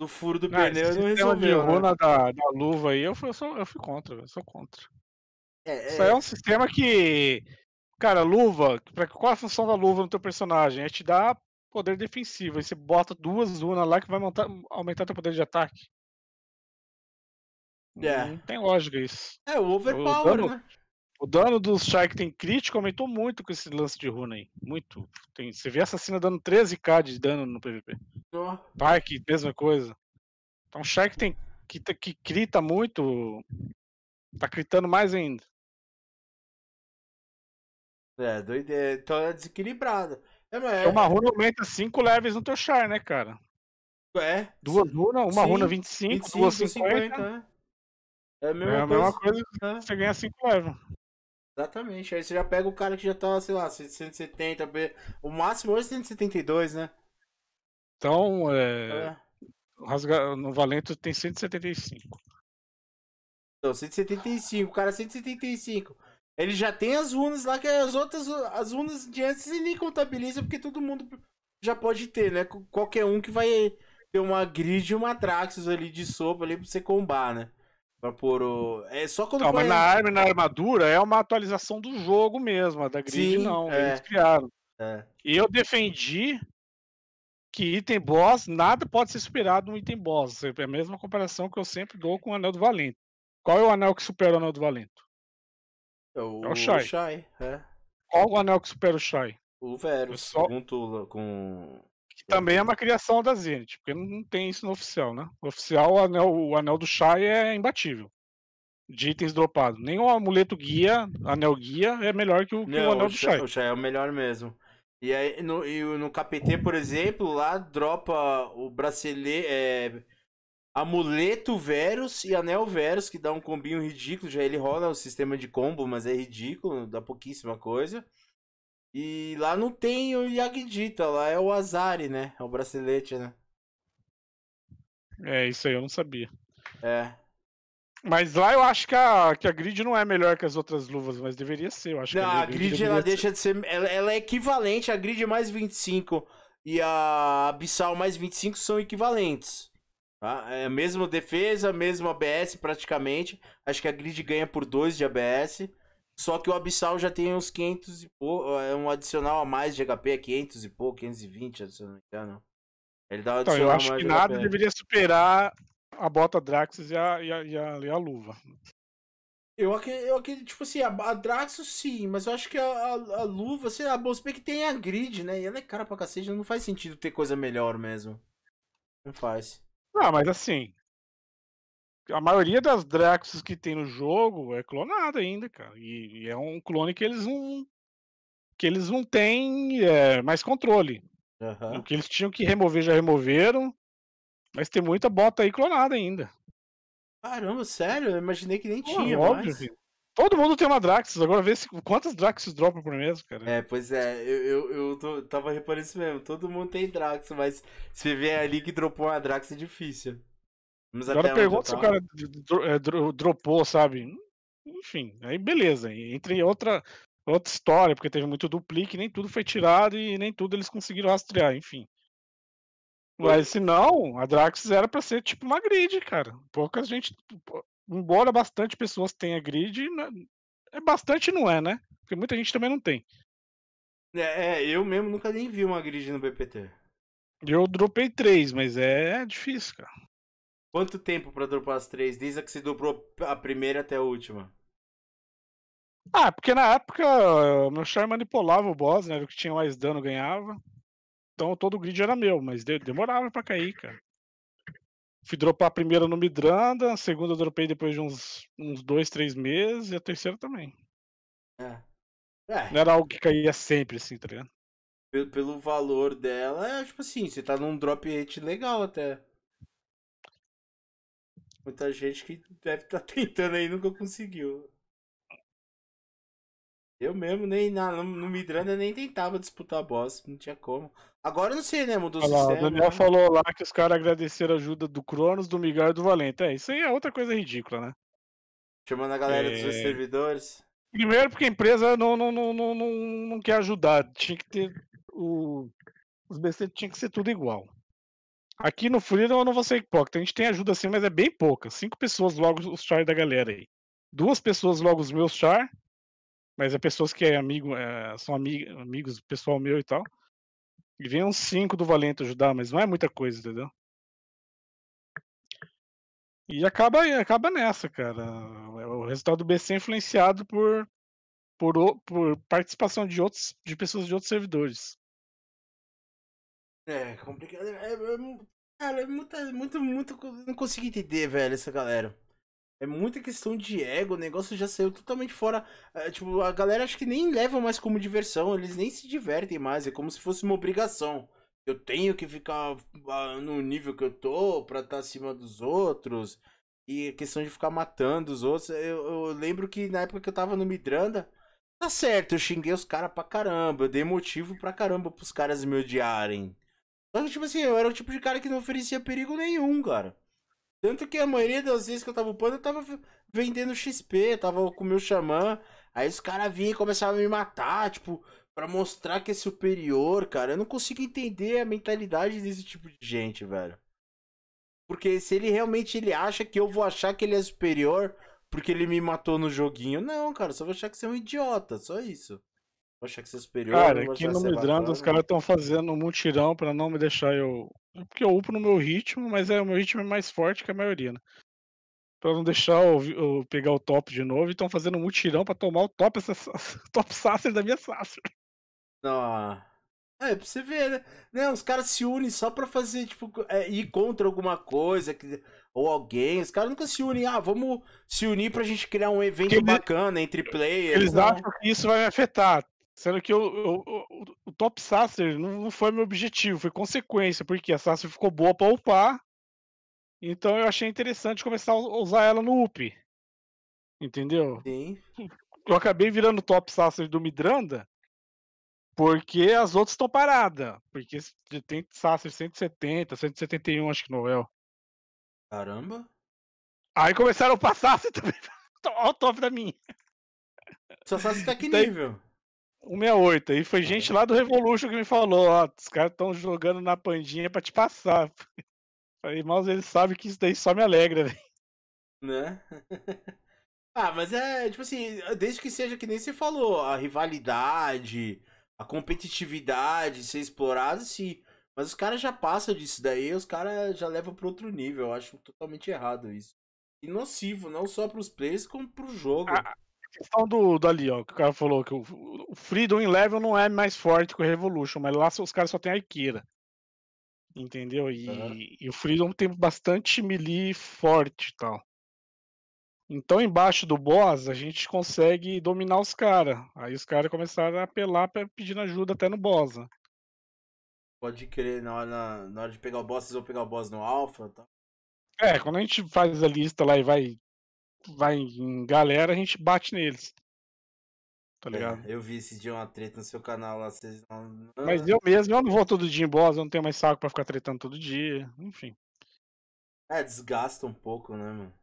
do furo do Ah, esse pneu não resolveu. né? runa da, da luva aí, eu fui, eu, sou, eu fui contra, eu sou contra. É, Isso aí é um sistema que. Cara, luva, pra, qual a função da luva no teu personagem? É te dar poder defensivo. Aí você bota duas runas lá que vai montar, aumentar teu poder de ataque. É. Não tem lógica isso. é o overpower, dano- né? O dano dos Shai que tem crítico aumentou muito com esse lance de runa aí. Muito. Tem, você vê assassina dando 13k de dano no PVP. Ó, Park, mesma coisa. Então Shai que tem. Que, que crita muito. Tá critando mais ainda. É, doideira. Então é desequilibrado. É, mas Então uma runa aumenta 5 levels no teu Char, né, cara? é, Duas runas, uma Sim, runa 25, 25, duas 50. 50. né? É a É mesma a mesma coisa. coisa É, que você ganha 5 levels. Exatamente. Aí você já pega o cara que já tá, sei lá, 170, B. O máximo hoje é 172, né? Então, é, É. rasga- no Valento tem 175. Então, 175, o cara 175. Ele já tem as runas lá, que as outras, as runas de antes ele nem contabiliza, porque todo mundo já pode ter, né? Qu- Qualquer um que vai ter uma grid e uma Traxxas ali de sopa ali pra você combar, né? Pra pôr o. É só quando Não, põe- mas na arma e na armadura é uma atualização do jogo mesmo, a da grid Sim, não, é. eles criaram. É. E eu defendi que item boss, nada pode ser superado no item boss. É a mesma comparação que eu sempre dou com o Anel do Valento. Qual é o anel que supera o Anel do Valento? É o, É o Shai. Shai, é. Qual o anel que supera o Shai? O Verus, Só- com Tula, com. Também é uma criação da Zenith, porque não tem isso no oficial, né? No oficial, o anel, o anel do Shai é imbatível. De itens dropados. Nem o amuleto guia, anel guia, é melhor que o, que o Não, anel o do Shai, Shai. o Shai é o melhor mesmo. E aí no, e no KPT, por exemplo, lá dropa o bracelete. É, amuleto Verus e anel Verus, que dá um combinho ridículo. Já ele rola o sistema de combo, mas é ridículo, dá pouquíssima coisa. E lá não tem o Yagdita, lá é o Azari, né? É o bracelete, né? É, isso aí eu não sabia. É. Mas lá eu acho que a, que a grid não é melhor que as outras luvas, mas deveria ser. Eu acho Não, que a grid deveria ela ser- deixa de ser. Ela, ela é equivalente, a grid mais 25 e a Abissal mais 25 são equivalentes. Tá? É mesmo defesa, mesmo ABS praticamente. Acho que a grid ganha por 2 de ABS. Só que o Abissal já tem uns 500 e pouco. É um adicional a mais de HP, é 500 e pouco, 520, se eu não me engano. Ele dá um então, eu acho que nada HP. deveria superar a bota Draxus e a, e a, e a, e a luva. Eu acredito, tipo assim, a, a Draxus sim, mas eu acho que a, a, a luva, sei lá, bem que tem a grid, né? E ela é cara pra cacete, não faz sentido ter coisa melhor mesmo. Não faz. Ah, mas assim. A maioria das Draxus que tem no jogo é clonada ainda, cara. E, e é um clone que eles não. que eles não têm é, mais controle. Uhum. O que eles tinham que remover já removeram. Mas tem muita bota aí clonada ainda. Caramba, sério? Eu imaginei que nem tinha. Óbvio, filho. Todo mundo tem uma Draxus, agora vê se, quantas Draxus dropam por mês, cara. É, pois é, eu, eu, eu tô, tava reparando isso mesmo. Todo mundo tem Draxus, mas se vê ali que dropou uma Draxus é difícil. Vamos agora pergunta se o cara é, dropou, sabe? Enfim, aí beleza. Entre outra, outra história, porque teve muito duplique, nem tudo foi tirado e nem tudo eles conseguiram rastrear, enfim. Mas se não, a Draxus era para ser tipo uma grid, cara. Pouca gente. Embora bastante pessoas tenham grid, é bastante não é, né? Porque muita gente também não tem. É, é eu mesmo nunca nem vi uma grid no BPT. Eu dropei três, mas é difícil, cara. Quanto tempo para dropar as três? Desde a que você dobrou a primeira até a última? Ah, porque na época o meu char manipulava o boss, né? O que tinha mais dano ganhava. Então todo o grid era meu, mas demorava para cair, cara. Fui dropar a primeira no Midranda, a segunda eu dropei depois de uns, uns dois, três meses, e a terceira também. É. é. Não era algo que caía sempre, assim, tá ligado? Pelo, pelo valor dela, é tipo assim, você tá num drop rate legal até. Muita gente que deve estar tá (laughs) tentando aí nunca conseguiu. Eu mesmo nem na, no, no Midranda nem tentava disputar boss, não tinha como. Agora eu não sei, né? Mudou o sistema. O Daniel né? falou lá que os caras agradeceram a ajuda do Cronos, do Miguel e do Valente. É, isso aí é outra coisa ridícula, né? Chamando a galera é... dos servidores. Primeiro porque a empresa não, não, não, não, não, não quer ajudar. Tinha que ter. O... Os BC tinha que ser tudo igual. Aqui no Freedom eu não vou ser hipócrita. A gente tem ajuda sim, mas é bem pouca. Cinco pessoas logo os char da galera aí. Duas pessoas logo os meus char mas é pessoas que é amigo, é, são amig, amigos, pessoal meu e tal. E vem uns cinco do Valente ajudar, mas não é muita coisa, entendeu? E acaba, acaba nessa, cara. O resultado do BC é influenciado por, por, por participação de outros de pessoas de outros servidores. É, complicado. É, é, é cara, é muito, muito, muito. Não consigo entender, velho, essa galera. É muita questão de ego, o negócio já saiu totalmente fora. É, tipo, a galera acho que nem leva mais como diversão, eles nem se divertem mais, é como se fosse uma obrigação. Eu tenho que ficar ah, no nível que eu tô pra estar tá acima dos outros. E a questão de ficar matando os outros. Eu, eu, lembro que na época que eu tava no Midranda, tá certo, eu xinguei os caras pra caramba. Eu dei motivo pra caramba pros caras me odiarem. Que, tipo assim, eu era o tipo de cara que não oferecia perigo nenhum, cara. Tanto que a maioria das vezes que eu tava upando, eu tava vendendo XP, tava com o meu xamã. Aí os caras vinham e começavam a me matar, tipo, para mostrar que é superior, cara. Eu não consigo entender a mentalidade desse tipo de gente, velho. Porque se ele realmente ele acha que eu vou achar que ele é superior porque ele me matou no joguinho, não, cara, só vou achar que você é um idiota, só isso. Achar que é superior. Cara, aqui no Midrando os caras estão fazendo um mutirão para não me deixar eu porque eu upo no meu ritmo, mas é, o meu ritmo é mais forte que a maioria, né? Pra não deixar eu, eu pegar o top de novo, e estão fazendo um mutirão pra tomar o top, essa, (laughs) top Sasser da minha Sasser. Não. É, pra você ver, né? Não, os caras se unem só pra fazer, tipo, é, ir contra alguma coisa, que, ou alguém. Os caras nunca se unem, ah, vamos se unir pra gente criar um evento Porque bacana entre players. Eles não. acham que isso vai me afetar. Sendo que eu, eu, eu, o top Sasser não, não, foi meu objetivo, foi consequência, porque a Sasser ficou boa pra upar. Então eu achei interessante começar a usar ela no up. Entendeu? Sim. Eu acabei virando top Sasser do Midranda porque as outras estão paradas. Porque tem Sasser 170, 171, acho que Noel. Caramba. Aí começaram a passar (laughs) também. Olha o top da minha. Sua Sasser tá que nível? 168. Aí foi gente lá do Revolution que me falou, ó, os caras estão jogando na pandinha pra te passar. (laughs) Falei, mas ele sabe que isso daí só me alegra, velho. Né? (laughs) ah, mas é, tipo assim, desde que seja que nem você falou, a rivalidade, a competitividade ser explorada, sim. Mas os caras já passam disso daí, os caras já levam para outro nível. Eu acho totalmente errado isso. E nocivo, não só para os players, como para o jogo. A questão do, do ali, ó, que o cara falou que o, o Freedom em level não é mais forte que o Revolution, mas lá os caras só tem a Ikira. Entendeu? E, uhum. e o Freedom tem bastante melee forte e tal. Então, embaixo do boss, a gente consegue dominar os caras. Aí os caras começaram a apelar pedindo ajuda até no boss. Né? Pode crer, na hora, na hora de pegar o boss, vocês vão pegar o boss no alpha tá? É, quando a gente faz a lista lá e vai, vai em galera, a gente bate neles. Tá é, ligado? É, eu vi esse dia uma treta no seu canal lá, vocês não. Mas eu mesmo, eu não vou todo dia em boss, eu não tenho mais saco pra ficar tretando todo dia, enfim. É, desgasta um pouco, né, mano?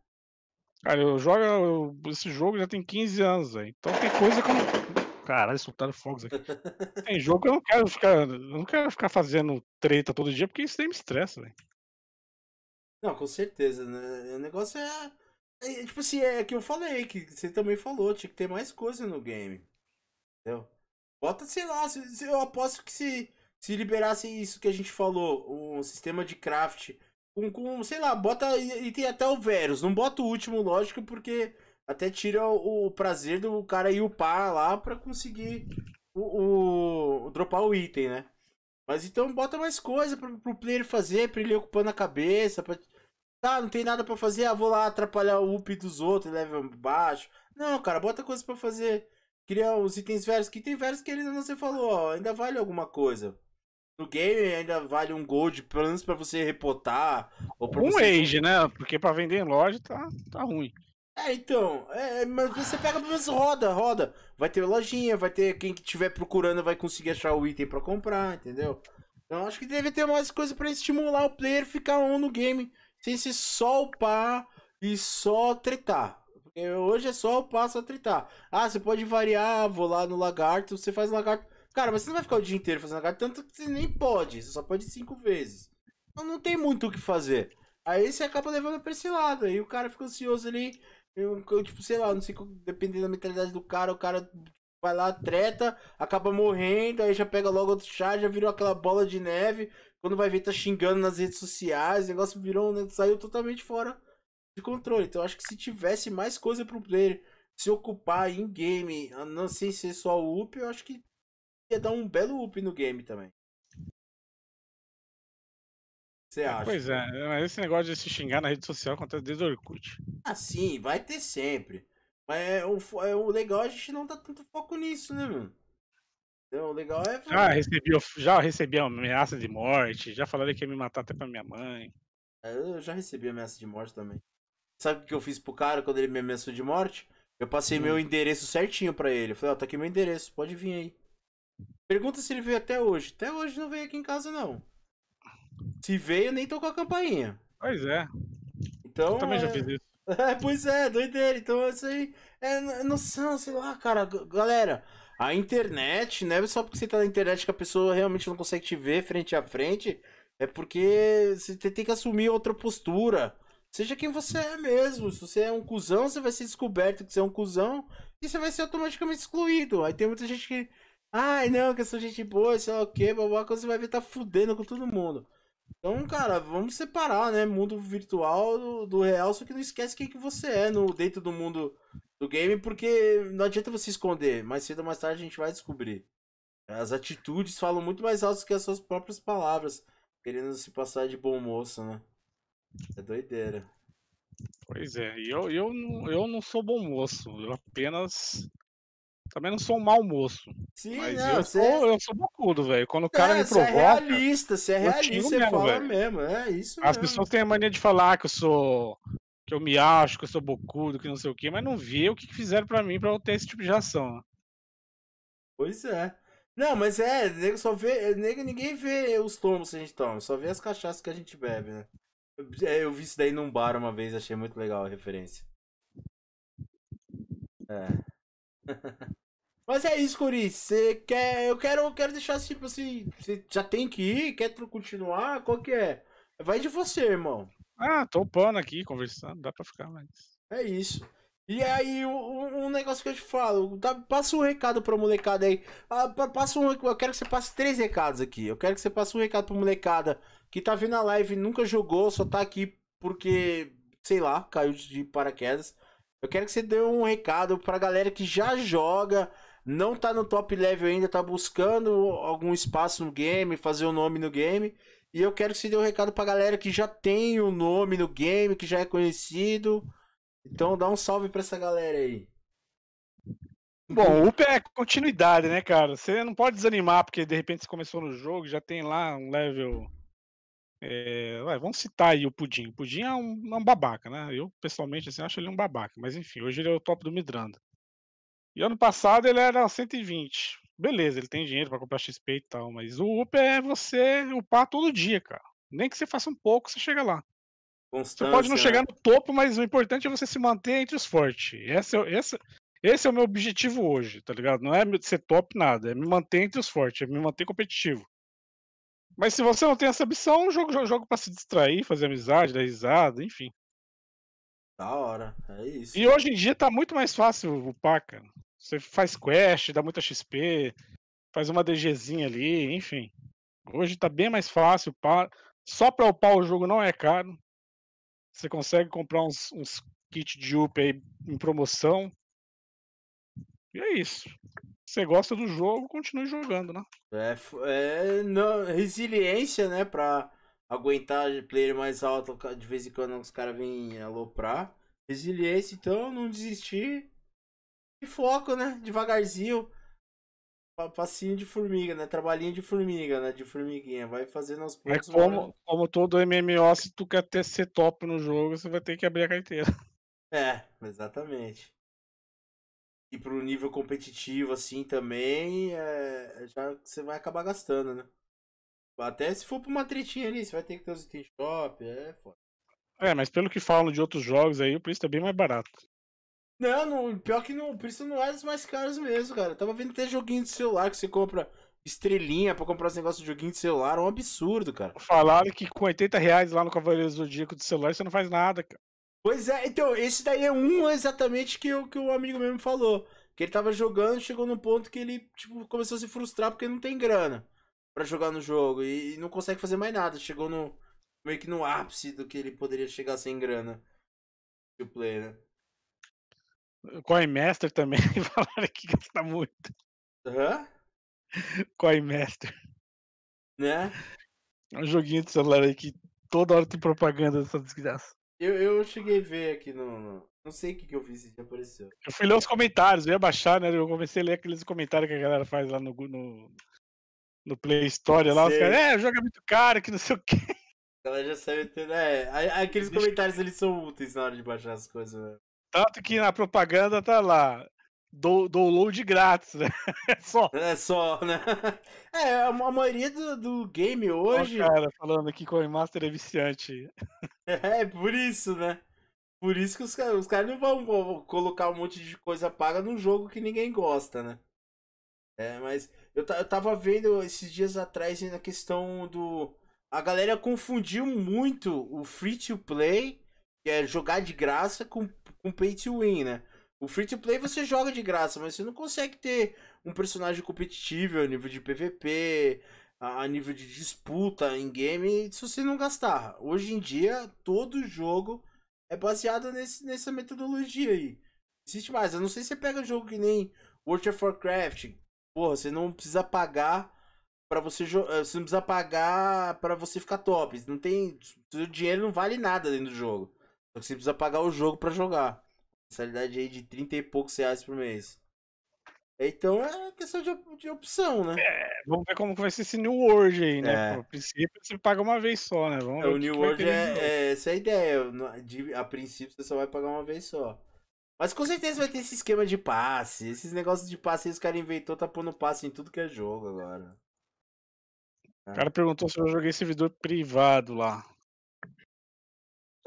Cara, eu jogo. Eu, esse jogo já tem 15 anos, velho. Então tem coisa que eu não. Caralho, soltaram fogos aqui. (laughs) Tem jogo que eu não quero ficar. Eu não quero ficar fazendo treta todo dia, porque isso daí me estressa, velho. Não, com certeza, né? O negócio é, é. Tipo assim, é que eu falei, que você também falou, tinha que ter mais coisa no game. Entendeu? Bota, sei lá, se, se, eu aposto que se, se liberasse isso que a gente falou, um sistema de craft com, com sei lá, bota e, e tem até o Verus. Não bota o último, lógico, porque até tira o, o prazer do cara ir upar lá pra conseguir o, o, dropar o item, né? Mas então bota mais coisa pro, pro player fazer, pra ele ocupando a cabeça. Pra... Tá, não tem nada para fazer, ah, vou lá atrapalhar o up dos outros, level baixo. Não, cara, bota coisa para fazer. Criar os itens velhos, que tem velhos que ainda não você falou, ó, ainda vale alguma coisa no game ainda vale um gold, pelo menos pra você repotar. Ou pra um você... age, né? Porque pra vender em loja tá, tá ruim. É, então, é, mas você pega pelo menos roda, roda. Vai ter lojinha, vai ter quem que estiver procurando vai conseguir achar o item para comprar, entendeu? Então acho que deve ter mais coisa para estimular o player ficar on no game, sem ser só upar e só tretar. Porque hoje é só upar, só tretar. Ah, você pode variar, vou lá no lagarto, você faz lagarto Cara, mas você não vai ficar o dia inteiro fazendo lagarto, tanto que você nem pode. Você só pode cinco vezes. Então não tem muito o que fazer. Aí você acaba levando pra esse lado. Aí o cara fica ansioso ali. Eu, eu, tipo, sei lá, não sei, dependendo da mentalidade do cara, o cara vai lá, treta, acaba morrendo, aí já pega logo outro chá, já virou aquela bola de neve. Quando vai ver, tá xingando nas redes sociais, o negócio virou, né, saiu totalmente fora de controle. Então acho que se tivesse mais coisa pro player se ocupar em game, não sei se é só o up, eu acho que ia dar um belo up no game também. Você acha? Pois é, mas esse negócio de se xingar na rede social acontece desde o Orkut. Ah, sim, vai ter sempre. Mas é, o, é, o legal é a gente não dar tanto foco nisso, né, mano? Então, legal é. Já recebi, já recebi ameaça de morte, já falaram que ia me matar até pra minha mãe. É, eu já recebi ameaça de morte também. Sabe o que eu fiz pro cara quando ele me ameaçou de morte? Eu passei hum. meu endereço certinho pra ele. Eu falei, ó, oh, tá aqui meu endereço, pode vir aí. Pergunta se ele veio até hoje. Até hoje não veio aqui em casa, não. Se veio, nem tocou a campainha. Pois é. Então. Eu também é... já fiz isso. (laughs) É, pois é, doideira. Então isso aí é noção, sei lá, cara. Galera, a internet, não é só porque você tá na internet que a pessoa realmente não consegue te ver frente a frente. É porque você tem que assumir outra postura. Seja quem você é mesmo. Se você é um cuzão, você vai ser descoberto que você é um cuzão e você vai ser automaticamente excluído. Aí tem muita gente que Ai, não, que eu sou gente boa, sei lá o que, babaca, você vai ver tá fudendo com todo mundo. Então, cara, vamos separar, né? Mundo virtual do, do, real, só que não esquece quem que você é no, dentro do mundo do game, porque não adianta você esconder. Mais cedo ou mais tarde a gente vai descobrir. As atitudes falam muito mais alto que as suas próprias palavras, querendo se passar de bom moço, né? É doideira. Pois é, e eu, eu, eu não sou bom moço, eu apenas também não sou um mau moço. Sim, mas não, eu, sou, é... eu sou bocudo, velho. Quando o cara é, me provoca. Você é realista, você é realista, você mesmo, fala véio. mesmo. É isso As mesmo. pessoas têm a mania de falar que eu sou. Que eu me acho, que eu sou bocudo, que não sei o quê, mas não vê o que fizeram para mim para eu ter esse tipo de ação. Pois é. Não, mas é, nego só vê. Nego, ninguém vê os tomos que a gente toma, só vê as cachaças que a gente bebe, né? Eu, é, eu vi isso daí num bar uma vez, achei muito legal a referência. É. (laughs) Mas é isso, Curi. Você quer. Eu quero, eu quero deixar tipo assim. Você já tem que ir? Quer continuar? Qual que é? Vai de você, irmão. Ah, tô upando aqui, conversando, dá pra ficar mais. É isso. E aí, um, um negócio que eu te falo, tá, passa um recado pra molecada aí. Ah, passa um, eu quero que você passe três recados aqui. Eu quero que você passe um recado pra molecada que tá vendo a live, nunca jogou, só tá aqui porque, sei lá, caiu de paraquedas. Eu quero que você dê um recado pra galera que já joga, não tá no top level ainda, tá buscando algum espaço no game, fazer o um nome no game. E eu quero que você dê um recado pra galera que já tem o um nome no game, que já é conhecido. Então dá um salve pra essa galera aí. Bom, o UP é continuidade, né, cara? Você não pode desanimar porque de repente você começou no jogo, já tem lá um level. É... Ué, vamos citar aí o Pudim. O Pudim é um, é um babaca, né? Eu, pessoalmente, assim, acho ele um babaca. Mas enfim, hoje ele é o top do Midranda. E ano passado ele era 120. Beleza, ele tem dinheiro para comprar XP e tal, mas o UP é você upar todo dia, cara. Nem que você faça um pouco, você chega lá. Constância, você pode não chegar né? no topo, mas o importante é você se manter entre os fortes. Esse é, esse, esse é o meu objetivo hoje, tá ligado? Não é ser top nada, é me manter entre os fortes, é me manter competitivo. Mas se você não tem essa ambição, jogo, jogo, jogo para se distrair, fazer amizade, dar risada, enfim. Da hora, é isso. E hoje em dia tá muito mais fácil upar, cara. Você faz quest, dá muita XP, faz uma DGzinha ali, enfim. Hoje tá bem mais fácil. Só pra upar o jogo não é caro. Você consegue comprar uns, uns kits de up aí em promoção. E é isso. Você gosta do jogo, continue jogando, né? É, é não, resiliência, né? Pra aguentar player mais alto, de vez em quando os caras vêm aloprar. Resiliência, então, não desistir. E foco, né? Devagarzinho. Passinho de formiga, né? Trabalhinho de formiga, né? De formiguinha. Vai fazendo aos poucos. É como, como todo MMO, se tu quer ter ser top no jogo, você vai ter que abrir a carteira. (laughs) É, exatamente. E pro nível competitivo, assim, também, é, já você vai acabar gastando, né? Até se for pra uma tretinha ali, você vai ter que ter os item shop, é foda. É, mas pelo que falam de outros jogos aí, o preço é bem mais barato. Não, não, pior que não, por isso não é dos mais caros mesmo, cara. Eu tava vendo até joguinho de celular que você compra estrelinha pra comprar esse negócio de joguinho de celular, é um absurdo, cara. Falaram que com 80 reais lá no Cavaleiro Zodíaco do celular você não faz nada, cara. Pois é, então, esse daí é um exatamente que, o, que o amigo mesmo falou. Que ele tava jogando, chegou num ponto que ele, tipo, começou a se frustrar porque não tem grana para jogar no jogo e, e não consegue fazer mais nada. Chegou no meio que no ápice do que ele poderia chegar sem grana. O play, né? Coinmaster também, (laughs) falaram que gasta muito. Hã? Coinmaster. Né? É um joguinho de celular aí que toda hora tem propaganda dessa desgraça. Eu, eu cheguei a ver aqui no. no... Não sei o que, que eu fiz se apareceu. Eu fui ler os comentários, eu ia baixar, né? Eu comecei a ler aqueles comentários que a galera faz lá no, no, no Play Store lá. Os caras, é, o jogo é muito caro, que não sei o quê. A galera já sabe. É, aqueles comentários eles são úteis na hora de baixar as coisas, velho. Tanto que na propaganda tá lá. Do, download grátis, né? (laughs) É só. É só, né? (laughs) É, a, maioria do, do game hoje. O cara falando que Coinmaster é viciante. (laughs) É, por isso, né? Por isso que os, os caras não vão, vão, colocar um monte de coisa paga num jogo que ninguém gosta, né? É, mas eu, eu tava vendo esses dias atrás na questão do. A galera confundiu muito o free to play, que é jogar de graça, com com pay to win, né? O free to play você joga de graça, mas você não consegue ter um personagem competitivo a nível de PVP, a nível de disputa em game, se você não gastar. Hoje em dia, todo jogo é baseado nesse, nessa metodologia aí. Existe mais. Eu não sei se você pega jogo que nem World of Warcraft. Porra, você não precisa pagar para você eh, você não precisa pagar para você ficar top. Não tem, o dinheiro não vale nada dentro do jogo. Só que você precisa pagar o jogo para jogar. Mensalidade aí de 30 e poucos reais por mês. Então é questão de, de opção, né? É, vamos ver como vai ser esse New World aí, né? É. princípio você paga uma vez só, né? Vamos é, o New World é, é, essa é a ideia. De, a princípio você só vai pagar uma vez só. Mas com certeza vai ter esse esquema de passe. Esses negócios de passe aí os caras inventou, tá pondo passe em tudo que é jogo agora. O cara perguntou se eu joguei servidor privado lá.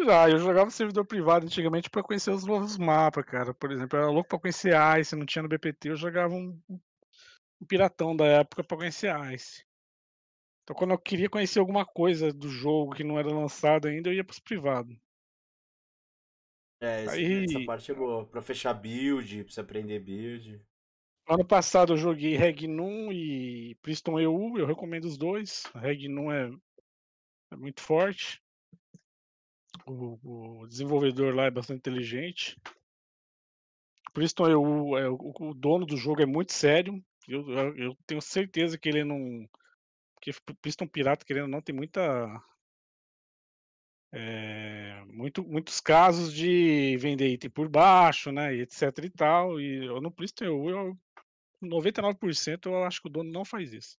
Já, eu jogava servidor privado antigamente pra conhecer os novos mapas, cara. Por exemplo, eu era louco pra conhecer Ice, não tinha no BPT, eu jogava um, um piratão da época pra conhecer Ice. Então quando eu queria conhecer alguma coisa do jogo que não era lançado ainda, eu ia pros privados. É, esse- Aí- essa parte é boa. Pra fechar build, pra você aprender build. Ano passado eu joguei Regnum e Priston EU, eu recomendo os dois. Regnum é, é muito forte. O, o desenvolvedor lá é bastante inteligente. Priston EU, é, o, dono do jogo é muito sério. Eu, eu, eu tenho certeza que ele não. Porque Priston Pirata, querendo não, tem muita. é, muito, muitos casos de vender item por baixo, né? E etc e tal. E eu no Priston EU, eu, 99% eu acho que o dono não faz isso.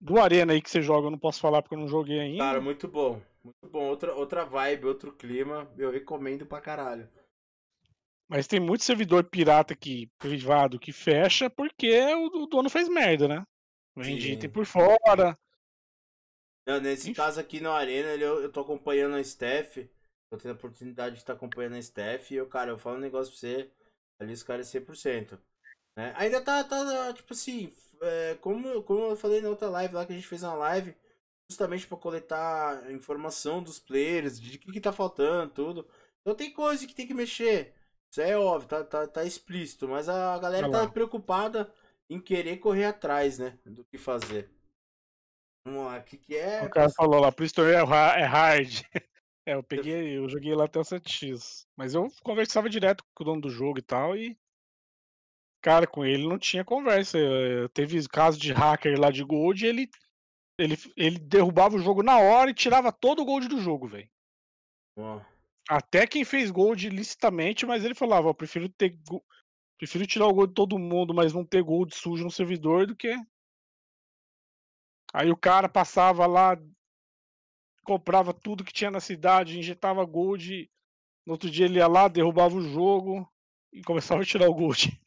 Do Arena aí que você joga, eu não posso falar porque eu não joguei ainda. Cara, muito bom. Muito bom. Outra, outra vibe, outro clima. Eu recomendo pra caralho. Mas tem muito servidor pirata que, privado que fecha porque o, o dono fez merda, né? Vende item por fora. Não, nesse Enfim. caso aqui no Arena, ele- eu, eu tô acompanhando a Steph. Tô tendo a oportunidade de estar acompanhando a Steph. E eu, cara, eu falo um negócio pra você. Ali os caras é 100%. Né? Ainda tá, tá, tipo assim, é, como, como eu falei na outra live lá, que a gente fez uma live, justamente pra coletar informação dos players, de que que tá faltando, tudo. Então tem coisa que tem que mexer. Isso é óbvio, tá, tá, tá explícito. Mas a galera tá lá. preocupada em querer correr atrás, né? Do que fazer. Vamos lá, o que, que é? O cara falou lá, Priston é, ha- é hard. (laughs) É, eu peguei, eu joguei lá até o 7x. Mas eu conversava direto com o dono do jogo e tal, e. Cara, com ele não tinha conversa. eh, Teve caso de hacker lá de Gold e ele, ele, ele derrubava o jogo na hora e tirava todo o Gold do jogo, velho. Ó, Até quem fez Gold licitamente, mas ele falava, eu prefiro ter. Prefiro tirar o Gold de todo mundo, mas não ter Gold sujo no servidor do que. Aí o cara passava lá, comprava tudo que tinha na cidade, injetava Gold. No outro dia ele ia lá, derrubava o jogo e começava a tirar o Gold.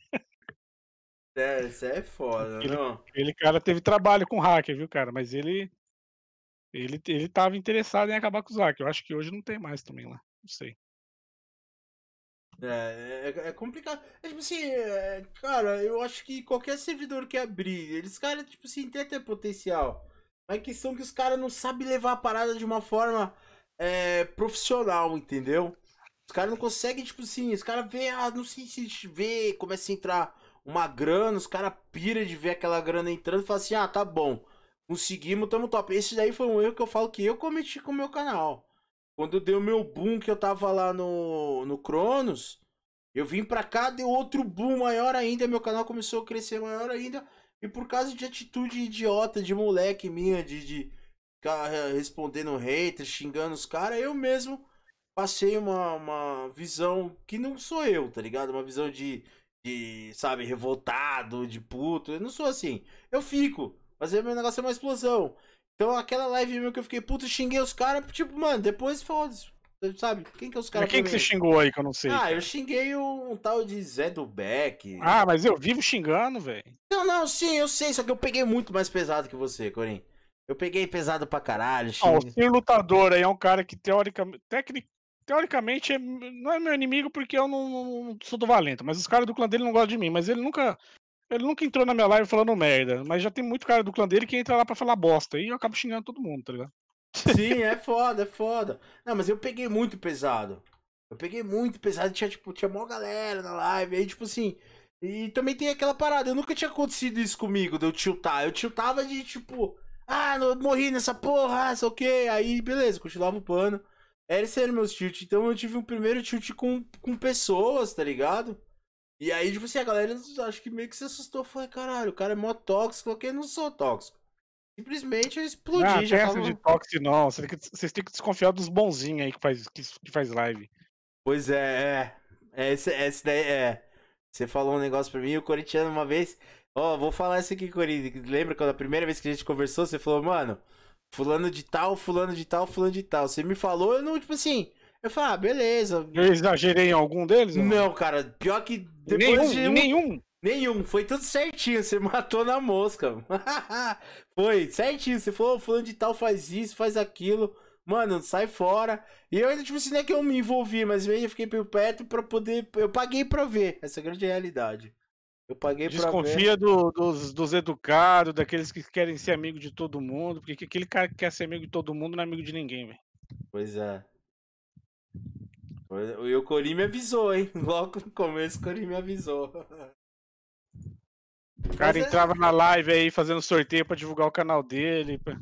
É, isso é foda, Ele- não? Aquele cara teve trabalho com hacker, viu, cara? Mas ele. Ele, ele tava interessado em acabar com os hackers. Eu acho que hoje não tem mais também lá. Não sei. É, é, é complicado. É tipo assim, é, cara, eu acho que qualquer servidor que abrir, eles, cara, tipo assim, tem até potencial. Mas a questão é que os caras não sabem levar a parada de uma forma é, profissional, entendeu? Os caras não conseguem, tipo assim, os caras vê, ah, não sei se vê, começa a entrar uma grana, os caras pira de ver aquela grana entrando e fala assim, ah, tá bom, conseguimos, tamo top. Esse daí foi um erro que eu falo que eu cometi com o meu canal. Quando deu meu boom que eu tava lá no, no Cronos, eu vim pra cá, deu outro boom maior ainda, meu canal começou a crescer maior ainda. E por causa de atitude idiota de moleque minha, de, de ficar eh, respondendo haters, xingando os caras, eu mesmo passei uma, uma visão que não sou eu, tá ligado? Uma visão de, de, sabe, revoltado, de puto. Eu não sou assim. Eu fico. Mas meu negócio é uma explosão. Então aquela live meu que eu fiquei puto, xinguei os caras, tipo, mano, depois foda-se. Sabe? Quem que é os Mas caras quem pra que você xingou aí que eu não sei? Ah, eu xinguei um, tal de Zé do Beck. Ah, mas eu vivo xingando, velho. Não, não, sim, eu sei, só que eu peguei muito mais pesado que você, Corim. Eu peguei pesado pra caralho, Ó, o xingue. Sir Lutador aí é um cara que teoricamente, tecni- teoricamente é- não é meu inimigo porque eu não, não- sou do Valento, mas os caras do clã dele não gostam de mim, mas ele nunca ele nunca entrou na minha live falando merda, mas já tem muito cara do clã dele que entra lá pra falar bosta e eu acabo xingando todo mundo, tá ligado? Sim, é foda, é foda. Não, mas eu peguei muito pesado. Eu peguei muito pesado, tinha, tipo, tinha mó galera na live, aí, tipo assim. E também tem aquela parada, eu nunca tinha acontecido isso comigo, de eu tiltar. Eu tiltava de, tipo, ah, morri nessa porra, ah, sei o que. Aí, beleza, continuava o pano. Era esse era meus tilt. Então eu tive um primeiro tilt com, com pessoas, tá ligado? E aí, tipo assim, a galera acho que meio que se assustou. Falei, caralho, o cara é mó tóxico, eu não sou tóxico. Simplesmente eu explodi, Ah, já tava... de toxic não, vocês têm que- desconfiar dos bonzinhos aí que faz, que, que faz live. Pois é, é. é esse, esse daí é. Você falou um negócio pra mim, o corintiano uma vez. Ó, vou falar isso aqui, Corinthians. Lembra quando a primeira vez que a gente conversou, você falou, mano, fulano de tal, fulano de tal, fulano de tal. Você me falou, eu não, tipo assim. Eu falei, ah, beleza. Eu exagerei em algum deles? ou Não, cara, pior que depois nenhum, de um- nenhum. Nenhum, foi tudo certinho, você (laughs) matou na mosca. (laughs) foi, certinho, você falou, fulano de tal faz isso, faz aquilo. Mano, sai fora. E eu ainda, tipo assim, não é que eu me envolvi, mas eu fiquei por perto pra poder. Eu paguei pra ver essa grande realidade. Eu paguei pra ver. Desconfia do- dos, dos educados, daqueles que querem ser amigo de todo mundo, porque aquele cara que quer ser amigo de todo mundo não é amigo de ninguém, velho. Pois é. Pois- E o Corim me avisou, hein? (laughs) Logo no começo o Corim me avisou. O cara Mas é- entrava na live aí fazendo sorteio pra divulgar o canal dele. pra-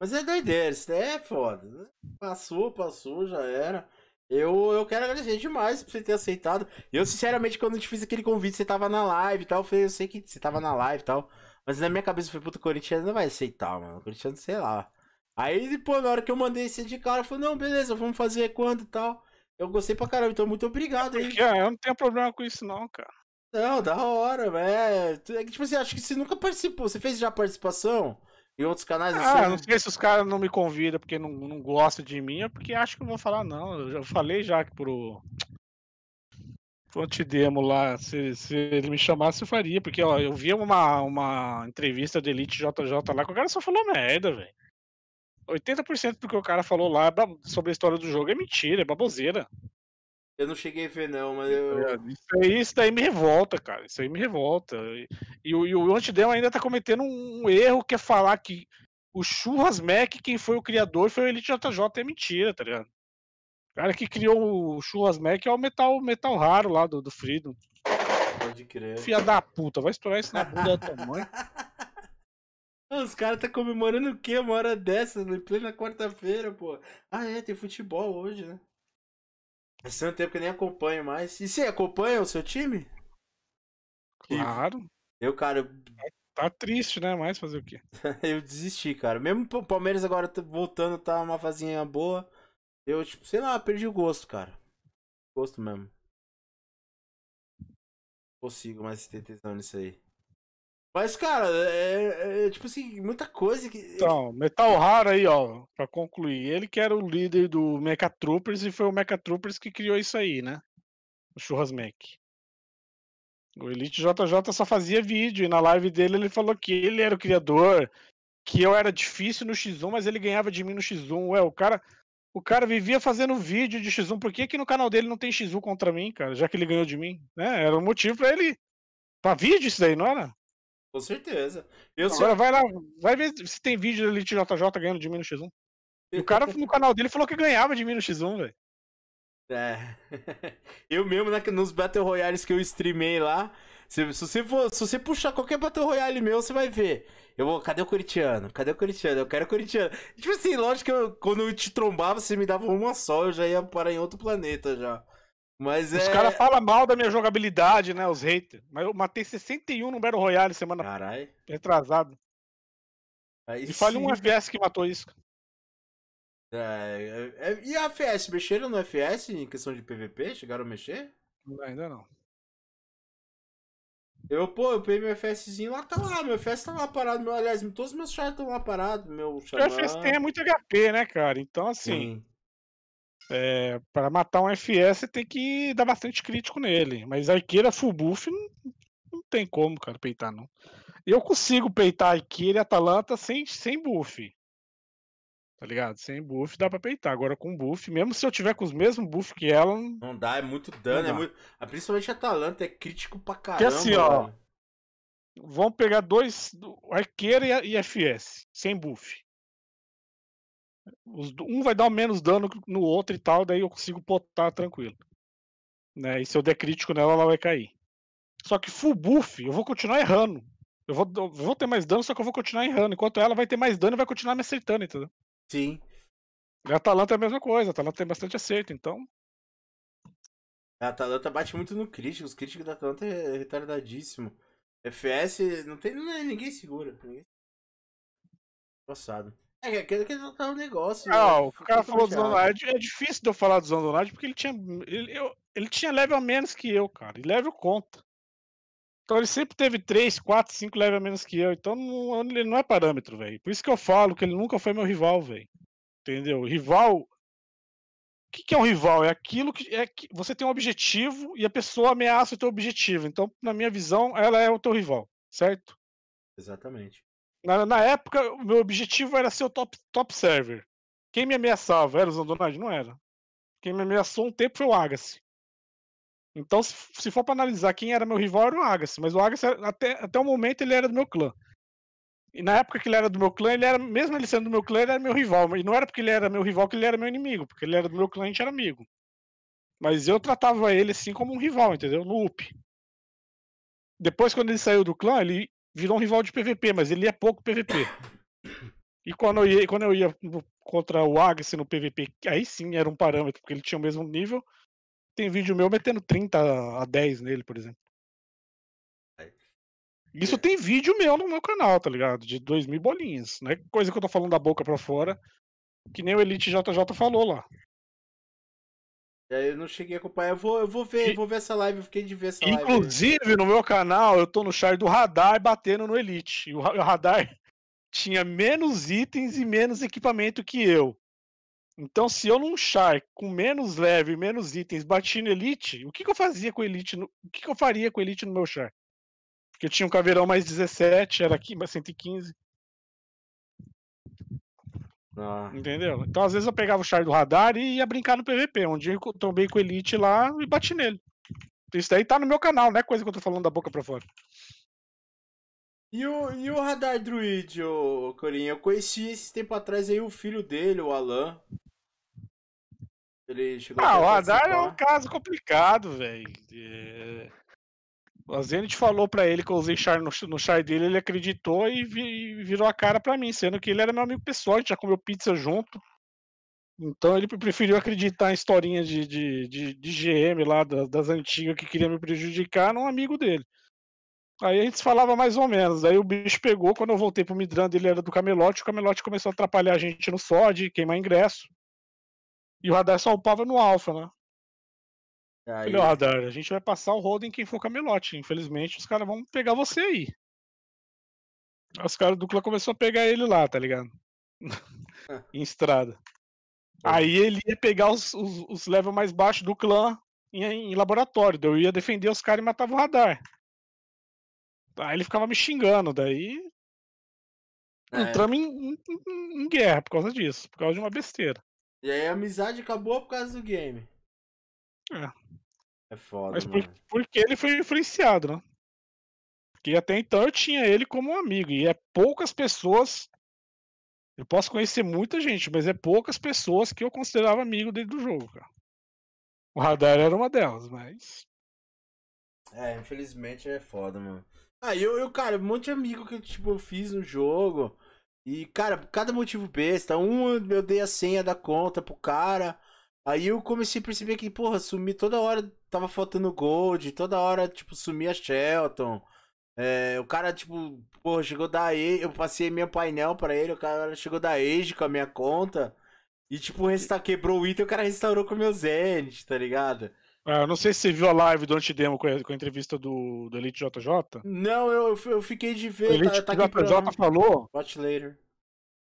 Mas é doideira, isso daí é foda. né? Passou, passou, já era. Eu, eu quero agradecer demais por você ter aceitado. Eu, sinceramente, quando eu te fiz aquele convite, você tava na live e tal. Eu, falei, eu sei que você tava na live e tal. Mas na minha cabeça foi, puta, o Corinthians não vai aceitar, mano. O Corinthians, sei lá. Aí, pô, na hora que eu mandei esse de cara, eu falei, não, beleza, vamos fazer quando e tal. Eu gostei pra caramba, então muito obrigado aí. Ah, eu não tenho problema com isso, não, cara. Não, da hora, é. é que, Tipo assim, acho que você nunca participou. Você fez já participação em outros canais assim? Ah, não sei se os caras não me convidam porque não, não gostam de mim, é porque acham que eu vou falar, não. Eu já falei já que pro. Pro Antidemo lá, se, se ele me chamasse, eu faria. Porque, ó, eu vi uma, uma entrevista do Elite JJ lá que o cara só falou merda, velho. 80% do que o cara falou lá sobre a história do jogo é mentira, é baboseira. Eu não cheguei a ver, não, mas eu. Isso aí, isso daí me revolta, cara. Isso aí me revolta. E, e o, e o Antidemo ainda tá cometendo um, erro que é falar que o Churras Mac, quem foi o criador, foi o Elite JJ. É mentira, tá ligado? O cara que criou o Churras Mac é o metal, metal raro lá do, do Freedom. Pode crer. Filha da puta, vai estourar isso na (laughs) bunda da tua mãe. Os caras tá comemorando o quê? Uma hora dessa, em plena quarta-feira, pô. Ah, é, tem futebol hoje, né? Faz tanto tempo que eu nem acompanho mais. E você acompanha o seu time? Claro. Eu, cara, Tá triste, né? Mas fazer o quê? (laughs) eu desisti, cara. Mesmo o Palmeiras agora voltando, tá uma fazinha boa. Eu, tipo, sei lá, perdi o gosto, cara. Gosto mesmo. Consigo mais ter tesão nisso aí. Mas, cara, é, é, tipo assim, muita coisa que. Então, Metal Raro aí, ó, pra concluir. Ele que era o líder do Mecha Troopers e foi o Mecha Troopers que criou isso aí, né? O Churras Mac. O Elite JJ só fazia vídeo e na live dele ele falou que ele era o criador, que eu era difícil no X1, mas ele ganhava de mim no X1. Ué, o cara, o cara vivia fazendo vídeo de X1. Por que, que no canal dele não tem X1 contra mim, cara? Já que ele ganhou de mim, né? Era um motivo pra ele. Pra vídeo isso daí, não era? Com certeza. Eu. Agora vai lá, vai ver se tem vídeo do Elite JJ ganhando de no X1. E o cara no canal dele falou que ganhava de no X1, velho. É. (laughs) Eu mesmo, né, nos Battle Royales que eu streamei lá, se, se você for, se você puxar qualquer Battle Royale meu, você vai ver. Eu vou, cadê o corintiano? Cadê o corintiano? Eu quero o corintiano. Tipo assim, lógico que eu, quando eu te trombava, você me dava uma só, eu já ia parar em outro planeta já. Mas Os é. caras falam mal da minha jogabilidade, né? Os haters. Mas eu matei 61 no Battle Royale semana Caralho. retrasada. Aí E fale sim. um FPS que matou isso. É, é, é, e a FS? Mexeram no FS em questão de PVP? Chegaram a mexer? Não, ainda não. Eu, pô, eu peguei meu FSzinho lá, tá lá, meu FS tá lá parado. Meu, aliás, todos os meus chars estão lá parados. Meu O. FPS tem é muito HP, né, cara? Então, assim, Sim. É, para matar um FPS, você tem que dar bastante crítico nele. Mas arqueira full buff não, não tem como, cara, peitar, não. Eu consigo peitar arqueira e Atalanta sem, sem buff. Tá ligado? Sem buff dá pra peitar. Agora com buff, mesmo se eu tiver com os mesmos buff que ela, não- dá, é muito dano, é muito. ah, Principalmente Atalanta é crítico pra Porque caramba. assim, ó, vão pegar dois, do- arqueira e, e FS, sem buff. Um vai dar menos dano no outro e tal, daí eu consigo potar tranquilo. Né? E se eu der crítico nela, ela vai cair. Só que full buff, eu vou continuar errando. Eu vou, eu vou ter mais dano, só que eu vou continuar errando. Enquanto ela vai ter mais dano e vai continuar me acertando, entendeu? Sim. E a Atalanta é a mesma coisa, a Atalanta tem bastante acerto, então. A Atalanta bate muito no crítico. Os críticos da Atalanta é retardadíssimo. FS, não tem. Não é, ninguém segura. Ninguém... Passado. É, que aquele que tá o negócio. Ah, né? o cara falou do Zononade, é difícil de eu falar do Zononade porque ele tinha. Ele, eu- ele tinha level a menos que eu, cara. E level conta. Então ele sempre teve 3, 4, 5 level a menos que eu. Então não, ele não é parâmetro, velho. Por isso que eu falo que ele nunca foi meu rival, velho. Entendeu? Rival. O que, que é um rival? É aquilo que, é que você tem um objetivo e a pessoa ameaça o teu objetivo. Então, na minha visão, ela é o teu rival, certo? Exatamente. Na, na época, o meu objetivo era ser o top, top server. Quem me ameaçava era o Zandonade? Não era. Quem me ameaçou um tempo foi o Agassi. Então, se, se for para analisar quem era meu rival, era o Agassi. Mas o Agassi, até, até o momento, ele era do meu clã. E na época que ele era do meu clã, ele era, mesmo ele sendo do meu clã, ele era meu rival. E não era porque ele era meu rival que ele era meu inimigo, porque ele era do meu clã e a gente era amigo. Mas eu tratava ele assim como um rival, entendeu? No UP. Depois, quando ele saiu do clã, ele virou um rival de PVP, mas ele ia pouco PVP. E quando eu ia, quando eu ia contra o Agassi no PVP, aí sim era um parâmetro, porque ele tinha o mesmo nível. Tem vídeo meu metendo 30 a 10 nele, por exemplo. Isso tem vídeo meu no meu canal, tá ligado? De 2 mil bolinhas. Não é coisa que eu tô falando da boca pra fora. Que nem o Elite JJ falou lá. Eu não cheguei a acompanhar. Eu vou, eu vou ver, eu vou ver essa live. Eu fiquei de ver essa live. Inclusive, no meu canal, eu tô no char do radar batendo no Elite. E o radar (laughs) tinha menos itens e menos equipamento que eu. Então, se eu num char com menos leve, menos itens, bati no Elite, o que, que eu fazia com o Elite? No... O que, que eu faria com o Elite no meu char? Porque eu tinha um caveirão mais 17, era aqui, mais 115. Ah. Entendeu? Então, às vezes, eu pegava o char do radar e ia brincar no PVP. Um dia eu tombei com o Elite lá e bati nele. Isso daí tá no meu canal, não é coisa que eu tô falando da boca pra fora. E o, e o Radar Druid, ô Corinha? Eu conheci esse tempo atrás aí o filho dele, o Alan. Ele chegou Ah, o Radar é um caso complicado, velho. É... A Zenit falou pra ele que eu usei char no, no char dele, ele acreditou e, vi, virou a cara pra mim, sendo que ele era meu amigo pessoal, a gente já comeu pizza junto. Então ele preferiu acreditar em historinha de, de, de, de GM lá, das, das antigas, que queria me prejudicar, num amigo dele. Aí a gente falava mais ou menos. Aí o bicho pegou, quando eu voltei pro Midrando, ele era do Camelote, o Camelote começou a atrapalhar a gente no SOD, queimar ingresso. E o radar só upava no Alpha, né? Aí... Falei, Radar, a gente vai passar o rodo em quem for camelote. Infelizmente, os caras vão pegar você aí. Os caras do clã começou a pegar ele lá, tá ligado? (laughs) em estrada. Aí ele ia pegar os, os, os level mais baixos do clã em, em laboratório. Eu ia defender os caras e matava o radar. Aí ele ficava me xingando, daí. É. Entramos em, em, em, guerra por causa disso, por causa de uma besteira. E aí a amizade acabou por causa do game. É. É foda, Mas por, porque ele foi influenciado, né? Porque até então eu tinha ele como um amigo. E é poucas pessoas. Eu posso conhecer muita gente, mas é poucas pessoas que eu considerava amigo dele do jogo, cara. O Radar era uma delas, mas. É, infelizmente é foda, mano. Ah, eu, eu, cara, um monte de amigo que tipo, eu fiz no jogo. E, cara, cada motivo besta. Um, eu dei a senha da conta pro cara. Aí eu comecei a perceber que, porra, sumi toda hora, tava faltando gold, toda hora, tipo, sumia Shelton. É, o cara, tipo, porra, chegou da Age, eu passei meu painel pra ele, o cara chegou da Age com a minha conta. E, tipo, resta... quebrou o item, o cara restaurou com o meu Zenith, tá ligado? Ah, eu não sei se você viu a live do Antidemo com a, com a entrevista do, do Elite JJ. Não, eu, eu fiquei de ver. O Elite tá, tá JJ falou. Watch later.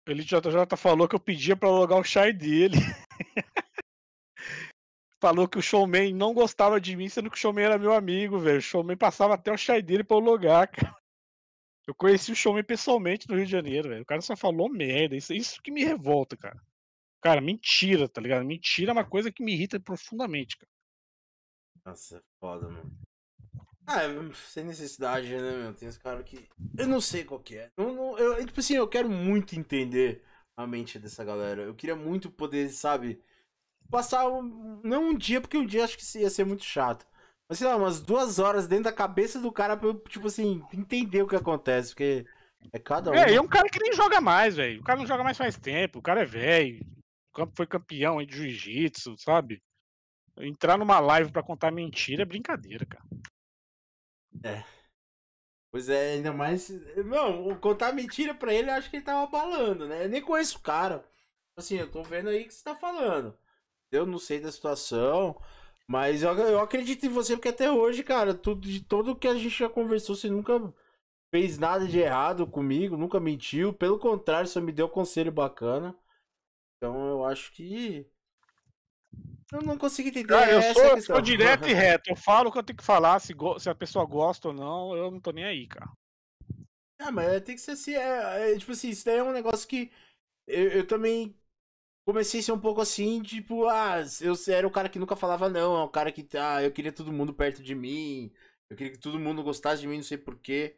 O Elite JJ falou que eu pedia pra logar o char dele. (laughs) falou que o showman não gostava de mim, sendo que o showman era meu amigo, velho. O showman passava até o char dele pra eu logar, (laughs) cara. Eu conheci o showman pessoalmente no Rio de Janeiro, velho. O cara só falou merda. Isso, isso que me revolta, cara. Cara, mentira, tá ligado? Mentira é uma coisa que me irrita profundamente, cara. Nossa, é foda, mano. Ah, sem necessidade, né, meu? Tem esse cara que. Eu não sei qual que é. Eu, não, eu, tipo assim, eu quero muito entender a mente dessa galera. Eu queria muito poder, sabe, passar. Um, não um dia, porque um dia acho que ia ser muito chato. Mas sei lá, umas duas horas dentro da cabeça do cara pra eu, tipo assim, entender o que acontece. Porque é cada um. É, é um cara que nem joga mais, velho. O cara não joga mais faz tempo. O cara é velho. Foi campeão de jiu-jitsu, sabe? Entrar numa live para contar mentira é brincadeira, cara. É. Pois é, ainda mais. Não, contar mentira pra ele, eu acho que ele tava balando, né? Eu nem conheço o cara. Assim, eu tô vendo aí o que você tá falando. Eu não sei da situação. Mas eu, eu acredito em você, porque até hoje, cara, tudo, de todo que a gente já conversou, você nunca fez nada de errado comigo, nunca mentiu. Pelo contrário, só me deu conselho bacana. Então eu acho que eu não consigo entender. Ah, eu sou, eu sou direto e (laughs) reto. Eu falo o que eu tenho que falar, se, se a pessoa gosta ou não, eu não tô nem aí, cara. Ah, mas tem que ser assim. É, é, tipo assim, isso daí é um negócio que eu, eu também comecei a ser um pouco assim, tipo, ah, eu era o cara que nunca falava não, é o cara que, ah, eu queria todo mundo perto de mim, eu queria que todo mundo gostasse de mim, não sei porquê.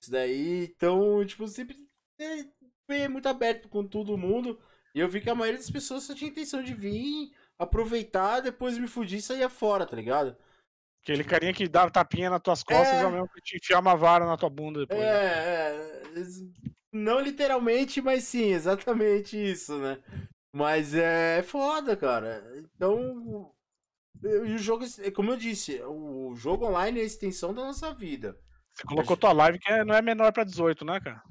Isso daí, então, tipo, sempre é, fui muito aberto com todo mundo. E eu vi que a maioria das pessoas só tinha intenção de vir, aproveitar, depois me fudir e sair fora, tá ligado? Aquele carinha que dá tapinha nas tuas costas é, é o mesmo que te enfiar uma vara na tua bunda depois. Né? É, né? é, não literalmente, mas sim, exatamente isso, né? Mas é foda, cara. Então, e o jogo, como eu disse, o jogo online é a extensão da nossa vida. Você colocou tua live que é, não é menor pra 18, né, cara?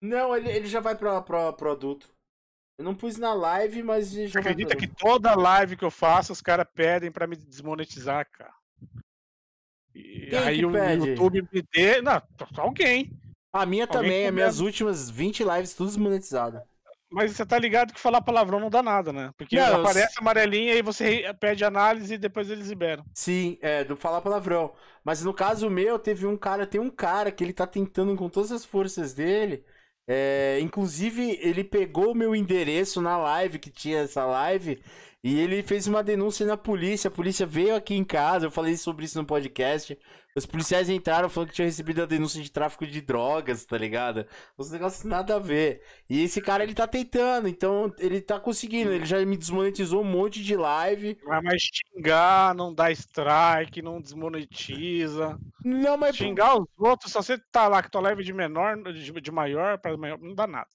Não, ele, ele já vai pra, pra, pro adulto. Eu não pus na live, mas já acredita que toda live que eu faço, os caras pedem pra me desmonetizar, cara. E Quem aí o pede? YouTube me dê. Não, alguém. A minha alguém também, as minhas últimas 20 lives, tudo desmonetizado. Mas você tá ligado que falar palavrão não dá nada, né? Porque não, aparece eu... amarelinha e você pede análise e depois eles liberam. Sim, é, do falar palavrão. Mas no caso meu, teve um cara, tem um cara que ele tá tentando com todas as forças dele. É, inclusive, ele pegou o meu endereço na live, que tinha essa live, e ele fez uma denúncia na polícia. A polícia veio aqui em casa, eu falei sobre isso no podcast. Os policiais entraram falando que tinha recebido a denúncia de tráfico de drogas, tá ligado? Os negócios nada a ver. E esse cara, ele tá tentando, então ele tá conseguindo. Ele já me desmonetizou um monte de live. Mas xingar, não dá strike, não desmonetiza. Não, mas. Xingar os outros, só você tá lá que tua live de menor, de, de maior para maior, não dá nada.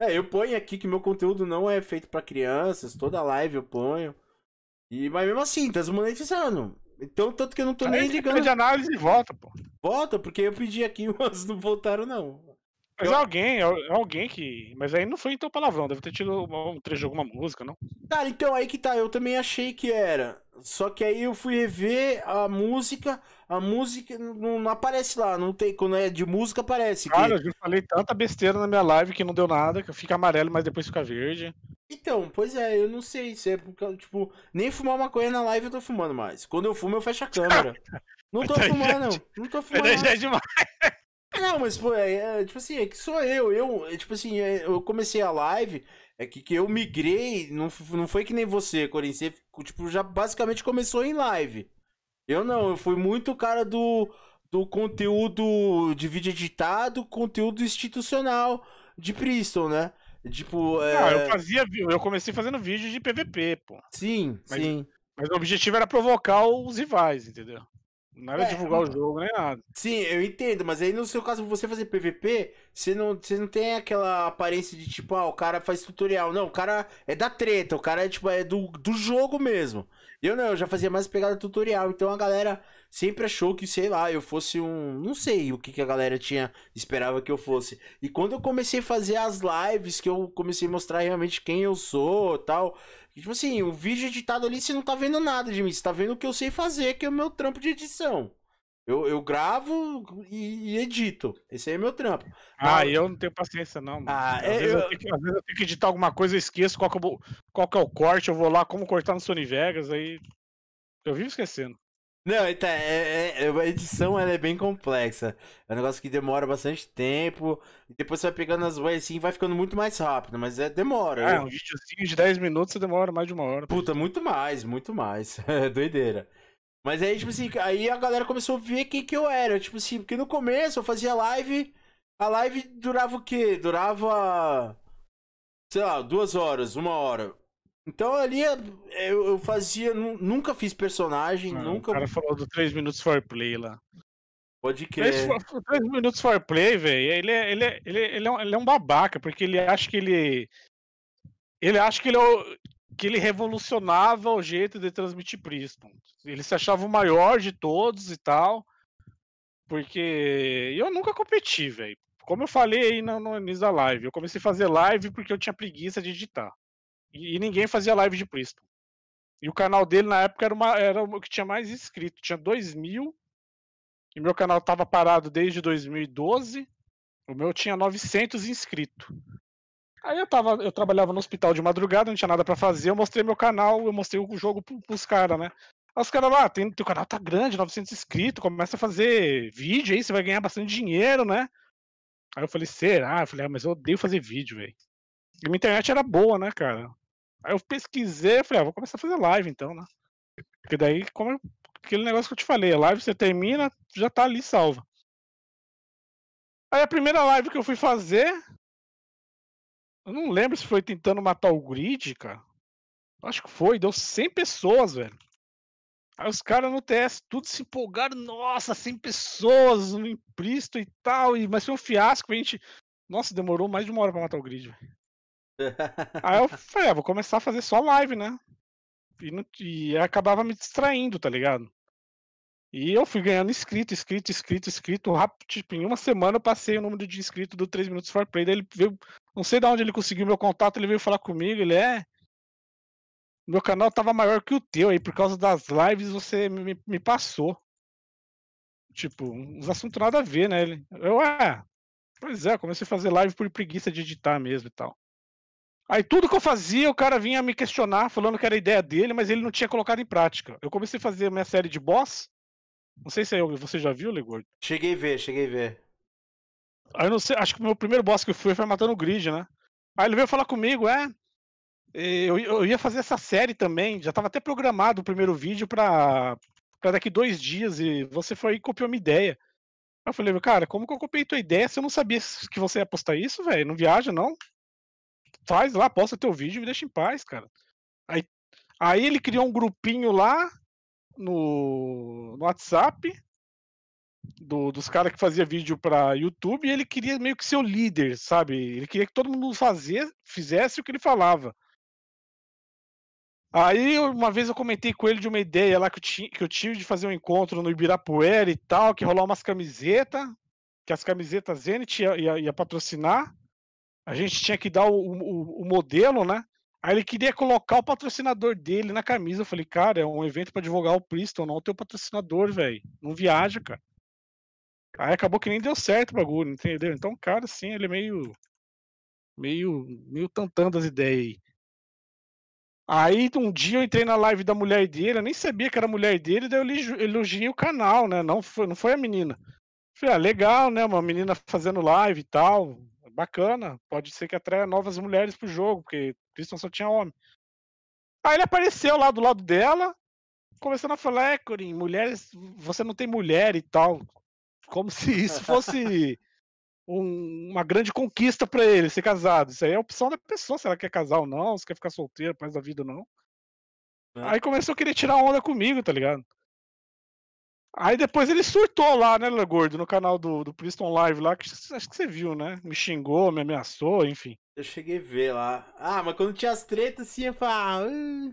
É, eu ponho aqui que meu conteúdo não é feito para crianças, toda live eu ponho. E, mas mesmo assim, tá desmonetizando. Então, tanto que eu não tô Aí nem ligando. de análise e volta, pô. Volta, porque eu pedi aqui, (laughs) mas não voltaram, não. Mas eu... alguém, alguém que. Mas aí não foi então palavrão, deve ter tido um trecho de alguma música, não? Cara, então aí que tá, eu também achei que era. Só que aí eu fui rever a música, a música não, não aparece lá, não tem. Quando é de música aparece. Cara, que... eu falei tanta besteira na minha live que não deu nada, que fica amarelo, mas depois fica verde. Então, pois é, eu não sei se é porque, tipo, nem fumar maconha na live eu tô fumando mais. Quando eu fumo, eu fecho a câmera. (laughs) não tô fumando, não tô fumando. Já é demais. Não, mas, pô, é, é, tipo assim, é que sou eu. Eu, é, tipo assim, é, eu comecei a live, é que, que eu migrei, não, não foi que nem você, Corinthians. Tipo, já basicamente começou em live. Eu não, eu fui muito cara do, do conteúdo de vídeo editado, conteúdo institucional de Priston, né? Tipo, é... Não, eu fazia, eu comecei fazendo vídeo de PVP, pô. Sim, mas, sim. Mas o objetivo era provocar os rivais, entendeu? Não era é, divulgar o jogo nem nada. Sim, eu entendo, mas aí no seu caso, você fazer PVP, você não, você não tem aquela aparência de tipo, ah, o cara faz tutorial. Não, o cara é da treta, o cara é tipo, é do, do jogo mesmo. Eu não, eu já fazia mais pegada tutorial, então a galera sempre achou que, sei lá, eu fosse um. Não sei o que, que a galera tinha esperava que eu fosse. E quando eu comecei a fazer as lives, que eu comecei a mostrar realmente quem eu sou tal. Tipo assim, o vídeo editado ali, você não tá vendo nada de mim, você tá vendo o que eu sei fazer, que é o meu trampo de edição. Eu, eu gravo e, e edito. Esse aí é meu trampo. Ah, Mas... eu não tenho paciência, não. Ah, às, é, vezes eu... Eu que, às, vezes eu tenho que editar alguma coisa, eu esqueço qual que, eu, qual que é o corte, eu vou lá, como cortar no Sony Vegas, aí. Eu vivo esquecendo. Não, então, é, é, a edição ela é bem complexa. É um negócio que demora bastante tempo. E depois você vai pegando as vozes assim vai ficando muito mais rápido, mas é demora. É, um videozinho de 10 minutos você demora mais de uma hora. Puta, muito mais, muito mais. É (laughs) doideira. Mas aí, tipo assim, aí a galera começou a ver quem que eu era. Tipo assim, porque no começo eu fazia live. A live durava o quê? Durava. Sei lá, duas horas, uma hora. Então ali eu, eu fazia. Nunca fiz personagem, ah, nunca. O cara falou do 3 minutos for play lá. Pode crer. 3 minutos for play, velho, ele, é, ele, é, ele, é, ele, é um, ele é um babaca, porque ele acha que ele. Ele acha que ele, é que ele revolucionava o jeito de transmitir Priston. Ele se achava o maior de todos e tal. Porque eu nunca competi, velho. Como eu falei aí no, no início da live, eu comecei a fazer live porque eu tinha preguiça de editar. E, ninguém fazia live de Priston. E o canal dele na época era, uma, era o que tinha mais inscrito. Tinha 2 mil. E meu canal estava parado desde 2012. O meu tinha 900 inscritos. Aí eu tava, eu trabalhava no hospital de madrugada, não tinha nada para fazer, eu mostrei meu canal, eu mostrei o jogo pros caras, né? Aí os caras lá, ah, tem, teu canal tá grande, 900 inscritos, começa a fazer vídeo aí, você vai ganhar bastante dinheiro, né? Aí eu falei, será? Eu falei, ah, mas eu odeio fazer vídeo, velho. E minha internet era boa, né, cara? Aí eu pesquisei, falei, ah, vou começar a fazer live então, né? Porque daí, como aquele negócio que eu te falei, a live você termina, já tá ali salva. Aí a primeira live que eu fui fazer, eu não lembro se foi tentando matar o grid, cara. Acho que foi, deu 100 pessoas, velho. Aí os caras no TS tudo se empolgaram, nossa, 100 pessoas no Impristo e tal, e, mas foi um fiasco, a gente. Nossa, demorou mais de uma hora pra matar o grid, velho. Aí eu falei, ah, vou começar a fazer só live, né? E, não, e acabava me distraindo, tá ligado? E eu fui ganhando inscrito, inscrito, inscrito, inscrito. Rápido, tipo, em uma semana eu passei o número de inscritos do 3 Minutos for Play. Daí ele veio, não sei de onde ele conseguiu meu contato, ele veio falar comigo. Ele é. Meu canal tava maior que o teu aí, por causa das lives você me, me passou. Tipo, uns assuntos nada a ver, né? Eu, é. Pois é, comecei a fazer live por preguiça de editar mesmo e tal. Aí tudo que eu fazia, o cara vinha me questionar, falando que era ideia dele, mas ele não tinha colocado em prática. Eu comecei a fazer minha série de boss. Não sei se você já viu, Legord. Cheguei a ver, cheguei a ver. Aí eu não sei, acho que o meu primeiro boss que eu fui foi matando o Grid, né? Aí ele veio falar comigo, é. Eu, eu ia fazer essa série também, já estava até programado o primeiro vídeo para daqui dois dias e você foi e copiou minha ideia. Aí eu falei, cara, como que eu copiei tua ideia se eu não sabia que você ia postar isso, velho? Não viaja, não? Faz lá, posta teu vídeo e me deixa em paz, cara. Aí, aí ele criou um grupinho lá no, no WhatsApp do, dos caras que fazia vídeo para YouTube e ele queria meio que ser o líder, sabe? Ele queria que todo mundo fazia, fizesse o que ele falava. Aí uma vez eu comentei com ele de uma ideia lá que eu, tinha, que eu tive de fazer um encontro no Ibirapuera e tal, que rolar umas camisetas, que as camisetas Zenit ia, ia, ia patrocinar a gente tinha que dar o, o, o, modelo, né? Aí ele queria colocar o patrocinador dele na camisa. Eu falei, cara, é um evento para divulgar o Priston, não o teu patrocinador, velho. Não viaja, cara. Aí acabou que nem deu certo o bagulho, entendeu? Então, cara, assim, ele é meio. meio. meio tantando as ideias aí. Aí um dia eu entrei na live da mulher dele, eu nem sabia que era mulher dele, daí eu elogiei o canal, né? Não foi, não foi a menina. Falei, ah, legal, né? Uma menina fazendo live e tal bacana. Pode ser que atraia novas mulheres pro jogo, porque Christian só tinha homem. Aí ele apareceu lá do lado dela, começando a falar, é, Corin, mulheres, você não tem mulher e tal. Como se (laughs) isso fosse um, uma grande conquista para ele ser casado. Isso aí é a opção da pessoa, se ela quer casar ou não, se quer ficar solteira mais da vida ou não. É. Aí começou a querer tirar onda comigo, tá ligado? Aí depois ele surtou lá, né, Gordo, no canal do, do Priston Live lá, que acho que você viu, né? Me xingou, me ameaçou, enfim. Eu cheguei a ver lá. Ah, mas quando tinha as tretas, assim, eu falava. Ah,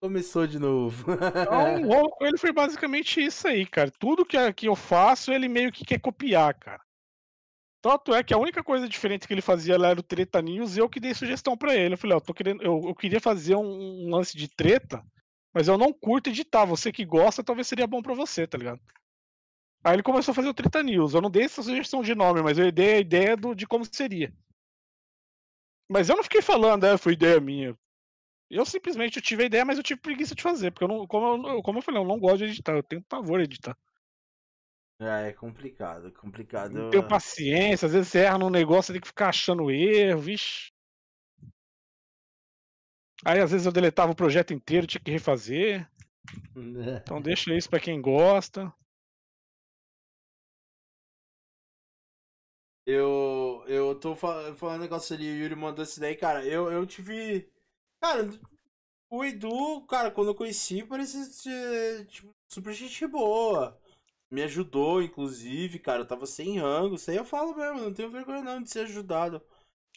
começou de novo. Então, o (laughs) ele foi basicamente isso aí, cara. Tudo que, que eu faço, ele meio que quer copiar, cara. Tanto é que a única coisa diferente que ele fazia lá era o Treta News e eu que dei sugestão para ele. Eu falei, ó, tô querendo, eu, eu queria fazer um, um lance de treta mas eu não curto editar. Você que gosta, talvez seria bom para você, tá ligado? Aí ele começou a fazer o 30 News. Eu não dei essa sugestão de nome, mas eu dei a ideia do, de como seria. Mas eu não fiquei falando, é, foi ideia minha. Eu simplesmente eu tive a ideia, mas eu tive preguiça de fazer. Porque eu não, como, eu, como eu falei, eu não gosto de editar. Eu tenho pavor de editar. É, é complicado, é complicado. Não tenho paciência, às vezes você erra num negócio, tem que ficar achando erro, vixe. Aí às vezes eu deletava o projeto inteiro, tinha que refazer. (laughs) Então deixa isso para quem gosta. Eu, eu tô falando, falando um negócio ali, o Yuri mandou isso daí, cara. Eu, eu tive. Cara, o Edu, cara, quando eu conheci, parecia tipo, super gente boa. Me ajudou, inclusive, cara. Eu tava sem rango. Isso aí eu falo mesmo, não tenho vergonha não de ser ajudado.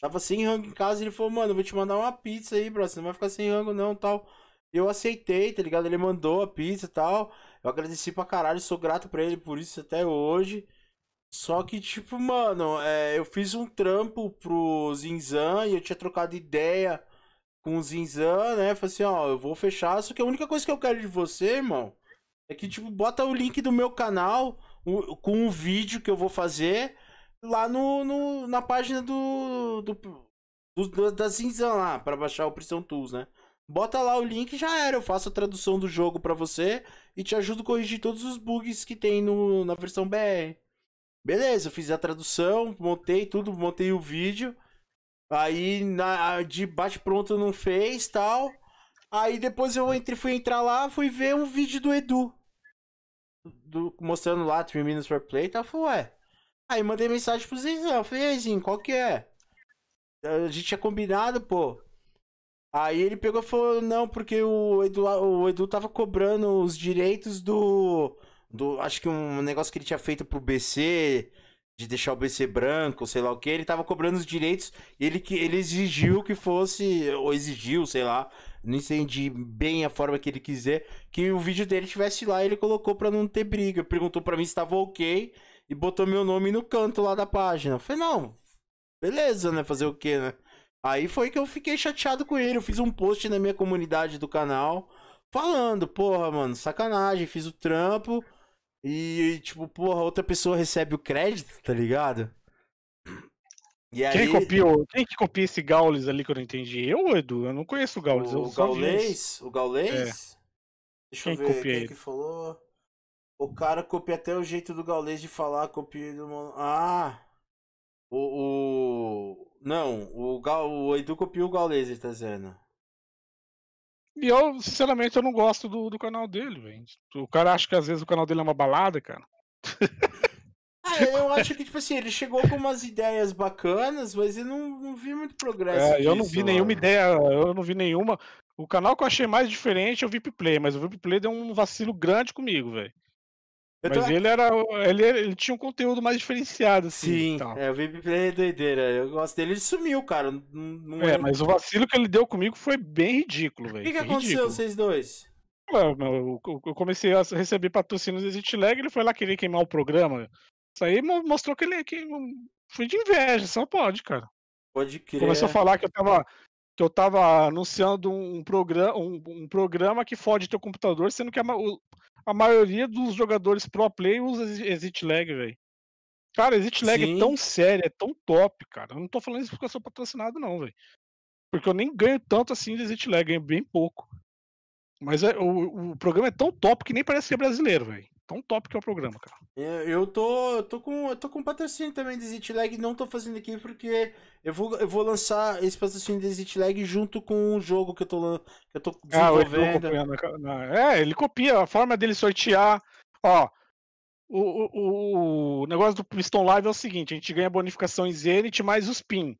Tava sem rango em casa ele falou, mano, vou te mandar uma pizza aí, bro. Você não vai ficar sem rango, não, tal. Eu aceitei, tá ligado? Ele mandou a pizza e tal. Eu agradeci pra caralho, sou grato pra ele por isso até hoje. Só que, tipo, mano, é, eu fiz um trampo pro Zinzan e eu tinha trocado ideia com o Zinzan, né? Falei assim, ó, eu vou fechar. Só que a única coisa que eu quero de você, irmão, é que, tipo, bota o link do meu canal com o vídeo que eu vou fazer lá no, no na página do, do, do da Zinzan lá, para baixar o Prison Tools, né? Bota lá o link já era. Eu faço a tradução do jogo para você e te ajudo a corrigir todos os bugs que tem no, na versão BR. Beleza, eu fiz a tradução, montei tudo, montei o vídeo. Aí na, de bate-pronto não fez tal. Aí depois eu entre, fui entrar lá, fui ver um vídeo do Edu. Do, mostrando lá 3 minutes per play e tal. Falei, ué. Aí mandei mensagem pro Zizão. Falei, Zinho, qual que é? A gente tinha combinado, pô. Aí ele pegou e falou, não, porque o Edu, o Edu tava cobrando os direitos do. do acho que um negócio que ele tinha feito pro BC, de deixar o BC branco, sei lá o que, ele tava cobrando os direitos ele, ele exigiu que fosse, ou exigiu, sei lá, não entendi bem a forma que ele quiser, que o vídeo dele tivesse lá ele colocou pra não ter briga. Perguntou pra mim se tava ok e botou meu nome no canto lá da página. Eu falei, não, beleza, né? Fazer o quê, né? Aí foi que eu fiquei chateado com ele. Eu fiz um post na minha comunidade do canal falando, porra, mano, sacanagem, fiz o trampo e, tipo, porra, outra pessoa recebe o crédito, tá ligado? E aí... Quem copiou? Quem que copia esse Gaules ali que eu não entendi? Eu Edu? Eu não conheço o Gaules. O, Gaulês? O Gaulês? É. Deixa quem eu ver quem ele? que falou. O cara copia até o jeito do Gaulês de falar, copia do... Ah! O, o... Não, o, Gal, o Edu copiou o Gaules, tá dizendo. E eu, sinceramente, eu não gosto do, do canal dele, velho. O cara acha que às vezes o canal dele é uma balada, cara. (laughs) Ah, eu acho que, tipo assim, ele chegou com umas ideias bacanas, mas eu não, não vi muito progresso. É, disso, eu não vi mano. nenhuma ideia, eu não vi nenhuma. O canal que eu achei mais diferente é o VIP Play, mas o VIP Play deu um vacilo grande comigo, velho. Mas tô... ele era. Ele, ele tinha um conteúdo mais diferenciado, assim. Sim, é, o VIP Play é doideira. Eu gosto dele, ele sumiu, cara. Não, não é, mas o vacilo que ele deu comigo foi bem ridículo, velho. O que, que aconteceu, ridículo. vocês dois? Eu, eu comecei a receber patrocínios do Exit Lag, ele foi lá querer queimar o programa. Isso aí mostrou que ele que foi de inveja, só pode, cara. Pode crer. Começou a falar que eu tava que eu tava anunciando um programa, um, um programa que fode teu computador, sendo que a, a maioria dos jogadores pro play usa Exit Lag, velho. Cara, Exit Lag é Sim. é tão sério, é tão top, cara. Eu não tô falando isso porque eu sou patrocinado, não, velho. Porque eu nem ganho tanto assim de Exit Lag, ganho bem pouco. Mas é, o, o programa é tão top que nem parece que é brasileiro, velho. Tão top que é o programa, cara. Eu tô, eu tô com, eu tô com patrocínio também de Exit Lag, não tô fazendo aqui porque eu vou, eu vou lançar esse patrocínio de Exit Lag junto com o jogo que eu tô, que eu tô desenvolvendo. Ah, é, ele copia a forma dele sortear. Ó, o, o, o negócio do Piston Live é o seguinte: a gente ganha bonificação em Zenith mais os PIN.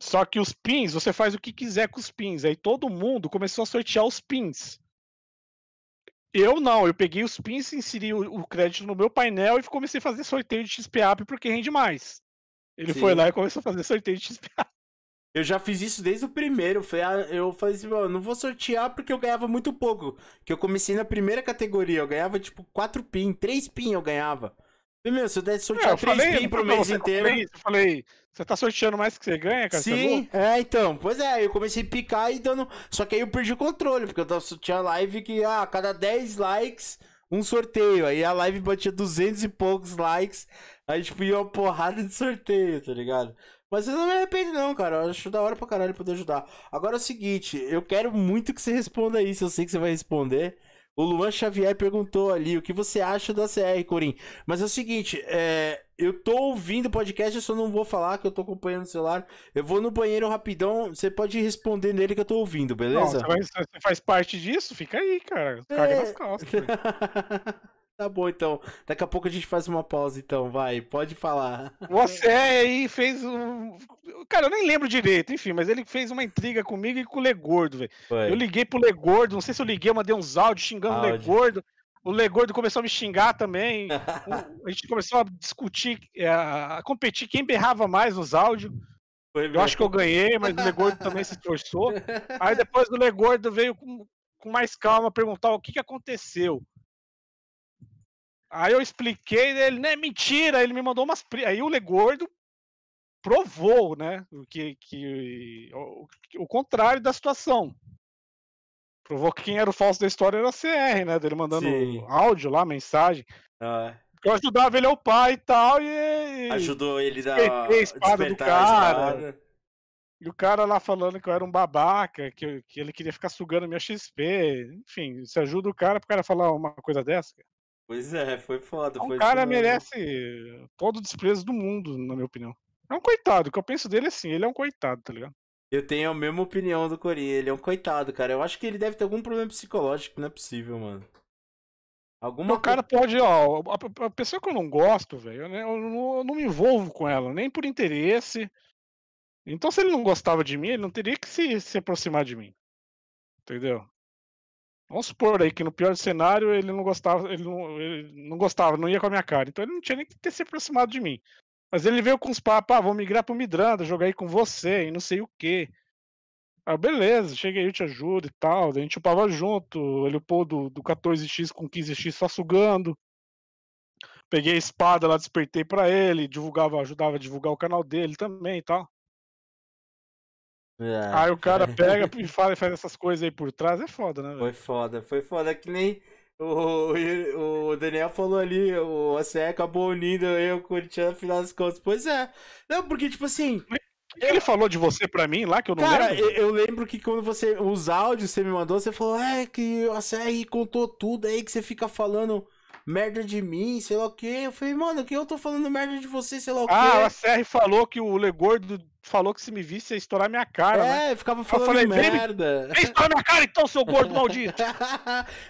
Só que os pins, você faz o que quiser com os pins. Aí todo mundo começou a sortear os pins. Eu não, eu peguei os pins, inseri o, o crédito no meu painel e comecei a fazer sorteio de XPAP porque rende mais. Ele Sim. foi lá e começou a fazer sorteio de XPAP. Eu já fiz isso desde o primeiro. Eu falei assim, não vou sortear porque eu ganhava muito pouco. Que eu comecei na primeira categoria. Eu ganhava tipo 4 pin, 3 pin eu ganhava. Meu, se eu desse sortear é, 3 falei, pin pro mês inteiro. Eu falei, você tá sorteando mais que você ganha, cara? Sim, é, então. Pois é, eu comecei a picar e dando. Só que aí eu perdi o controle, porque eu tinha live que, ah, a cada 10 likes, um sorteio. Aí a live batia 200 e poucos likes. Aí, tipo, ia uma porrada de sorteio, tá ligado? Mas eu não me arrependo, não, cara. Eu acho da hora pra caralho poder ajudar. Agora é o seguinte, eu quero muito que você responda isso. Eu sei que você vai responder. O Luan Xavier perguntou ali o que você acha da CR, Corim. Mas é o seguinte, é, eu tô ouvindo o podcast, eu só não vou falar que eu tô acompanhando o celular. Eu vou no banheiro rapidão, você pode responder nele que eu tô ouvindo, beleza? Não, você, você, faz parte disso? Fica aí, cara. Caga é... nas costas. (laughs) Tá bom, então. Daqui a pouco a gente faz uma pausa, então. Vai, pode falar. Você aí fez um. Cara, eu nem lembro direito, enfim, mas ele fez uma intriga comigo e com o Legordo, velho. Eu liguei pro Legordo, não sei se eu liguei, eu mandei uns áudios xingando Áudio. o Legordo. O Legordo começou a me xingar também. (laughs) a gente começou a discutir, é, a competir quem berrava mais nos áudios. Eu acho que eu ganhei, mas o Legordo também se esforçou. Aí depois do Legordo veio com, com mais calma perguntar o que, que aconteceu. Aí eu expliquei, ele, né, mentira, ele me mandou umas. Aí o Legordo provou, né, que, que o, o contrário da situação. Provou que quem era o falso da história era a CR, né, dele mandando Sim. áudio lá, mensagem. Ah. Eu ajudava ele ao pai e tal, e. Ajudou ele a, a espada do cara. E o cara lá falando que eu era um babaca, que, que ele queria ficar sugando minha XP. Enfim, você ajuda o cara pro cara falar uma coisa dessa. Pois é, foi foda. O cara merece todo o desprezo do mundo, na minha opinião. É um coitado, o que eu penso dele é assim, ele é um coitado, tá ligado? Eu tenho a mesma opinião do Corinha, ele é um coitado, cara. Eu acho que ele deve ter algum problema psicológico, não é possível, mano. Alguma o cara pode, ó, a, pessoa que eu não gosto, velho, eu, não, eu não me envolvo com ela, nem por interesse. Então, se ele não gostava de mim, ele não teria que se, se aproximar de mim. Entendeu? Vamos supor aí que no pior cenário ele não gostava, ele não, ele não gostava, não ia com a minha cara. Então ele não tinha nem que ter se aproximado de mim. Mas ele veio com os papos, ah, vou migrar pro Midranda, jogar aí com você e não sei o quê. Ah, beleza, cheguei aí, eu te ajudo e tal. A gente upava junto, ele upou do, do 14x com 15x só sugando. Peguei a espada lá, despertei para ele, divulgava, ajudava a divulgar o canal dele também e tal. É, aí o cara (laughs) pega e fala e faz essas coisas aí por trás, é foda, né? Foi foda, foi foda que nem o, o Daniel falou ali, o ACE acabou unindo eu, o Corinthians, no final das contas. Pois é. Não, porque, tipo assim. Ele falou de você pra mim lá, que eu não cara, lembro? eu, eu lembro que quando você. Os áudios você me mandou, você falou, é, que a CR contou tudo aí, que você fica falando merda de mim, sei lá o quê. Eu falei, mano, que eu tô falando merda de você, sei lá o quê. Ah, a CR falou que o Legordo falou que se me visse ia estourar minha cara. É, né? ficava falando falei, merda. Vem estourar minha cara então, seu gordo (laughs) maldito.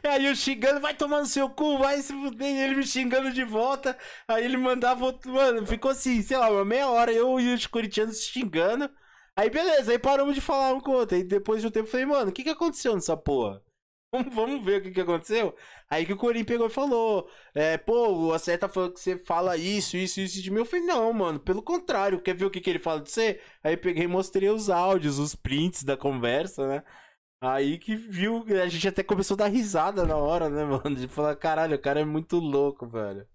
aí eu xingando, vai tomar no seu cu, vai se fuder. E ele me xingando de volta. Aí ele mandava outro. Mano, ficou assim, sei lá, uma meia hora eu e os corintianos xingando. Aí beleza, aí paramos de falar um com o outro. Aí depois de um tempo eu falei, mano, o que que aconteceu nessa porra? Vamos ver o que, que aconteceu. Aí que o Corinho pegou e falou: é, pô, o Acerta falou que você fala isso, isso, isso de mim. Eu falei: não, mano, pelo contrário, quer ver o que, que ele fala de você? Aí peguei e mostrei os áudios, os prints da conversa, né? Aí que viu, a gente até começou a dar risada na hora, né, mano? De falar: caralho, o cara é muito louco, velho.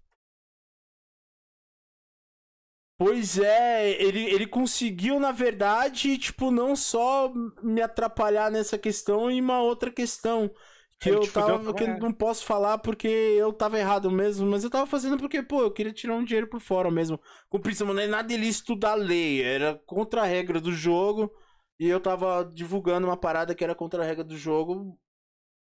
Pois é, ele, ele conseguiu, na verdade, tipo, não só me atrapalhar nessa questão e uma outra questão. Que eu tava. Que não posso falar porque eu tava errado mesmo, mas eu tava fazendo porque, pô, eu queria tirar um dinheiro por fora mesmo. Cumprir, não é nada ilícito da lei, era contra a regra do jogo. E eu tava divulgando uma parada que era contra a regra do jogo.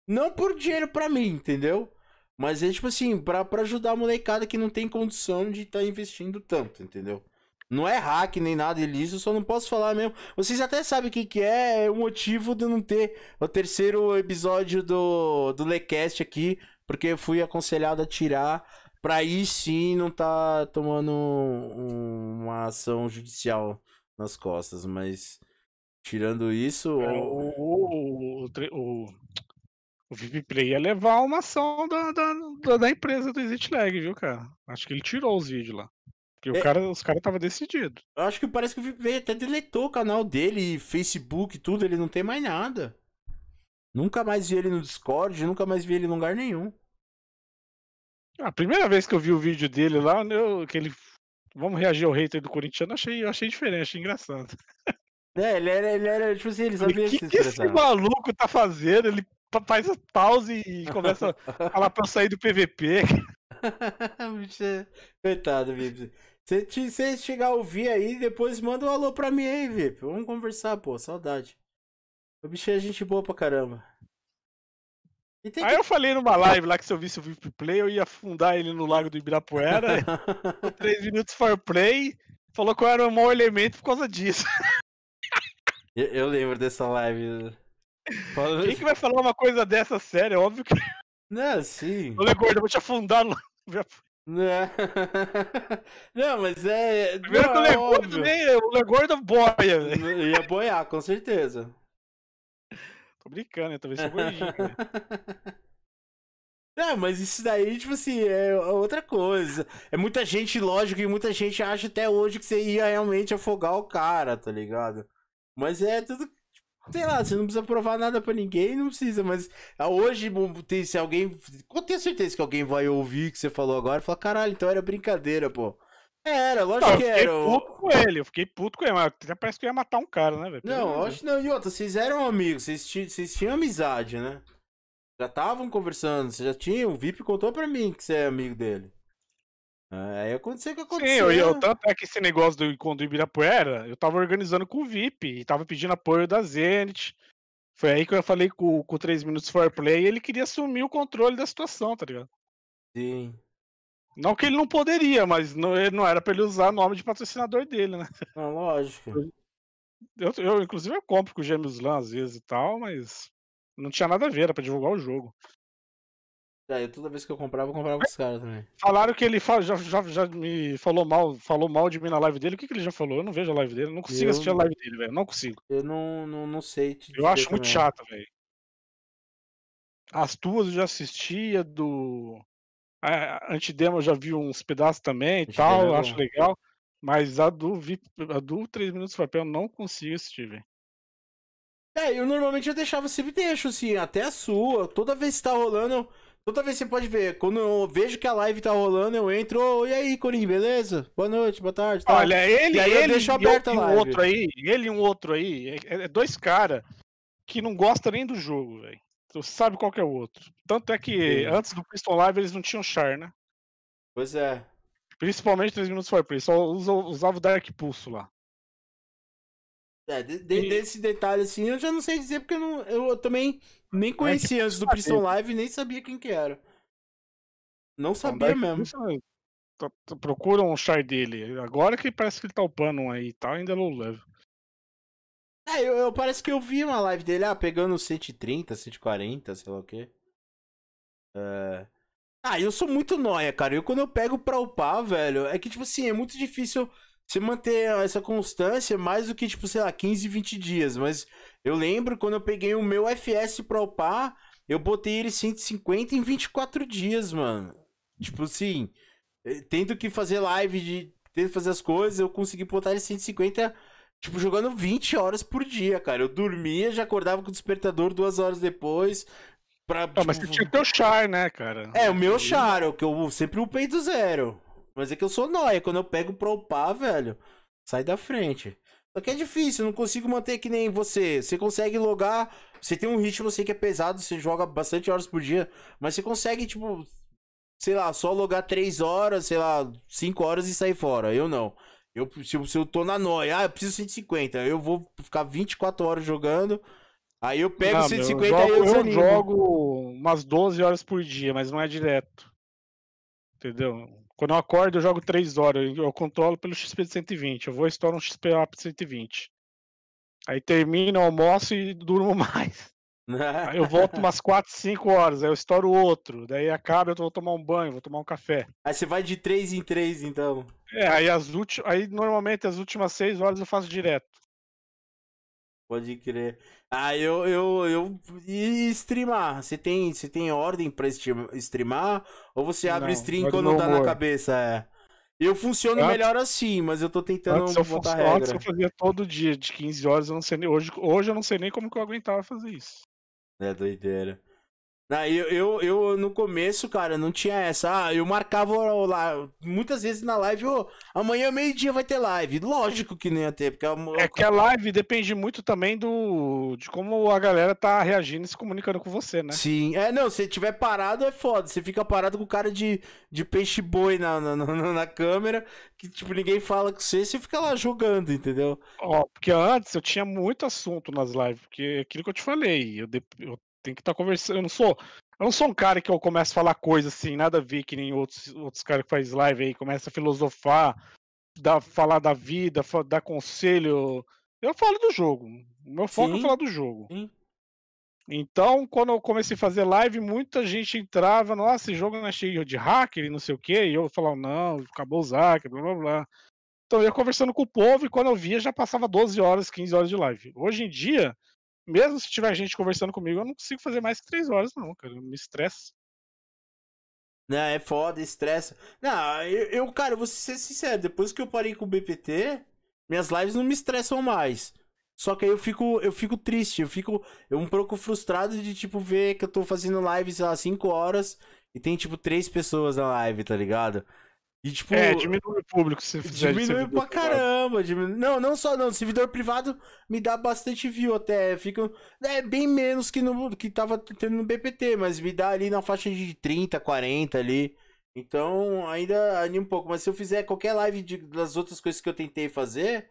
Não por dinheiro pra mim, entendeu? Mas é tipo assim, pra, pra ajudar a molecada que não tem condição de estar tá investindo tanto, entendeu? Não é hack nem nada ilícito, só não posso falar mesmo. Vocês até sabem o que, que é, é o motivo de não ter o terceiro episódio do, do Lecast aqui, porque eu fui aconselhado a tirar pra aí sim não tá tomando um, uma ação judicial nas costas, mas tirando isso. É, o, o, o, o VIP Play ia levar uma ação da, da, da empresa do Exit Lag, viu, cara? Acho que ele tirou os vídeos lá. Porque é, cara, os caras estavam decididos. Eu acho que parece que o VIP até deletou o canal dele, Facebook, tudo, ele não tem mais nada. Nunca mais vi ele no Discord, nunca mais vi ele em lugar nenhum. A primeira vez que eu vi o vídeo dele lá, eu, que ele. Vamos reagir ao hater do Corinthians, eu achei, eu achei diferente, achei engraçado. É, ele era, ele era, tipo assim, ele sabia se O que esse maluco tá fazendo? Ele faz pause e (laughs) começa a falar pra eu sair do PVP. (laughs) Coitado, Vips. Se você chegar a ouvir aí, depois manda um alô pra mim aí, Vip. Vamos conversar, pô. Saudade. O bicho é gente boa pra caramba. Aí eu falei numa live lá que se eu visse o VIP Play, eu ia afundar ele no lago do Ibirapuera. (laughs) 3 minutos for play. Falou que eu era um mau elemento por causa disso. (laughs) eu, eu lembro dessa live. Quem que vai falar uma coisa dessa séria? Óbvio que. Não, sim. Ô, Legordo, eu vou te afundar no. (laughs) Não. (laughs) não, mas é. Primeiro não, que o Legordo, nem, o Legordo boia, velho. Ia boiar, com certeza. Tô brincando? Talvez seja boizinho, Não, mas isso daí, tipo assim, é outra coisa. É muita gente, lógico, e muita gente acha até hoje que você ia realmente afogar o cara, tá ligado? Mas é tudo Sei lá, você não precisa provar nada pra ninguém, não precisa, mas ah, hoje se alguém. Eu tenho certeza que alguém vai ouvir o que você falou agora e falar, caralho, então era brincadeira, pô. Era, lógico não, que era. Eu fiquei puto com ele, eu fiquei puto com ele, mas até parece que eu ia matar um cara, né, velho? Não, eu acho que não. E outra, vocês eram amigos, vocês, vocês tinham amizade, né? Já estavam conversando, você já tinha. O VIP contou pra mim que você é amigo dele. É, aí aconteceu o que aconteceu. Sim, eu, eu, tanto é que esse negócio do encontro do Ibirapuera, eu tava organizando com o VIP e tava pedindo apoio da Zenit. Foi aí que eu falei com, com 3 minutos for play e ele queria assumir o controle da situação, tá ligado? Sim. Não que ele não poderia, mas não, não era pra ele usar o nome de patrocinador dele, né? Não, lógico. Eu, eu, inclusive, eu compro com o Gêmeos Lan às vezes e tal, mas não tinha nada a ver, era pra divulgar o jogo. Eu, toda vez que eu comprava, eu comprava com os caras também. Falaram que ele fala, já, já, já me falou mal, falou mal de mim na live dele. O que, que ele já falou? Eu não vejo a live dele, eu não consigo Eu- assistir a live dele, velho. Não consigo. Eu não, não, não sei Eu acho muito também. chato, velho. As tuas eu já assistia, do. A Antidemo eu já vi uns pedaços também e tal, eu acho legal. Mas a do, VIP, a do 3 minutos de papel eu não consigo assistir, velho. É, eu normalmente eu deixava, sempre deixo, assim, até a sua. Toda vez que tá rolando, toda vez você pode ver. Quando eu vejo que a live tá rolando, eu entro, ô, e aí, Corinho, beleza? Boa noite, boa tarde, tá? Olha, ele, E aí eu ele deixo e aberta a um live. outro aí, ele e um outro aí, é, é dois caras que não gostam nem do jogo, velho. Tu sabe qual que é o outro. Tanto é que Sim. antes do Piston Live eles não tinham char, né? Pois é. Principalmente 3 minutos for play, só usa- usava o Dark Pulso lá. É, de- de- E- desse detalhe assim, eu já não sei dizer, porque eu, não, eu também nem conhecia antes do. Priston Live, nem sabia quem que era. Não Então, sabia Dark mesmo. É- tu- tu procura um char dele. Agora que parece que ele tá upando um aí e tal, ainda é low level. É, eu, eu- parece que eu vi uma live dele, ah, pegando 130, 140, sei lá o quê. É... Ah, eu sou muito nóia, cara. Eu quando eu pego pra upar, velho, é que, tipo assim, é muito difícil você manter essa constância mais do que, tipo, sei lá, 15, 20 dias. Mas eu lembro quando eu peguei o meu FS pra upar, eu botei ele 150 em 24 dias, mano. Tipo assim, eh, tendo que fazer live de. Tendo que fazer as coisas, eu consegui botar ele 150 Tipo, jogando 20 horas por dia, cara. Eu dormia, já acordava com o despertador duas horas depois. Pra, mas tipo, você tinha teu char, né, cara? É, o meu char, é o que eu sempre upei do zero. Mas é que eu sou nóia. Quando eu pego pra upar, velho, sai da frente. Só que é difícil, eu não consigo manter que nem você. Você consegue logar. Você tem um ritmo, eu sei que é pesado, você joga bastante horas por dia. Mas você consegue, tipo, sei lá, só logar 3 horas, sei lá, 5 horas e sair fora. Eu não. Eu, se, se eu tô na noia, ah, eu preciso 150. Eu vou ficar 24 horas jogando. Aí eu pego Não, meu, 150 eu e eu jogo, eu desanimo. jogo umas 12 horas por dia, mas não é direto. Entendeu? Quando eu acordo, eu jogo 3 horas. Eu controlo pelo XP de 120. Eu vou estourar um XP up de 120. Aí termino, almoço e durmo (laughs) mais. Aí eu volto umas (laughs) 4, 5 horas. Aí eu estouro outro. Daí acaba, eu vou tomar um banho, vou tomar um café. Aí você vai de 3 em 3, então. É, aí as últimas. Aí normalmente as últimas 6 horas eu faço direto. Pode crer. Ah, eu, eu, eu. E streamar? Você tem, você tem ordem pra stream- streamar? Ou você abre Não, stream do quando meu dá na humor. cabeça? É. Eu funciono Antes- melhor assim, mas eu tô tentando Antes eu, botar fazia, antes regra. eu fazia todo dia, de 15 horas, eu não sei nem. Hoje, hoje eu não sei nem como que eu aguentava fazer isso. É doideira. Eu, eu, eu, no começo, cara, não tinha essa. Ah, eu marcava lá. Muitas vezes na live, ô, amanhã meio-dia vai ter live. Lógico que não ia ter, porque a, É que a live depende muito também do de como a galera tá reagindo e se comunicando com você, né? Sim, é, não, se tiver parado é foda. Você fica parado com o cara de, de peixe-boi na, na, na, na câmera, que, tipo, ninguém fala com você, você fica lá jogando, entendeu? Ó, porque antes eu tinha muito assunto nas lives, porque é aquilo que eu te falei, eu, de- eu tenho que estar conversando, eu não sou, eu não sou um cara que eu começo a falar coisa assim, nada a ver que nem outros outros caras que faz live aí, começa a filosofar, dar, falar da vida, dar conselho. Eu falo do jogo. O meu foco é Sim. falar do jogo. Sim. Então, quando eu comecei a fazer live, muita gente entrava, nossa, esse jogo não é cheio de hacker e não sei o quê, e eu falava, não, acabou os hackers, blá blá blá. Então eu ia conversando com o povo e quando eu via já passava 12 horas, 15 horas de live. Hoje em dia, mesmo se tiver gente conversando comigo, eu não consigo fazer mais que 3 horas, não, cara. Me estressa. Não, é foda, estressa. Não, eu, eu, cara, vou ser sincero, depois que eu parei com o BPT, minhas lives não me estressam mais. Só que aí eu fico, eu fico triste, eu fico eu um pouco frustrado de, tipo, ver que eu tô fazendo live, sei lá, 5 horas e tem, tipo, três pessoas na live, tá ligado? E, tipo, É, diminui o público se fizer diminui pra caramba. diminui- Não, não só não, servidor privado me dá bastante view até, fica é bem menos que no que tava tendo no BPT, mas me dá ali na faixa de 30, 40 ali. Então, ainda anima um pouco, mas se eu fizer qualquer live de- das outras coisas que eu tentei fazer,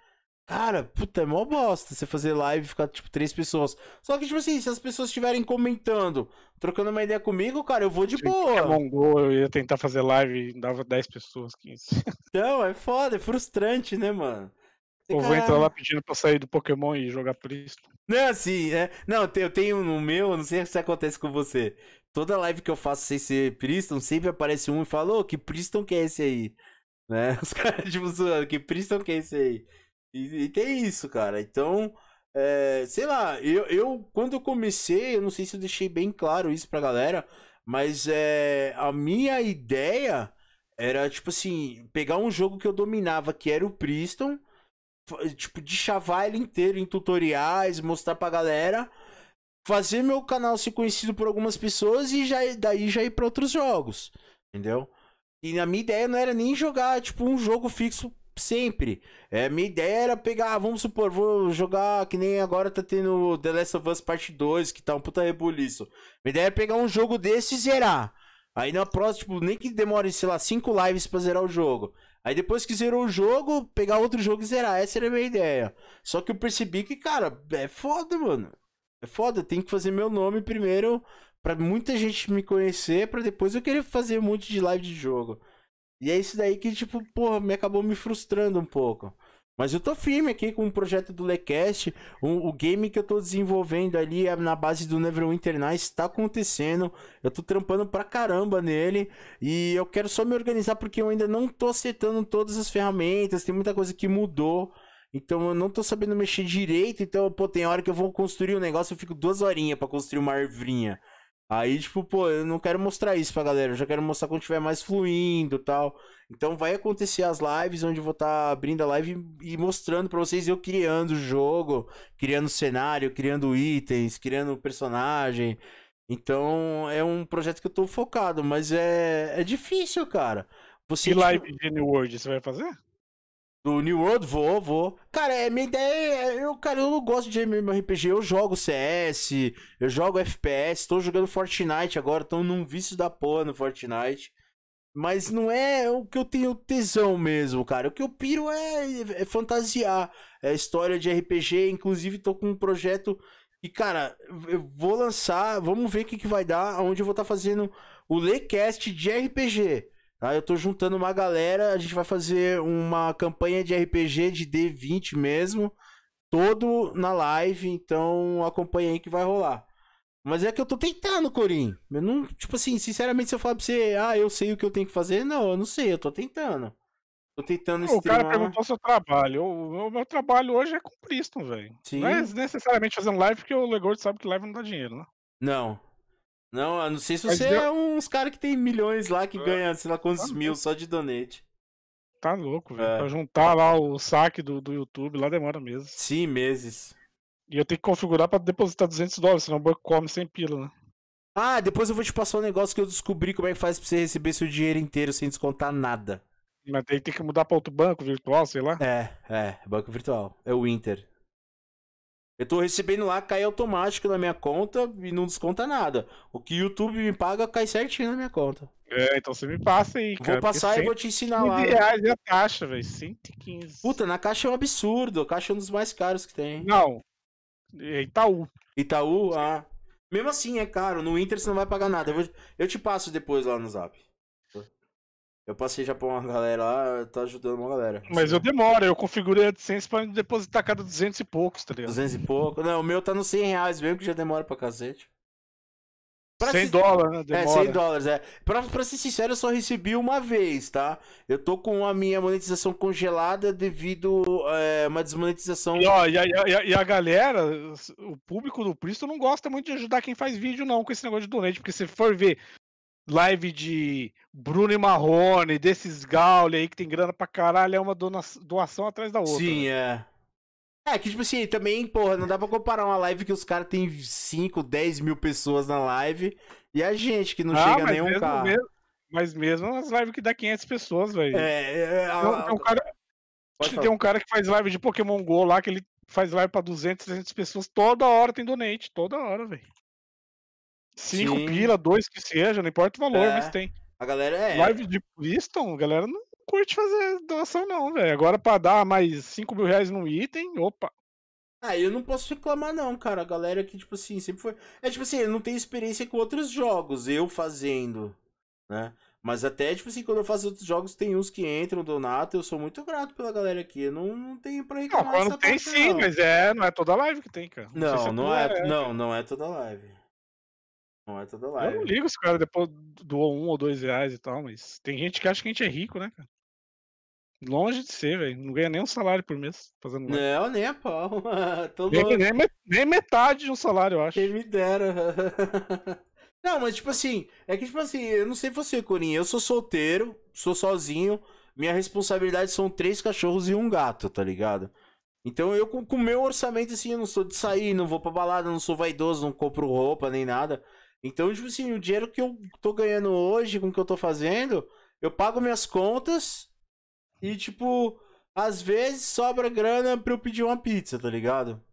Cara, puta, é mó bosta você fazer live e ficar, tipo, três pessoas. Só que, tipo assim, se as pessoas estiverem comentando, trocando uma ideia comigo, cara, eu vou de boa. Pokémon Go, eu ia tentar fazer live e dava 10 pessoas, 15. (laughs) Então, é foda, é frustrante, né, mano? O povo entra lá pedindo pra sair do Pokémon e jogar Priston. Não, assim, é. Não, eu tenho no meu, não sei se acontece com você. Toda live que eu faço sem ser Priston, sempre aparece um e fala, ô, que Priston que é esse aí? Né? (laughs) Os caras, tipo, zoando, que Priston que é esse aí? E, e tem isso, cara. Então, é, sei lá, eu, eu quando eu comecei, eu não sei se eu deixei bem claro isso pra galera, mas é, a minha ideia era, tipo assim, pegar um jogo que eu dominava, que era o Priston, tipo, de chavar ele inteiro em tutoriais, mostrar pra galera, fazer meu canal ser conhecido por algumas pessoas e já, daí já ir pra outros jogos, entendeu? E a minha ideia não era nem jogar, tipo, um jogo fixo sempre. É, minha ideia era pegar, vamos supor, vou jogar que nem agora tá tendo The Last of Us Parte 2, que tá um puta rebuliço. Minha ideia é pegar um jogo desse e zerar. Aí na próxima, tipo, nem que demore, sei lá, 5 lives pra zerar o jogo. Aí depois que zerou o jogo, pegar outro jogo e zerar. Essa era a minha ideia. Só que eu percebi que, cara, é foda, mano. É foda, tem que fazer meu nome primeiro pra muita gente me conhecer, pra depois eu querer fazer um monte de live de jogo. E é isso daí que, tipo, porra, me acabou me frustrando um pouco. Mas eu tô firme aqui com o projeto do Lecast. O, o game que eu tô desenvolvendo ali na base do Neverwinter Nights está acontecendo. Eu tô trampando pra caramba nele. E eu quero só me organizar porque eu ainda não tô acertando todas as ferramentas. Tem muita coisa que mudou. Então eu não tô sabendo mexer direito. Então, pô, tem hora que eu vou construir um negócio, eu fico duas horinhas para construir uma arvrinha. Aí, tipo, pô, eu não quero mostrar isso pra galera, eu já quero mostrar quando tiver mais fluindo tal. Então vai acontecer as lives onde eu vou estar tá abrindo a live e mostrando pra vocês eu criando o jogo, criando cenário, criando itens, criando personagem. Então é um projeto que eu tô focado, mas é, é difícil, cara. Você, e tipo... live de New World você vai fazer? Do New World, vou, vou. Cara, é, minha ideia é. Eu, cara, eu não gosto de MMORPG. Eu jogo CS, eu jogo FPS, tô jogando Fortnite agora, tô num vício da porra no Fortnite. Mas não é o que eu tenho tesão mesmo, cara. O que eu piro é, é fantasiar. É história de RPG. Inclusive, tô com um projeto e, cara, eu vou lançar. Vamos ver o que, que vai dar. Onde eu vou estar tá fazendo o Lecast de RPG. Tá? Eu tô juntando uma galera, a gente vai fazer uma campanha de RPG de D20 mesmo, todo na live, então acompanha aí que vai rolar. Mas é que eu tô tentando, Corim. Eu não, tipo assim, sinceramente, se eu falar pra você, ah, eu sei o que eu tenho que fazer, não, eu não sei, eu tô tentando. Tô tentando O cara perguntou seu trabalho. O, o, meu trabalho hoje é com Priston, velho. Não é necessariamente fazendo live, porque o Legord sabe que live não dá dinheiro, né? Não. Não, eu não sei se você deu... é uns caras que tem milhões lá que é. ganha, sei lá quantos tá mil só de donate. Tá louco, velho. É. Pra juntar lá o saque do, do YouTube, lá demora meses. Sim, meses. E eu tenho que configurar pra depositar 200 dólares, senão o banco come sem pila, né? Ah, depois eu vou te passar um negócio que eu descobri como é que faz pra você receber seu dinheiro inteiro sem descontar nada. Mas aí tem que mudar pra outro banco virtual, sei lá. É, é, banco virtual. É o Inter. Eu tô recebendo lá, cai automático na minha conta e não desconta nada. O que o YouTube me paga cai certinho na minha conta. É, então você me passa aí, cara. Vou passar e vou te ensinar lá. reais é a taxa, velho. 115. Puta, na caixa é um absurdo. A caixa é um dos mais caros que tem. Não. É Itaú. Itaú? Ah. Mesmo assim é caro. No Inter você não vai pagar nada. Eu, vou... eu te passo depois lá no zap. Eu passei já pra uma galera lá, tá ajudando uma galera. Mas eu demoro, eu configurei a AdSense pra depositar cada 200 e poucos, tá ligado? 200 e pouco. Não, o meu tá nos 100 reais mesmo, que já demora pra cacete. Pra 100 ser... dólares, né? Demora. É, 100 dólares, é. Pra, pra ser sincero, eu só recebi uma vez, tá? Eu tô com a minha monetização congelada devido a é, uma desmonetização. E, ó, e, a, e, a, e a galera, o público do Pristo não gosta muito de ajudar quem faz vídeo, não, com esse negócio de donate, porque se for ver live de Bruno e Marrone, desses Gaule aí que tem grana pra caralho, é uma doação atrás da outra. Sim, é. É, que tipo assim, também, porra, não dá pra comparar uma live que os caras tem 5, 10 mil pessoas na live e a gente que não ah, chega nem um carro. Mesmo, mas mesmo as lives que dá 500 pessoas, velho. É, é, a... tem, tem, um cara, tem um cara que faz live de Pokémon GO lá, que ele faz live pra 200, 300 pessoas, toda hora tem donate, toda hora, velho. 5 pila, 2 que seja, não importa o valor, é. mas tem. A galera é. Live de Priston, a galera não curte fazer doação, não, velho. Agora pra dar mais 5 mil reais num item, opa. Ah, eu não posso reclamar, não, cara. A galera que, tipo assim, sempre foi. É tipo assim, eu não tenho experiência com outros jogos, eu fazendo, né? Mas até, tipo assim, quando eu faço outros jogos, tem uns que entram, donato, eu sou muito grato pela galera aqui. Eu não, não tenho pra reclamar. Não, quando tem parte, sim, não. mas é, não é toda live que tem, cara. Não, se não, tua é, não, não é toda live. Não é toda Eu não live. ligo se o cara depois doou um ou dois reais e tal, mas tem gente que acha que a gente é rico, né, cara? Longe de ser, velho. Não ganha nem um salário por mês fazendo live. Não, nem a pau. (laughs) Tô Nem, nem, nem metade de um salário, eu acho. Quem me dera. (laughs) Não, mas tipo assim, é que tipo assim, eu não sei você, Corinha, eu sou solteiro, sou sozinho, minha responsabilidade são três cachorros e um gato, tá ligado? Então eu com o meu orçamento assim, eu não sou de sair, não vou pra balada, não sou vaidoso, não compro roupa nem nada. Então, tipo assim, o dinheiro que eu tô ganhando hoje com o que eu tô fazendo, eu pago minhas contas e tipo, às vezes sobra grana pra eu pedir uma pizza, tá ligado?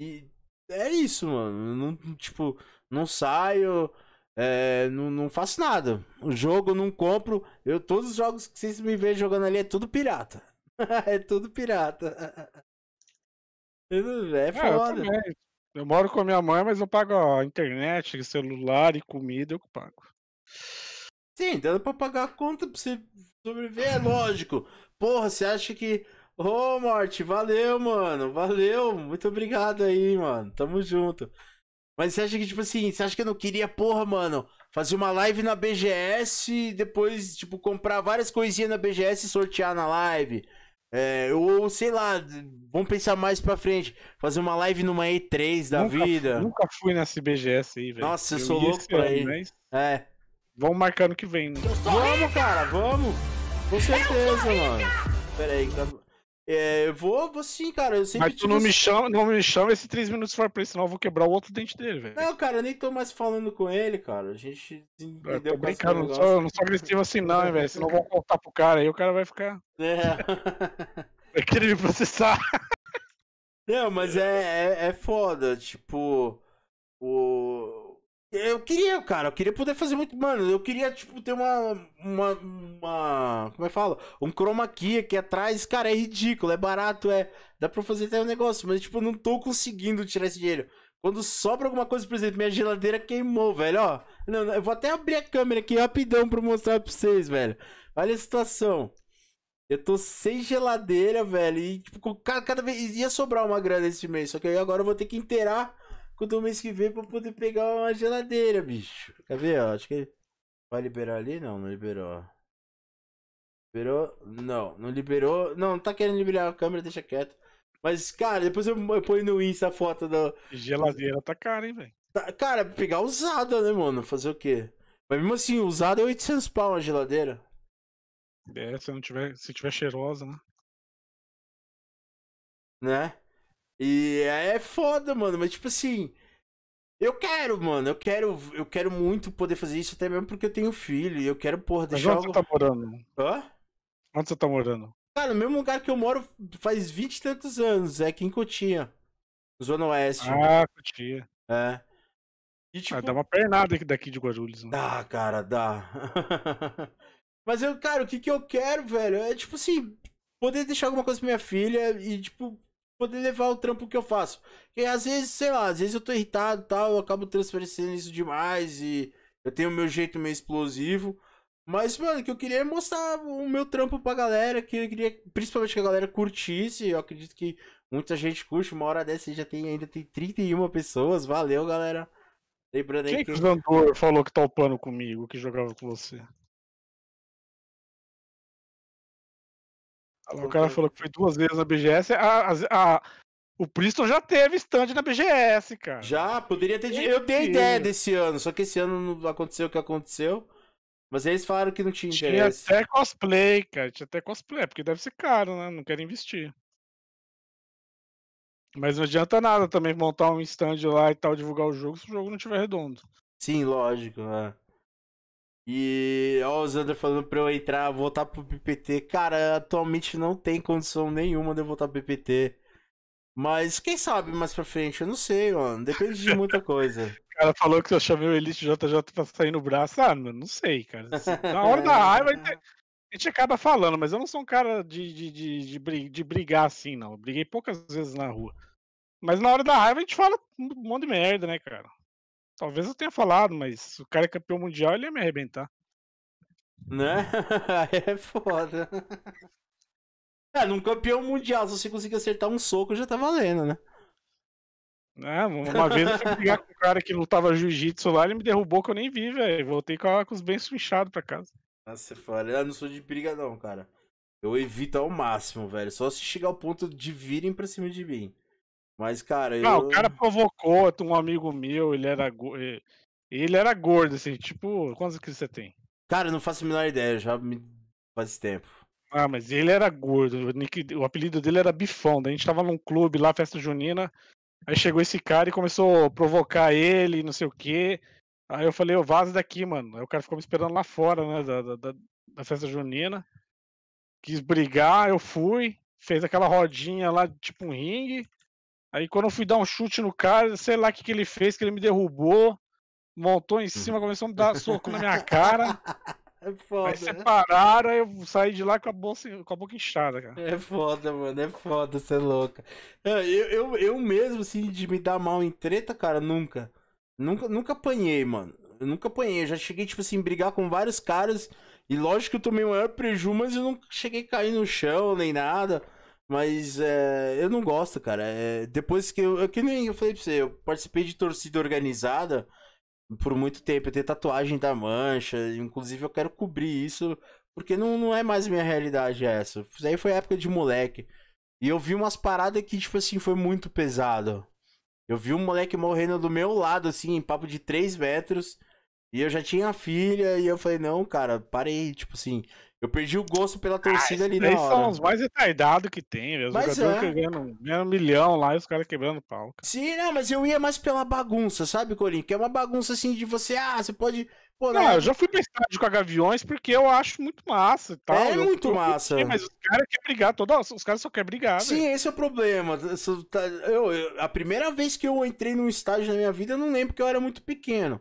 E é isso, mano. Não, tipo, não saio, é, não, não faço nada. O jogo não compro. Eu, todos os jogos que vocês me veem jogando ali é tudo pirata. (laughs) é tudo pirata. Eu (laughs) não- É É, eu foda. também. Eu moro com a minha mãe, mas eu pago a internet, celular e comida, eu pago. Sim, dando pra pagar a conta pra você sobreviver, é lógico. Porra, você acha que. Ô, Morte, valeu, mano. Valeu. Muito obrigado aí, mano. Tamo junto. Mas você acha que, tipo assim, você acha que eu não queria, porra, mano, fazer uma live na BGS e depois, tipo, comprar várias coisinhas na BGS e sortear na live? É, ou, sei lá, vamos pensar mais pra frente. Fazer uma live numa E3 da Nunca- vida. Nunca fui nessa BGS aí, velho. Nossa, eu sou ia louco pra ir. mas É. Vamos marcando que vem, né? Vamos, cara, vamos. Com certeza, mano. Pera aí, tá... É, eu vou, vou sim, cara. Eu sempre Mas tu não tive me chama, não me chama esse 3 minutos for play, senão eu vou quebrar o outro dente dele, velho. Não, cara, eu nem tô mais falando com ele, cara. A gente Eu entendeu tô brincando, não sou, não sou agressivo assim não, hein, velho. Senão vão contar pro cara aí, o cara vai ficar. É. (laughs) Vai querer me processar. Não, mas é, é, é foda, tipo. O. Eu queria, cara, eu queria poder fazer muito. Mano, eu queria, tipo, ter uma. Uma. uma como é que fala? Um chroma key aqui atrás. Cara, é ridículo, é barato, é. Dá pra fazer até um negócio, mas, tipo, eu não tô conseguindo tirar esse dinheiro. Quando sobra alguma coisa, por exemplo, minha geladeira queimou, velho, ó. Não, eu vou até abrir a câmera aqui rapidão pra mostrar pra vocês, velho. Olha a situação. Eu tô sem geladeira, velho. E, tipo, com ca- cada vez. Ia sobrar uma grana esse mês. Só que agora eu vou ter que inteirar do mês que vem pra poder pegar uma geladeira, bicho. Quer ver, ó? Acho que. Vai liberar ali? Não, não liberou. Liberou? Não, não liberou. Não, não tá querendo liberar a câmera, deixa quieto. Mas, cara, depois eu, eu ponho no Insta a foto da. Geladeira tá cara, hein, velho. da- Cara, pegar usada, né, mano? Fazer o quê? Mas mesmo assim, usada é 800 pau uma geladeira. É, se não tiver, se tiver cheirosa, né? né? E é foda, mano, mas tipo assim, eu quero, mano, eu quero, eu quero muito poder fazer isso até mesmo porque eu tenho filho e eu quero, porra, Mas deixar onde algo... você tá morando? Hã? Onde você tá morando? Cara, no mesmo lugar que eu moro faz 20 e tantos anos, é aqui em Cotinha, Zona Oeste, Ah, Cotia. é. E tipo, Ah, dá uma pernada aqui daqui de Guarulhos. Né? Dá, cara, dá. (laughs) Mas eu, cara, o que que eu quero, velho? É tipo assim, poder deixar alguma coisa pra minha filha e, tipo, poder levar o trampo que eu faço. Porque às vezes, sei lá, às vezes eu tô irritado e tal, eu acabo transparecendo isso demais e eu tenho o meu jeito meio explosivo. Mas, mano, o que eu queria é mostrar o meu trampo pra galera, que eu queria, principalmente que a galera curtisse. Eu acredito que muita gente curte, uma hora dessa já tem, ainda tem 31 pessoas. Valeu, galera. Lembrando aí Quem que. que o Zandor falou que tá upando comigo, que jogava com você? O cara falou que foi duas vezes na BGS. A, a- a- o Priston já teve stand na BGS, cara. Já, poderia ter. Mentira. Eu dei a ideia desse ano, só que esse ano não aconteceu o que aconteceu. Mas eles falaram que não tinha Tinha interesse. até cosplay, cara. Tinha até cosplay, porque deve ser caro, né? Não quero investir. Mas não adianta nada também montar um stand lá e tal, divulgar o jogo, se o jogo não estiver redondo. Sim, lógico, né? E ó, o Zander falando pra eu entrar, voltar pro PPT. Cara, atualmente não tem condição nenhuma de eu voltar pro PPT. Mas quem sabe mais pra frente? Eu não sei, mano. Depende de muita (laughs) coisa. O cara falou que eu chamei o Elite JJ pra sair no braço. Ah, mano, não sei, cara. (laughs) Na hora da raiva, (laughs) A gente acaba falando, mas eu não sou um cara de, de, de, de, de brigar assim, não. Eu briguei poucas vezes na rua. Mas na hora da raiva a gente fala um monte de merda, né, cara? Talvez eu tenha falado, mas o cara é campeão mundial, ele ia me arrebentar. Né? (laughs) é foda. (laughs) É, num campeão mundial, se você conseguir acertar um soco, já tá valendo, né? É, uma vez eu fui brigar com um cara que lutava jiu-jitsu lá, ele me derrubou que eu nem vi, velho. Voltei com, a, com os bens inchados pra casa. Nossa, foda. Eu não sou de briga, não, cara. Eu evito ao máximo, velho. Só se chegar ao ponto de virem pra cima de mim. Mas, cara, eu. Não, o cara provocou um amigo meu, ele era. Ele era gordo, assim, tipo, quantos que você tem? Cara, não faço a menor ideia, já me faz tempo. Ah, mas ele era gordo, o, nick, o apelido dele era Bifão. Daí a gente tava num clube lá, festa junina. Aí chegou esse cara e começou a provocar ele, não sei o quê. Aí eu falei, ô, vaza daqui, mano. Aí o cara ficou me esperando lá fora, né, da, da, da festa junina. Quis brigar, eu fui, fez aquela rodinha lá, tipo um ringue. Aí quando eu fui dar um chute no cara, sei lá o que, que ele fez, que ele me derrubou, montou em cima, começou a me dar soco na minha cara. (laughs) É foda. Aí né? separaram, aí eu saí de lá com a, bolsa, com a boca inchada, cara. É foda, mano, é foda, você é louca. Eu, eu, eu mesmo, assim, de me dar mal em treta, cara, nunca. Nunca, nunca apanhei, mano. Eu nunca apanhei. Eu já cheguei, tipo assim, brigar com vários caras. E lógico que eu tomei o maior prejuízo, mas eu não cheguei a cair no chão nem nada. Mas é, eu não gosto, cara. É, depois que eu. É que nem eu falei pra você, eu participei de torcida organizada por muito tempo. Eu tenho tatuagem da mancha, inclusive eu quero cobrir isso, porque não, não é mais minha realidade essa. Isso aí foi época de moleque. E eu vi umas paradas que, tipo assim, foi muito pesado. Eu vi um moleque morrendo do meu lado, assim, em papo de 3 metros. E eu já tinha filha, e eu falei, não, cara, parei, tipo assim. Eu perdi o gosto pela torcida ah, ali na hora. são os mais retardados que tem, velho. Os mas jogadores é. ganhando, ganhando um milhão lá e os caras quebrando pau. Sim, não, mas eu ia mais pela bagunça, sabe, Corinho? Que é uma bagunça assim de você, ah, você pode. Pô, não, eu já fui pra estádio com a Gaviões porque eu acho muito massa e tal. É eu, muito eu, massa. Eu, mas os caras querem brigar, todos, os caras só querem brigar. Sim, esse é o problema. Tá, eu, eu, a primeira vez que eu entrei num estádio na minha vida, eu não lembro porque eu era muito pequeno.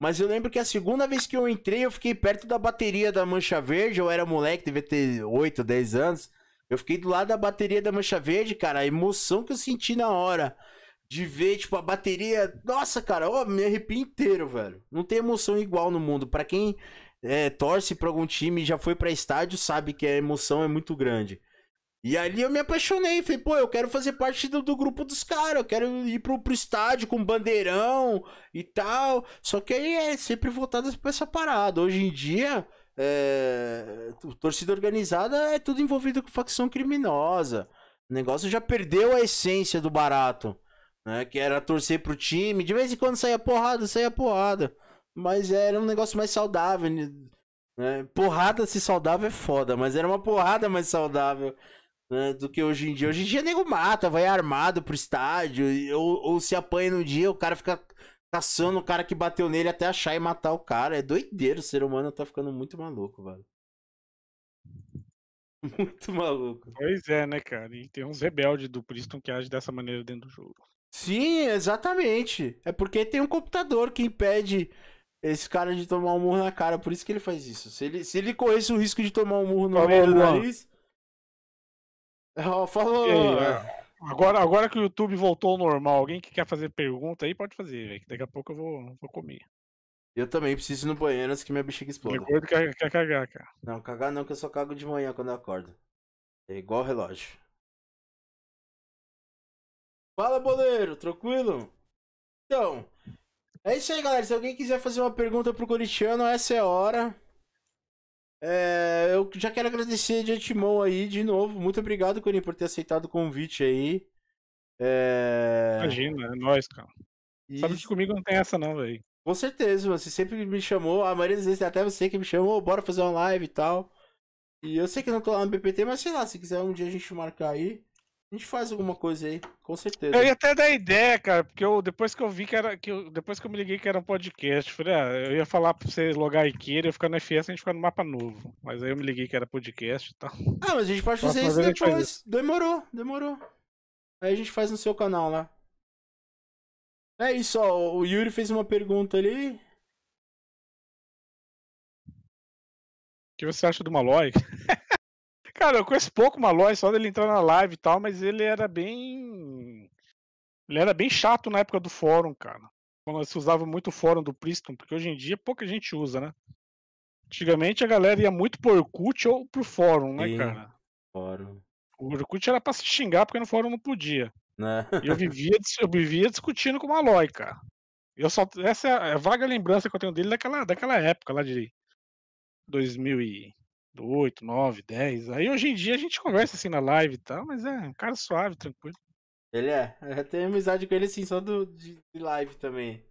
Mas eu lembro que a segunda vez que eu entrei, eu fiquei perto da bateria da Mancha Verde. Eu era moleque, devia ter 8, 10 anos. Eu fiquei do lado da bateria da Mancha Verde, cara. A emoção que eu senti na hora de ver, tipo, a bateria. Nossa, cara, ó, me arrepio inteiro, velho. Não tem emoção igual no mundo. Para quem é, torce pra algum time e já foi pra estádio, sabe que a emoção é muito grande. E ali eu me apaixonei, falei, pô, eu quero fazer parte do, do grupo dos caras, eu quero ir pro, pro estádio com bandeirão e tal. Só que aí é sempre voltado pra essa parada. Hoje em dia, é, torcida organizada é tudo envolvido com facção criminosa. O negócio já perdeu a essência do barato, né? Que era torcer pro time, de vez em quando saía porrada, saía porrada. Mas era um negócio mais saudável, né? Porrada se saudável é foda, mas era uma porrada mais saudável né, do que hoje em dia. Hoje em dia, nego mata, vai armado pro estádio, ou, ou se apanha no dia, o cara fica caçando o cara que bateu nele até achar e matar o cara. É doideiro, o ser humano tá ficando muito maluco, velho. (laughs) Muito maluco. Pois é, né, cara? E tem uns rebeldes do Priston que agem dessa maneira dentro do jogo. Sim, exatamente. É porque tem um computador que impede esse cara de tomar um murro na cara. Por isso que ele faz isso. Se ele, se ele corresse o risco de tomar um murro no meio do nariz, falou. Aí, é. agora, agora que o YouTube voltou ao normal, alguém que quer fazer pergunta aí pode fazer, velho. Daqui a pouco eu vou, vou comer. Eu também preciso ir no banheiro antes que minha bexiga exploda. Gordo quer, quer cagar, cara. Não, cagar não, que eu só cago de manhã quando eu acordo. É igual relógio. Fala, boleiro, tranquilo? Então, é isso aí, galera. Se alguém quiser fazer uma pergunta pro Coritiano, essa é a hora. É, eu já quero agradecer de antemão aí de novo. Muito obrigado, Corinho, por ter aceitado o convite aí. É... Imagina, é nóis, cara. Isso. Sabe que comigo não tem essa não, velho. Com certeza, você sempre me chamou. A maioria das vezes é até você que me chamou, bora fazer uma live e tal. E eu sei que não tô lá no BPT, mas sei lá, se quiser um dia a gente marcar aí. A gente faz alguma coisa aí, com certeza. Eu ia até dar ideia, cara, porque eu, depois que eu vi que era. Que eu, depois que eu me liguei que era um podcast, falei, ah, eu ia falar pra você logar aqui, eu ficar no FS e a gente ficar no mapa novo. Mas aí eu me liguei que era podcast e tal. (laughs) Ah, mas a gente pode fazer isso depois. Isso. Demorou, demorou. Aí a gente faz no seu canal lá. É isso, ó. O Yuri fez uma pergunta ali. que você acha do Malloy? (laughs) Cara, eu conheço pouco o Malloy, só dele entrar na live e tal, mas ele era bem. Ele era bem chato na época do fórum, cara. Quando se usava muito o fórum do Priston, porque hoje em dia pouca gente usa, né? Antigamente a galera ia muito por Orkut ou pro fórum, né, Sim. cara? Fórum. O Orkut era pra se xingar porque no fórum não podia. Né? E eu vivia, eu vivia discutindo com o Malloy, cara. Eu só, essa é a vaga lembrança que eu tenho dele daquela, daquela época, lá de 2008, 9, 10. Aí hoje em dia a gente conversa assim na live e tal, mas é um cara suave, tranquilo. Ele é. (laughs) Eu tenho amizade com ele assim, só do, de, de live também.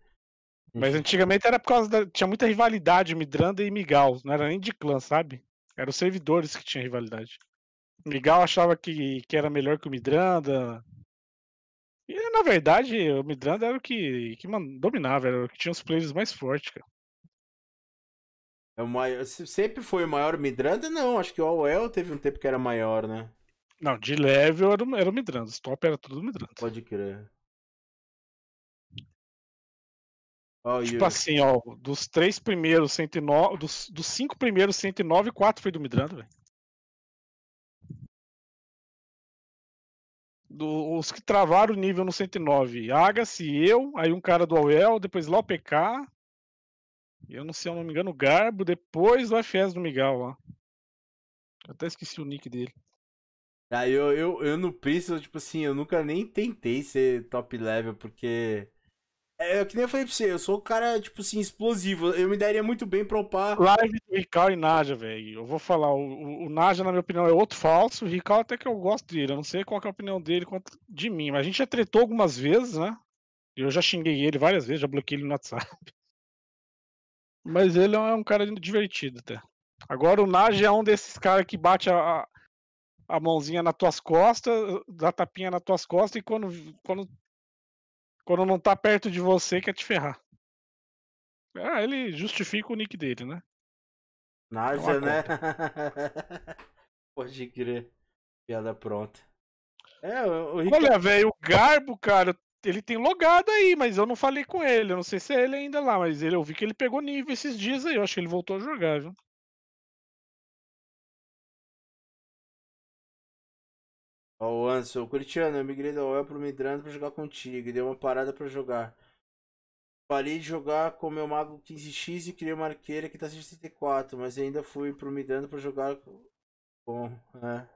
Mas antigamente era por causa da. Tinha muita rivalidade, Midranda e Migal. Não era nem de clã, sabe? Eram os servidores que tinham rivalidade. Migal achava que, que era melhor que o Midranda. E na verdade, o Midranda era o que, que man- dominava, era o que tinha os players mais fortes, cara. É o maior, se- sempre foi o maior Midranda? Não, acho que o All teve um tempo que era maior, né? Não, de level era, o- era o Midranda. Os top era tudo Midranda. Pode crer. Ó, o Tipo assim, ó, dos três primeiros 109, dos, dos cinco primeiros 109, quatro foi do Midranda, velho. Do- Os que travaram o nível no 109, Agassi, eu, aí um cara do Auel, depois lá o PK, eu não sei, se eu não me engano, o Garbo, depois o FS do Miguel lá. Eu até esqueci o nick dele. Ah, eu, eu, eu no Priston, tipo assim, eu nunca nem tentei ser top level, porque. É, que nem eu falei pra você, eu sou o cara, tipo assim, explosivo. Eu me daria muito bem pra upar. Live do Rical e Naja, velho. Eu vou falar, o, o, Naja, na minha opinião, é outro falso. O Rical até que eu gosto dele. Eu não sei qual que é a opinião dele quanto de mim. Mas a gente já tretou algumas vezes, né? Eu já xinguei ele várias vezes, já bloqueei ele no WhatsApp. Mas ele é um cara divertido até. Agora o Naja é um desses caras que bate a, a- mãozinha nas tuas costas, dá tapinha nas tuas costas e quando, quando, quando não tá perto de você quer te ferrar. Ah, ele justifica o nick dele, né? Naja, uma né? (laughs) Pode crer. Piada pronta. É, o, Rica- Olha, velho, o Garbo, cara, ele tem logado aí, mas eu não falei com ele. Eu não sei se é ele ainda lá, mas ele, eu vi que ele pegou nível esses dias aí. Eu acho que ele voltou a jogar, viu? Ó, o Anson, Cristiano, eu migrei da UEL pro Midrando pra jogar contigo e dei uma parada pra jogar. Parei de jogar com meu mago 15x e criei uma arqueira que tá 64, mas ainda fui pro Midrando pra jogar com é,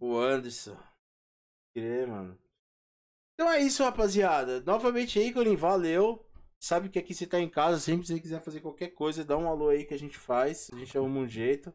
o Anderson. Crer, mano. Então é isso, rapaziada. Novamente aí, Colim, valeu. Sabe que aqui você tá em casa, sempre que você quiser fazer qualquer coisa, dá um alô aí que a gente faz. A gente arruma um jeito.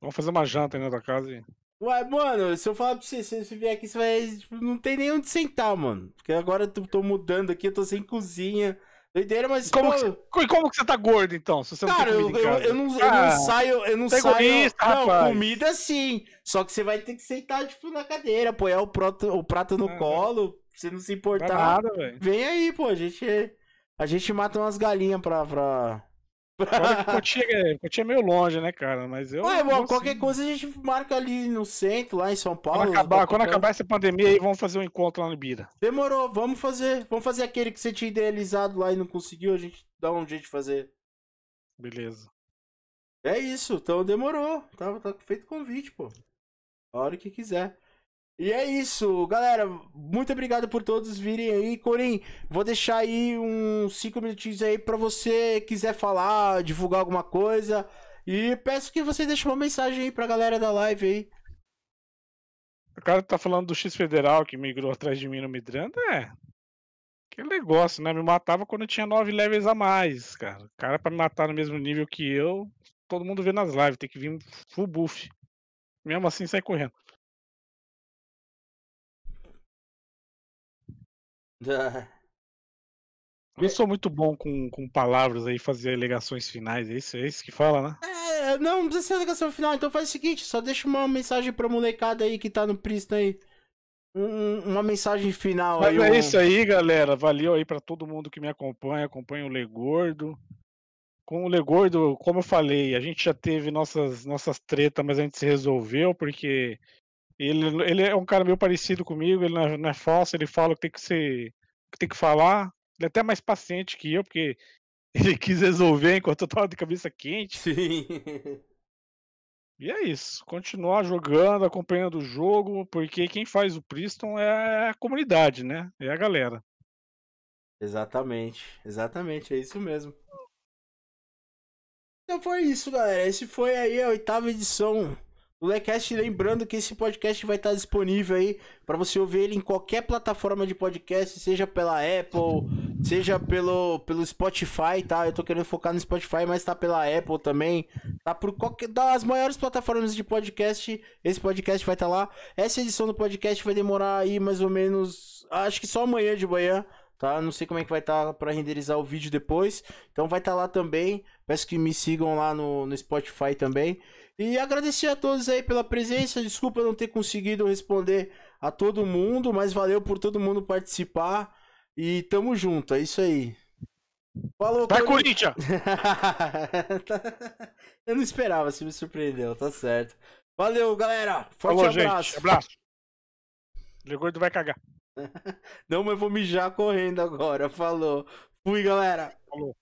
Vamos fazer uma janta aí na tua casa. E... Ué, mano, se eu falar pra você, se você vier aqui, você vai. Tipo, não tem nem onde sentar, mano. Porque agora eu tô, tô mudando aqui, eu tô sem cozinha. Doideira, mas. Como, pô, que você, como que você tá gordo, então? Se você não Cara, tem eu, eu, eu não, eu Ah, não saio. Eu não é saio. egoísta, não, rapaz. comida sim. Só que você vai ter que sentar, tipo, na cadeira, apoiar o prato, o prato no Ah, colo, você não se importar. nada, velho. Vem aí, pô, a gente. A gente mata umas galinhas pra. pra... Cotia é, Cotia é meio longe, né, cara? Mas eu. Ué, bom, qualquer coisa a gente marca ali no centro, lá em São Paulo. Quando acabar, quando acabar essa pandemia aí, vamos fazer um encontro lá no Bira. Demorou, vamos fazer. Vamos fazer aquele que você tinha idealizado lá e não conseguiu, a gente dá um jeito de fazer. Beleza. É isso, então demorou. Tá, tá feito o convite, pô. A hora que quiser. E é isso, galera. Muito obrigado por todos virem aí. Corim, vou deixar aí uns 5 minutinhos aí pra você quiser falar, divulgar alguma coisa. E peço que você deixe uma mensagem aí pra galera da live aí. O cara tá falando do X Federal que migrou atrás de mim no Midranda, é. Que negócio, né? Me matava quando eu tinha nove levels a mais, cara. O cara pra me matar no mesmo nível que eu, todo mundo vê nas lives, tem que vir full buff. Mesmo assim sai correndo. (laughs) Eu sou muito bom com, com palavras aí, fazer alegações finais. É isso, é isso que fala, né? É, não, não precisa ser ligação final, então faz o seguinte, só deixa uma mensagem pra molecada aí que tá no Priston aí. Um- uma mensagem final Mas aí. é um- isso aí, galera. Valeu aí pra todo mundo que me acompanha, acompanha o Legordo. Com o Legordo, como eu falei, a gente já teve nossas, nossas tretas, mas a gente se resolveu, porque ele, ele é um cara meio parecido comigo, ele não é, não é falso, ele fala o que tem que ser, o que tem que falar. Ele é até mais paciente que eu, porque (laughs) Ele quis resolver enquanto eu tava de cabeça quente. Sim. E é isso. Continuar jogando, acompanhando o jogo, porque quem faz o Priston é a comunidade, né? É a galera. Exatamente, exatamente, é isso mesmo. Então foi isso, galera. Esse foi aí a oitava edição Lecast. Lembrando que esse podcast vai estar disponível aí para você ouvir ele em qualquer plataforma de podcast, seja pela Apple, seja pelo, pelo Spotify, tá? Eu tô querendo focar no Spotify, mas tá pela Apple também. Tá por qualquer das maiores plataformas de podcast. Esse podcast vai estar lá. Essa edição do podcast vai demorar aí mais ou menos, acho que só amanhã de manhã tá? Não sei como é que vai estar tá para renderizar o vídeo depois. Então vai estar tá lá também. Peço que me sigam lá no, no Spotify também. E agradecer a todos aí pela presença. Desculpa não ter conseguido responder a todo mundo, mas valeu por todo mundo participar. E tamo junto, é isso aí. Falou, Vai, Corinthians! (laughs) Eu não esperava, você me surpreendeu, tá certo. Valeu, galera. Forte Falou, abraço. Gente, abraço. O gordo vai cagar. (laughs) Não, mas vou mijar correndo agora. Falou. Fui, galera. Falou.